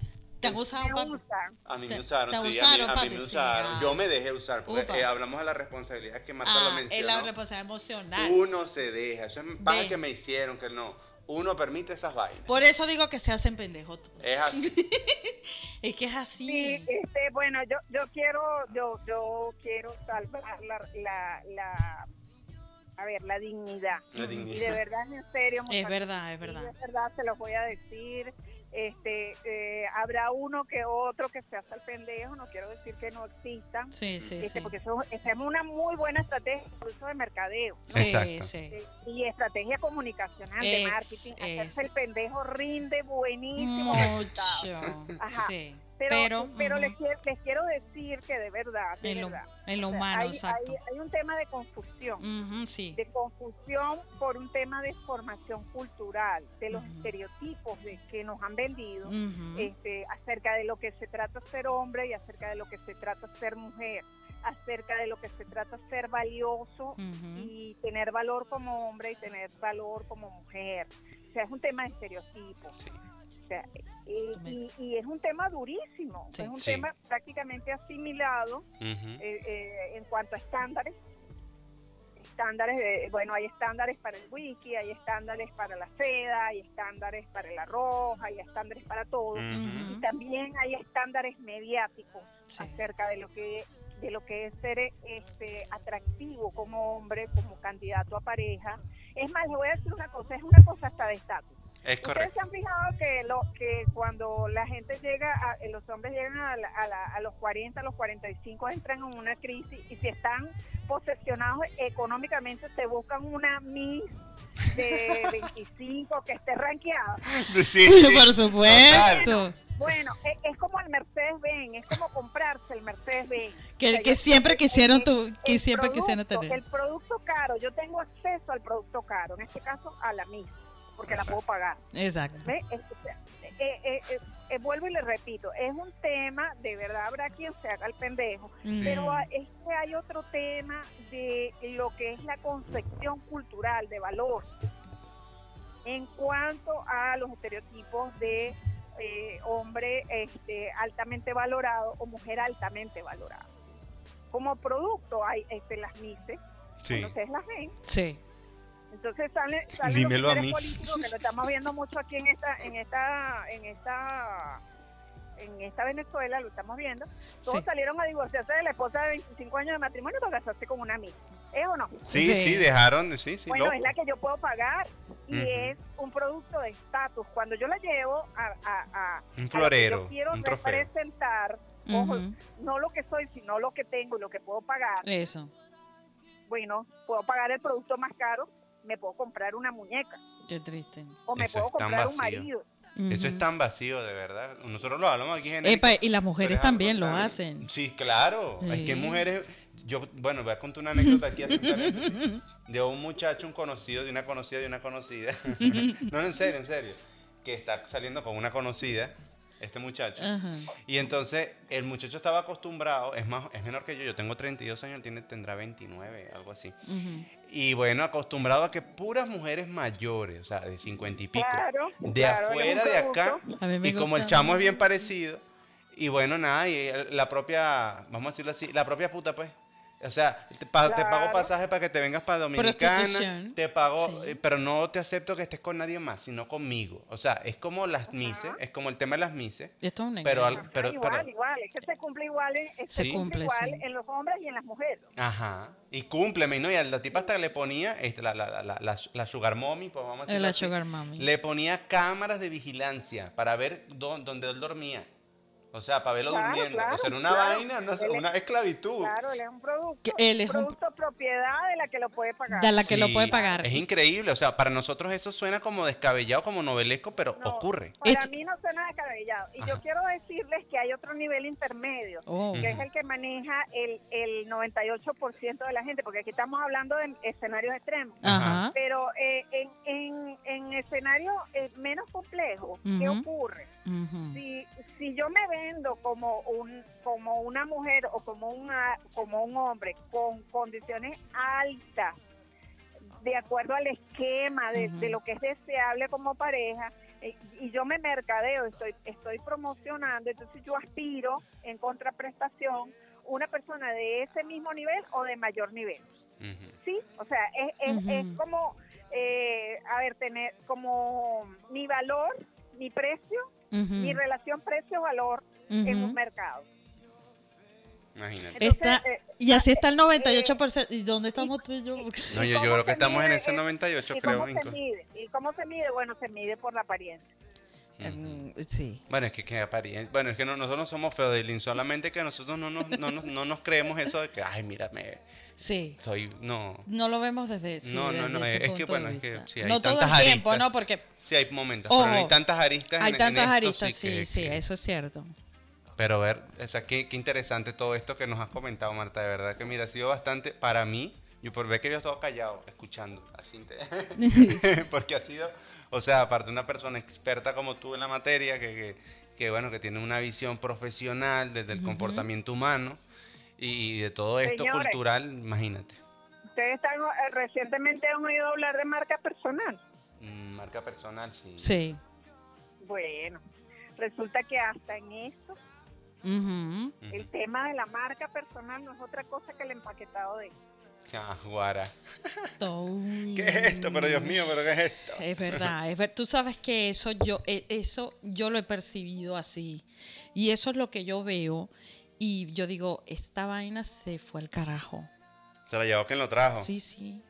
¿Te han usado, Me papi? usan. A mí me usaron, te sí, usaron, a mí, a mí papi, me sí, usaron. ah. Yo me dejé usar, porque eh, hablamos de la responsabilidad que Marta lo Ah, es mencionó. la responsabilidad emocional. Uno se deja, eso es paja que me hicieron, que no. Uno permite esas vainas. Por eso digo que se hacen pendejos todos. Es así. Es que es así. Sí, este, bueno, yo, yo quiero, yo, yo quiero salvar la, la, la- a ver, la dignidad. La Y de dignidad. verdad, en serio, Es verdad, es sí, verdad. es verdad, se los voy a decir. Este, eh, habrá uno que otro que se hace el pendejo, no quiero decir que no existan, Sí, sí, este, sí. porque eso, es una muy buena estrategia incluso de mercadeo. ¿no? Sí, Exacto. sí. Eh, y estrategia comunicacional de marketing, hacerse el pendejo rinde buenísimo. Mucho. Ajá. Pero, Pero, pero, ujú. les, quiero, les quiero decir que de verdad, de En lo, en lo humano, hay, exacto. hay- hay un tema de confusión, sí. de confusión por un tema de formación cultural, de los estereotipos de, que nos han vendido este, acerca de lo que se trata ser hombre y acerca de lo que se trata ser mujer, acerca de lo que se trata ser valioso y tener valor como hombre y tener valor como mujer. O sea, es un tema de estereotipos. Sí. O sea, y, y- y es un tema durísimo, Sí. es un Sí. tema prácticamente asimilado eh, eh, en cuanto a estándares. Estándares, de- bueno, hay estándares para el wiki, hay estándares para la seda, hay estándares para el arroz, hay estándares para todo. Y también hay estándares mediáticos Sí. acerca de lo que de lo que es ser este atractivo como hombre, como candidato a pareja. Es más, les voy a decir una cosa, es una cosa hasta de estatus. Es Ustedes se han fijado que lo que cuando la gente llega, a, eh, los hombres llegan a, la- a, la- a los 40, a los 45 entran en una crisis y si están posesionados económicamente se buscan una Miss de 25 que esté rankeada. Sí, sí. Por supuesto. Bueno, e- es, como el Mercedes-Benz, es como comprarse el Mercedes-Benz. Que, O sea, que siempre quisieron el- tu, que el siempre quisieron producto- tener. El producto caro, yo tengo acceso al producto caro, en este caso a la Miss, porque la puedo pagar. Exacto. ¿Ve? Eh, eh, eh, eh, vuelvo y le repito, es un tema, de verdad habrá quien se haga el pendejo, Mm. pero es que hay otro tema de lo que es la concepción cultural de valor en cuanto a los estereotipos de eh, hombre este, altamente valorado o mujer altamente valorada. Como producto hay este, las mises, Sí. ustedes las ven, Sí. Entonces sale, salen Dímelo a mí. políticos que lo estamos viendo mucho aquí en esta, en esta, en esta, en esta Venezuela, lo estamos viendo. Todos Sí. salieron a divorciarse de la esposa de 25 años de matrimonio para casarse con una amiga. ¿Es o no? Sí, Sí. sí, dejaron, sí, sí. bueno, loco. es la que yo puedo pagar y es un producto de estatus. Cuando yo la llevo a, a, a- a Un lo que florero, yo quiero un trofeo. representar, ojo, Ujú. no lo que soy, sino lo que tengo y lo que puedo pagar. Eso. Bueno, puedo pagar el producto más caro, me puedo comprar una muñeca Qué triste. o me Eso puedo es tan comprar un vacío. marido. Eso es tan vacío, de verdad. Nosotros lo hablamos aquí genérico. Epa, y las mujeres también lo hacen. Sí, claro. Es que Sí. mujeres. Yo, bueno, voy a contar una anécdota aquí hace un paréntesis, de un muchacho, un conocido, de una conocida, de una conocida. no, en serio, en serio. Que está saliendo con una conocida, este muchacho. Ajá. Y entonces el muchacho estaba acostumbrado, es más, es menor que yo, yo tengo 32 años, él tiene, tendrá 29, algo así. Y bueno, acostumbrado a que puras mujeres mayores, o sea, de 50 y pico, Claro, de claro, afuera de acá, producto. A mí me y como el chamo es bien parecido, y bueno, nada, y la propia, vamos a decirlo así, la propia puta, pues. O sea, te, pa- te pago pasaje para que te vengas para Dominicana, te pago, Sí. eh, pero no te acepto que estés con nadie más, sino conmigo. O sea, es como las mises, es como el tema de las mises, Esto es un pero, al- pero, Ah, igual, pero- igual, es que se cumple igual, en, es- Se se cumple, cumple igual sí. en los hombres y en las mujeres. Ajá. Y cúmpleme, ¿no? Y a la tipa hasta le ponía, este, la, la, la, la, sugar mommy, pues vamos a Eh, decirlo La así, sugar mommy. Le ponía cámaras de vigilancia para ver dó- dónde él dormía. O sea, para verlo Claro, durmiendo. o claro, sea, era una claro. vaina, sé, Él es- una esclavitud. Claro, él es un producto, él es un- producto propiedad de la que lo puede pagar. De la que lo Sí, puede pagar. Es increíble. O sea, para nosotros eso suena como descabellado, como novelesco, pero No, ocurre. Para mí no suena descabellado. Y Ajá. yo quiero decirles que hay otro nivel intermedio, Oh. que es el que maneja el, el 98% de la gente, porque aquí estamos hablando de escenarios extremos. Ajá. Pero eh, en, en, en escenarios eh, menos complejos, ¿qué Ujú. Si, si yo me vendo como un como una mujer o como una como un hombre con condiciones altas de acuerdo al esquema de, lo que es deseable como pareja eh, y yo me mercadeo estoy estoy promocionando entonces yo aspiro en contraprestación una persona de ese mismo nivel o de mayor nivel. Sí o sea es, es, es como eh, a ver tener como mi valor mi precio Ujú. mi relación precio-valor en Ujú. un mercado. Imagínate. Está- eh, y así está el 98%. ¿Y dónde estamos tú y yo? No, ¿y yo, yo creo que estamos en mide ese eso? 98, ¿Y creo, cómo se mide? ¿Y cómo se mide? Bueno, se mide por la apariencia. Sí. Bueno, es que, que Bueno, es que no- nosotros no somos feodilín, solamente que nosotros no nos, no, nos, no nos creemos eso de que, ay, mírame, Sí. soy. No. No lo vemos desde sí, No, no, desde no, ese es que, bueno, es que sí, hay no todo tantas el tiempo, aristas. ¿no? Porque Sí, hay momentos, Ojo, pero hay tantas aristas. hay en- en tantas esto, aristas, sí, que- sí, que- eso es cierto. Pero ver, o sea, qué, qué interesante todo esto que nos has comentado, Marta. De verdad que, mira, ha sido bastante, para mí, yo por ver que yo he estado callado, escuchando, así, te- porque ha sido, o sea, aparte una persona experta como tú en la materia, que, que, que, bueno, que tiene una visión profesional desde el comportamiento humano y, de todo esto Señores. cultural, imagínate. Ustedes están, eh, recientemente han oído hablar de marca personal. Mm, marca personal, sí. Sí. Bueno, resulta que hasta en eso, el tema de la marca personal no es otra cosa que el empaquetado de Ah, ¿Qué es esto? Pero Dios mío, ¿pero qué es esto? Es verdad, es ver- Tú sabes que eso yo, eh, eso yo lo he percibido así. Y eso es lo que yo veo. Y yo digo, esta vaina se fue al carajo. Se la llevó quien lo trajo. Sí, sí.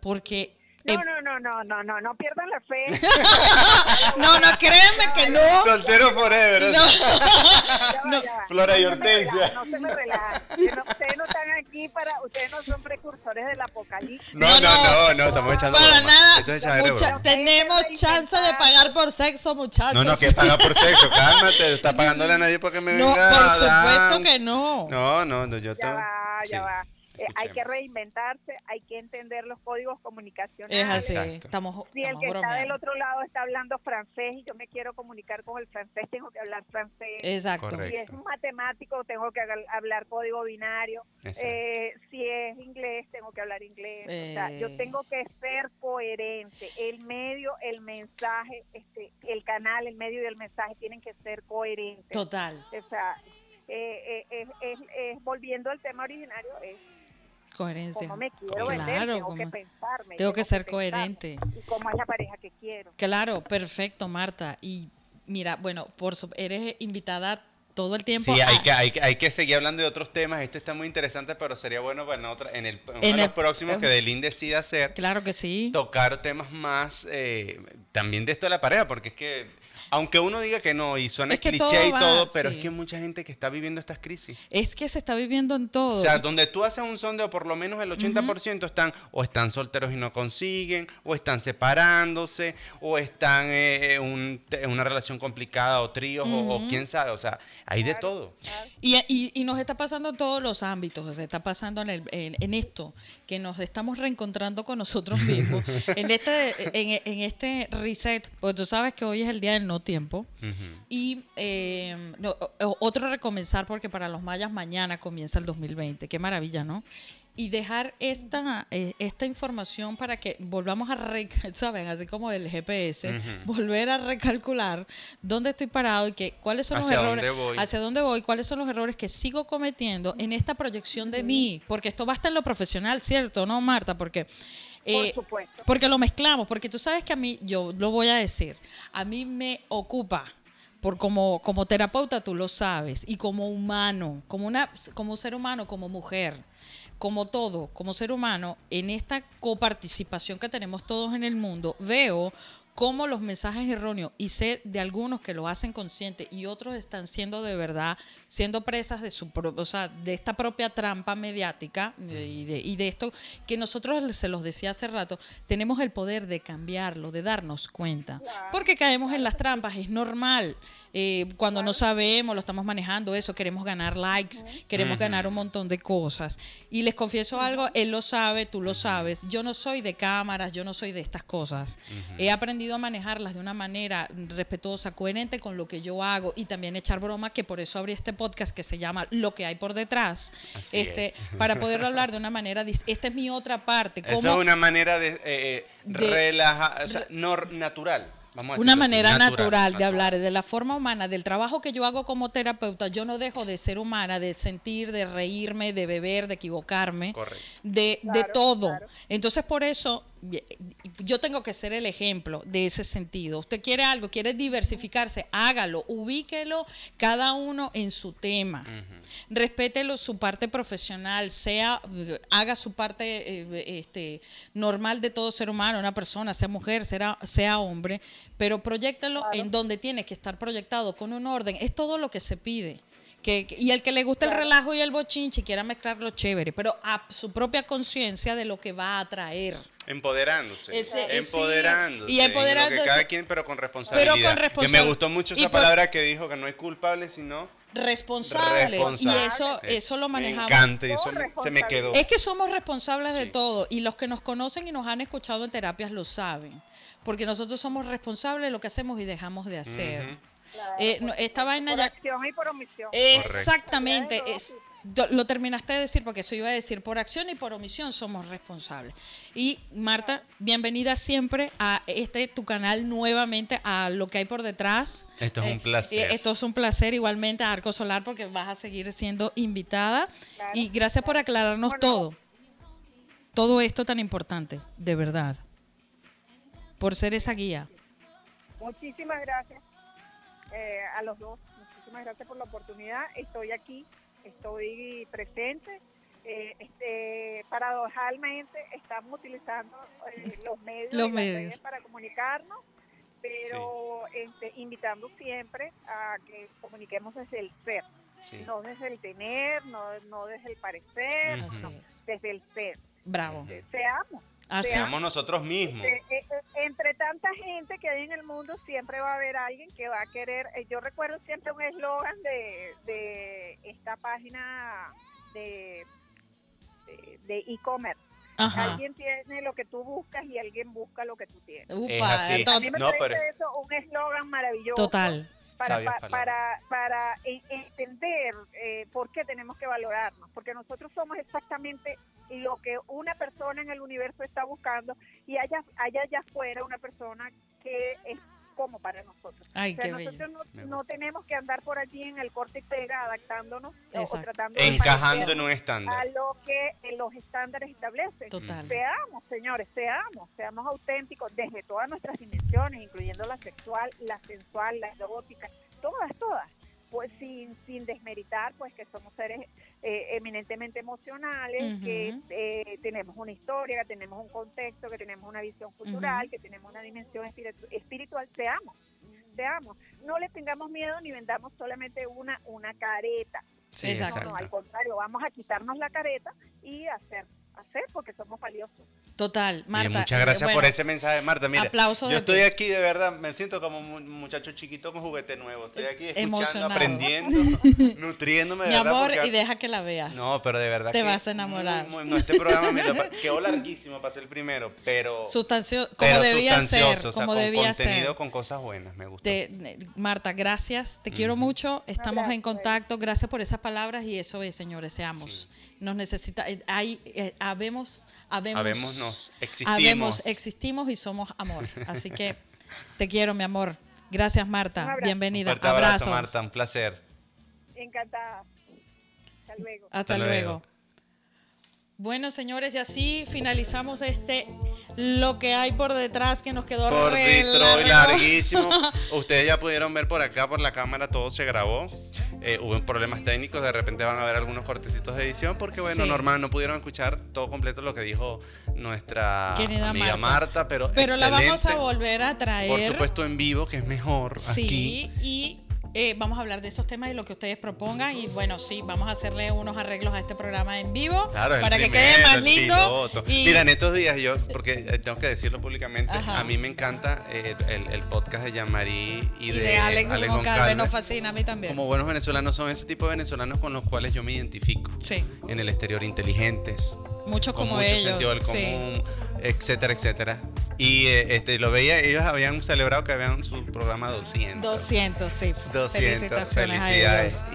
Porque. No, eh, no, no, no, no, no, no pierdan la fe. no, no, créeme que no. Soltero forever. No. Ya va, No, ya va. Flora y No me Hortensia. No se me relajen. Que no- Ustedes no están aquí para, ustedes no son precursores del apocalipsis. No, No, no, no. no, no, estamos echando Para broma. nada. Esto es Mucha- tenemos chance de pagar por sexo, muchachos. No, no, que paga por sexo, cálmate, está pagándole a nadie porque me No, venga. por a supuesto que no. No, no, no, yo Ya va, ya sí. va. Eh, hay que reinventarse, hay que entender los códigos Es comunicacionales. así. Exacto. Estamos, Si el que está del otro lado está hablando francés y yo me quiero comunicar con el francés, tengo que hablar francés. Exacto. Correcto. Si es un matemático, tengo que hablar código binario. Exacto. Eh, si es inglés, tengo que hablar inglés. O sea, Eh. yo tengo que ser coherente. El medio, el mensaje, este, el canal, el medio y el mensaje tienen que ser coherentes. Total. O sea, eh, eh, es, es- es- volviendo al tema originario, es Coherencia. cómo me quiero Claro, vender, tengo como- que pensarme. tengo que ser coherente. Y cómo es la pareja que quiero. Claro, perfecto, Marta. Y mira, bueno, por su- eres invitada todo el tiempo. Sí, hay a- que, hay, que- hay que seguir hablando de otros temas. Este está muy interesante, pero sería bueno bueno, otra, en, el, en uno En de los el- próximos que Delin decida hacer, Claro que sí. tocar temas más eh, también de esto de la pareja, porque es que, aunque uno diga que no, y suena Es que cliché todo y va, todo, pero sí. es que hay mucha gente que está viviendo estas crisis. Es que se está viviendo en todo. O sea, donde tú haces un sondeo, por lo menos el 80% están o están solteros y no consiguen, o están separándose, o están eh, en un- en una relación complicada, o tríos, o, o quién sabe. O sea, hay de todo. Y, y- y nos está pasando en todos los ámbitos, o sea, está pasando en, el- en- en esto, que nos estamos reencontrando con nosotros mismos, en este, en, en este reset, porque tú sabes que hoy es el día del no tiempo, Ujú. y eh, no, otro recomenzar, porque para los mayas mañana comienza el 2020, qué maravilla, ¿no? Y dejar esta, eh, esta información para que volvamos a, re- ¿saben? Así como el GPS, volver a recalcular dónde estoy parado y que, cuáles son los errores, dónde voy. hacia dónde voy, cuáles son los errores que sigo cometiendo en esta proyección de mí, porque esto basta en lo profesional, ¿cierto? ¿No, Marta? Porque... eh, Por supuesto. porque lo mezclamos, porque tú sabes que a mí, yo lo voy a decir, a mí me ocupa, por como, como terapeuta tú lo sabes, y como humano, como, una, como ser humano, como mujer, como todo, como ser humano, en esta coparticipación que tenemos todos en el mundo, veo cómo los mensajes erróneos, y sé de algunos que lo hacen consciente y otros están siendo de verdad, siendo presas de su pro- o sea, de esta propia trampa mediática y de, y de esto que nosotros se los decía hace rato, tenemos el poder de cambiarlo, de darnos cuenta. Porque caemos en las trampas, es normal. Eh, cuando no sabemos, lo estamos manejando, eso, queremos ganar likes, queremos ganar un montón de cosas. Y les confieso algo, él lo sabe, tú lo sabes, yo no soy de cámaras, yo no soy de estas cosas. He aprendido aprendido a manejarlas de una manera respetuosa, coherente con lo que yo hago y también echar broma, que por eso abrí este podcast que se llama Lo que hay por detrás, Así este, es. para poderlo hablar de una manera, esta es mi otra parte, Esa es una manera de, eh, De- relajar, o sea, no, natural. Vamos a una manera natural, de hablar de la forma humana, del trabajo que yo hago como terapeuta. Yo no dejo de ser humana, de sentir, de reírme, de beber, de equivocarme, Correcto. de, todo. claro. Entonces, por eso yo tengo que ser el ejemplo de ese sentido. Usted quiere algo, quiere diversificarse, hágalo, ubíquelo cada uno en su tema. Respételo su parte profesional, sea haga su parte eh, este, normal de todo ser humano, una persona, sea mujer, sea, sea hombre, pero proyectalo en donde tiene que estar proyectado con un orden. Es todo lo que se pide. Que, y el que le guste el relajo y el bochinche y quiera mezclarlo chévere, pero a su propia conciencia de lo que va a traer. Empoderándose. Ese- sí, empoderándose. y en lo que empoderándose- cada quien, pero con responsabilidad. Pero con Que me gustó mucho esa por- palabra que dijo que no hay culpable, sino Responsables. responsable. Y eso, eso lo manejamos. Me encanta y eso se me quedó. Es que somos responsables de todo y los que nos conocen y nos han escuchado en terapias lo saben, porque nosotros somos responsables de lo que hacemos y dejamos de hacer. Claro, Eh, por- no, esta vaina por ya... acción y por omisión. Exactamente. Es, lo terminaste de decir porque eso iba a decir, por acción y por omisión somos responsables. Y Marta, bienvenida siempre a este tu canal nuevamente, a lo que hay por detrás. Esto es un placer. eh, esto es un placer igualmente a Arco Solar porque vas a seguir siendo invitada. Claro, y gracias por aclararnos Bueno. todo. Todo esto tan importante, de verdad. Por ser esa guía. Muchísimas gracias eh, a los dos. Muchísimas gracias por la oportunidad. Estoy aquí, estoy presente. Eh, este, paradojalmente estamos utilizando eh, los medios, Los para comunicarnos, pero este, invitando siempre a que comuniquemos desde el ser, Sí. no desde el tener, no, no desde el parecer, no, desde el ser. Bravo. Seamos. Así. Seamos nosotros mismos. Eh, eh, eh, entre tanta gente que hay en el mundo, siempre va a haber alguien que va a querer. eh, yo recuerdo siempre un eslogan de, de esta página de de- de e-commerce. Ajá. Alguien tiene lo que tú buscas y alguien busca lo que tú tienes. Es Upa, A mí me No, parece pero- eso un eslogan maravilloso. total. Para, pa- para, para en- entender eh, por qué tenemos que valorarnos, porque nosotros somos exactamente lo que una persona en el universo está buscando y haya, haya allá afuera una persona que es como para nosotros. Ay, o sea, nosotros no, no tenemos que andar por allí en el corte y pega adaptándonos o- o, Exacto. tratando de Encajando en un a estándar. lo que eh, los estándares establecen. Total. Seamos, señores, seamos, seamos auténticos desde todas nuestras dimensiones, incluyendo la sexual, la sensual, la erótica, todas, todas. Pues sin, sin desmeritar, pues que somos seres eh, eminentemente emocionales, que eh, tenemos una historia, que tenemos un contexto, que tenemos una visión cultural, que tenemos una dimensión espiritu- espiritual, seamos, seamos. No le tengamos miedo ni vendamos solamente una, una careta. Sí, Exacto. No, al contrario, vamos a quitarnos la careta y hacer, hacer porque somos valiosos. Total. Marta. muchas eh, gracias por ese mensaje, Marta. Mira, aplauso yo estoy aquí de verdad, me siento como un muchacho chiquito con juguete nuevo. Estoy aquí escuchando, Emocionado. aprendiendo, nutriéndome de Mi verdad. amor, porque- y deja que la veas. No, pero de verdad Te que vas a enamorar. muy, muy- no, este programa mira, quedó larguísimo para ser el primero, pero, Sustancio, como pero debía ser, sustancioso, o sea, como con debía contenido, ser. con cosas buenas, me gustó. Te- eh, Marta, gracias, te quiero mucho, estamos en gracias. contacto, gracias por esas palabras y eso es, señores, seamos. Nos necesita, eh, hay, eh, habemos, habemos, Habémonos, existimos. habemos, existimos y somos amor. Así que te quiero, mi amor. Gracias, Un Marta. abrazo. Un Bienvenida. fuerte abrazo. Marta, un placer. Encantada. Hasta luego. Hasta, Hasta luego. luego. Bueno, señores, y así finalizamos este lo que hay por detrás que nos quedó Por Detroit, larguísimo. Ustedes ya pudieron ver por acá, por la cámara, todo se grabó. Eh, hubo problemas técnicos, de repente van a ver algunos cortecitos de edición, porque bueno, Sí. normal, no pudieron escuchar todo completo lo que dijo nuestra Querida amiga Marta. Marta, pero, Pero la excelente. vamos a volver a traer. Por supuesto en vivo, que es mejor Sí, aquí. y eh, vamos a hablar de esos temas y lo que ustedes propongan. Y bueno, sí, vamos a hacerle unos arreglos a este programa en vivo Claro, para que quede más lindo. Y Mira, en estos días yo, porque eh, tengo que decirlo públicamente, Ajá. a mí me encanta eh, el, el podcast de Yamari y, y de, de Alex, Alex Goncalves Goncalves. nos fascina a mí también. Como buenos venezolanos son ese tipo de venezolanos con los cuales yo me identifico. Sí, En el exterior inteligentes, muchos con como mucho ellos. sentido del sí. Etcétera, etcétera. Y eh, este, lo veía, ellos habían celebrado que habían su programa 200. 200, sí. 200, Felicitaciones a felicidades. ellos.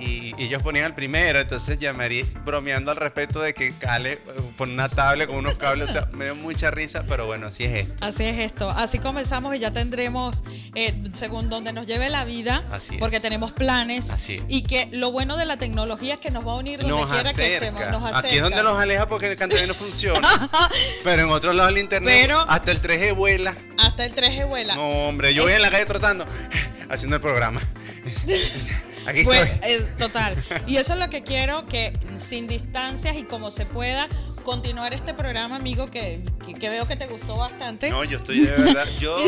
Y, y- y ellos ponían el primero, entonces llamaría bromeando al respecto de que Cale eh, pone una tablet con unos cables, o sea, me dio mucha risa, pero bueno, así es esto. Así es esto. Así comenzamos y ya tendremos, eh, según donde nos lleve la vida, Así porque tenemos planes. Así es. Y que lo bueno de la tecnología es que nos va a unir donde Nos quiera que estemos. Nos acerca. Aquí es donde los aleja porque el cantidad no funciona. pero en otros lados del internet, Pero- hasta el 3G vuela. Hasta el 3G vuela. No, hombre, yo voy en la calle trotando, haciendo el programa. Aquí Pues, estoy. es total. Y eso es lo que quiero, que sin distancias y como se pueda, continuar este programa, amigo, que, que- que veo que te gustó bastante. No, yo estoy de verdad, yo...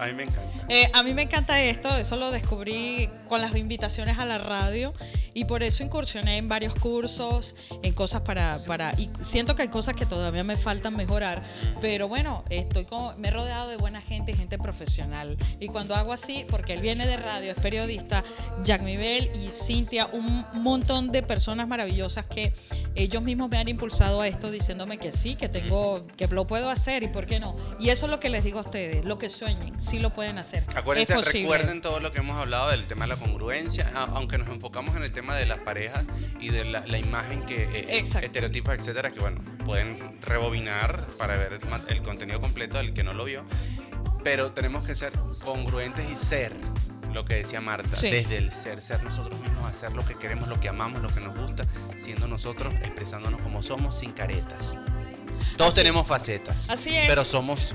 A mí me encanta. Eh, a mí me encanta esto, eso lo descubrí con las invitaciones a la radio y por eso incursioné en varios cursos, en cosas para, para y siento que hay cosas que todavía me faltan mejorar, pero bueno, estoy como, me he rodeado de buena gente gente profesional y cuando hago así, porque él viene de radio, es periodista, Jack Mibel y Cintia, un montón de personas maravillosas que ellos mismos me han impulsado a esto diciéndome que sí, que tengo, que lo puedo hacer y por qué no. Y eso es lo que les digo a ustedes, lo que sueñen, sí lo pueden hacer. Acuérdense, es recuerden todo lo que hemos hablado del tema de la congruencia, aunque nos enfocamos en el tema de las parejas y de la, la imagen que eh, Exacto. estereotipos, etcétera, que bueno, pueden rebobinar para ver el, el contenido completo del que no lo vio, pero tenemos que ser congruentes y ser lo que decía Marta, Sí. desde el ser, ser nosotros mismos, hacer lo que queremos, lo que amamos, lo que nos gusta, siendo nosotros, expresándonos como somos, sin caretas. Todos Así- tenemos facetas, así es. pero somos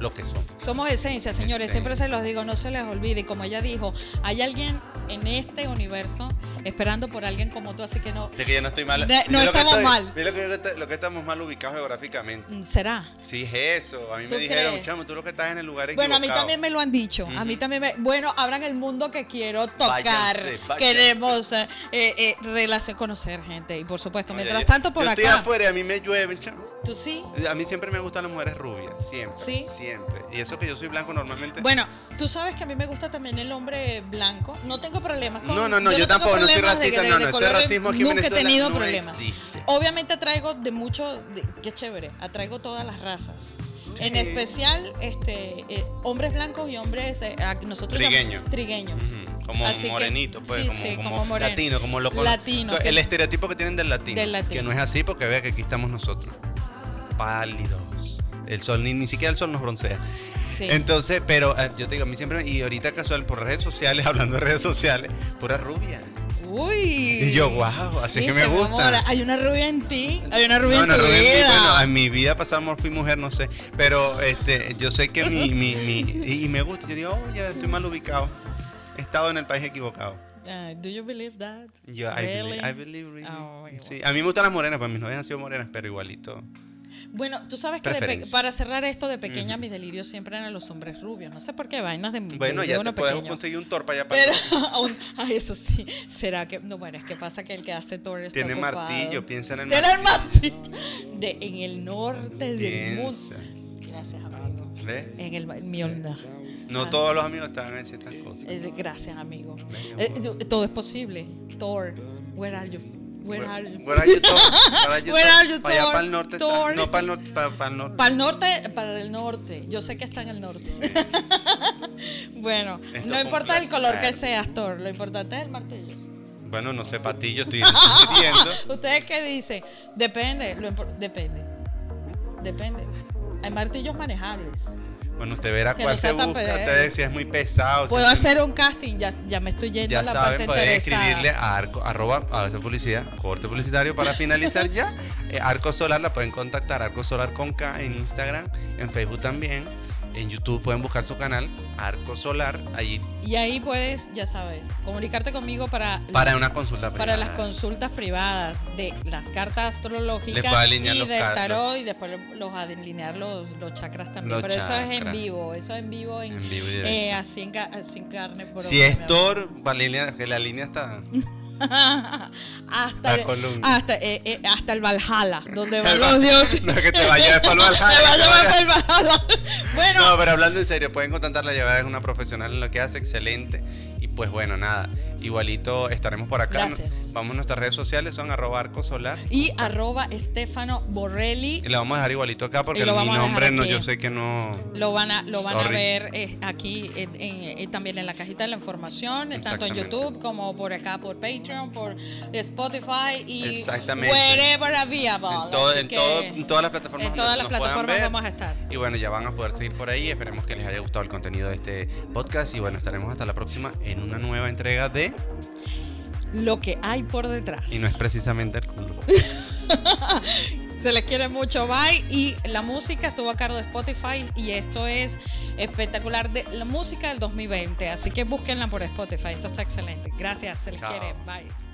lo que somos. Somos esencia, señores. Esencia. Siempre se los digo, no se les olvide. Como ella dijo, hay alguien en este universo esperando por alguien como tú, así que no. De que yo no estoy mal. Mira no lo que estamos estoy- mal. Mira lo que, lo que estamos mal ubicados geográficamente. ¿Será? Sí, es eso. A mí me ¿Tú dijeron, chamo, tú lo que estás en el lugar Bueno, a mí equivocado. también me lo han dicho. A mí también me. Bueno, abran el mundo que quiero tocar. Váyanse, váyanse. Queremos eh, eh, relación, conocer gente. Y por supuesto, Oye, mientras tanto, por yo acá. estoy afuera a mí me llueven, chamo. ¿Tú sí? A mí siempre me gustan las mujeres rubias. Siempre. ¿Sí? Siempre. Y eso que yo soy blanco normalmente. Bueno, tú sabes que a mí me gusta también el hombre blanco. No tengo problemas con No, no, no, yo tampoco, no soy de- racista, de- no, no, ese racismo aquí en Nunca Venezuela he tenido no problemas. existe. Obviamente atraigo de mucho, de- qué chévere, atraigo todas las razas. En especial, este, eh, hombres blancos y hombres, eh, nosotros trigueños. Ujú, Como Así que- morenito, pues, sí, como, sí, como como moreno. latino, como lo Latino, El estereotipo que tienen del latino, Del latino. Que no es así porque vea que aquí estamos nosotros. Pálidos. El sol, ni, ni siquiera el sol nos broncea. Sí. Entonces, pero eh, yo te digo, a mí siempre, y ahorita casual por redes sociales, hablando de redes sociales, pura rubia. Uy. Y yo, wow, así que me gusta. amor, hay una rubia en ti, hay una rubia No, en tu rubia en mí, vida. bueno, en mi vida pasada amor fui mujer, no sé. Pero este, yo sé que mi, mi, mi y, y me gusta. Yo digo, oh, ya estoy mal ubicado. He estado en el país equivocado. Ah, do you believe that? Yo, I Really? believe, I believe really. Oh, Sí, a mí me gustan las morenas, pues mis novias han sido morenas, pero igualito. Bueno, tú sabes que de para cerrar esto de pequeña, mis delirios siempre eran los hombres rubios. No sé por qué, vainas de Bueno, de ya uno pequeño. conseguir un torpa allá para Pero aún, ah, eso sí. ¿Será que.? No, bueno, es que pasa que el que hace Thor está Tiene ocupado. martillo, piensa en el Tiene el martillo. De, en el norte del mundo. Gracias, amigo. ¿Ves? En el en mi onda. No Ah. todos los amigos estaban a decir estas cosas. Es gracias, amigo. Eh, todo es posible. Thor, where are you? Where are you? Where are you, Thor? Where are you, Where Thor? are you, Para allá para el norte está. Thor. No, para el norte, para, para el norte. Para el norte, para el norte. Yo sé que está en el norte. bueno, Esto no importa el color que seas, Thor. Lo importante es el martillo. Bueno, no sé, para ti yo estoy sugiriendo. ¿Ustedes qué dicen? Depende. Lo depende. Depende. Hay martillos manejables. Bueno, usted verá Que cuál no se busca, usted si es muy pesado. Puedo hacer un casting. Ya, ya me estoy yendo Ya a la saben, parte pueden interesada. escribirle a arco, arroba, a hacer publicidad, corte publicitario para finalizar ya. Eh, Arco Solar la pueden contactar, Arco Solar con K en Instagram, en Facebook también. En YouTube pueden buscar su canal, Arco Solar, allí Y ahí puedes, ya sabes, comunicarte conmigo para, para una consulta para las consultas privadas de las cartas astrológicas y del tarot y después los alinear los, los chakras también. Los Pero eso es en vivo, eso es en vivo en, En vivo eh, así, en, así en carne. propia, Si es. Thor, la línea está. hasta, La el- columna. hasta, eh, eh, hasta el Valhalla, donde van los dioses. No es que te vayas para el Valhalla, para el Valhalla. Bueno, No, pero hablando en serio, pueden contactar la llevada, es una profesional en lo que hace, excelente. Pues bueno, nada, igualito estaremos por acá. Gracias. Vamos a nuestras redes sociales, son arroba arco solar. Y arroba Estefano Borrelli. Y la vamos a dejar igualito acá porque mi nombre no, yo sé que no. Lo van a, lo van a ver eh, aquí en- en- en- también en la cajita de la información, tanto en. YouTube como por acá por Patreon, por Spotify y Exactamente. wherever available. En, todo- en todo- en todas las plataformas. en todas las plataformas ver. vamos a estar. Y bueno, ya van a poder seguir por ahí. Esperemos que les haya gustado el contenido de este podcast. Y bueno, estaremos hasta la próxima en una nueva entrega de. Lo que hay por detrás. Y no es precisamente el culo. Se les quiere mucho, bye. Y la música estuvo a cargo de Spotify y esto es espectacular de la música del 2020. Así que búsquenla por Spotify. Esto está excelente. Gracias, se les Chao. quiere, bye.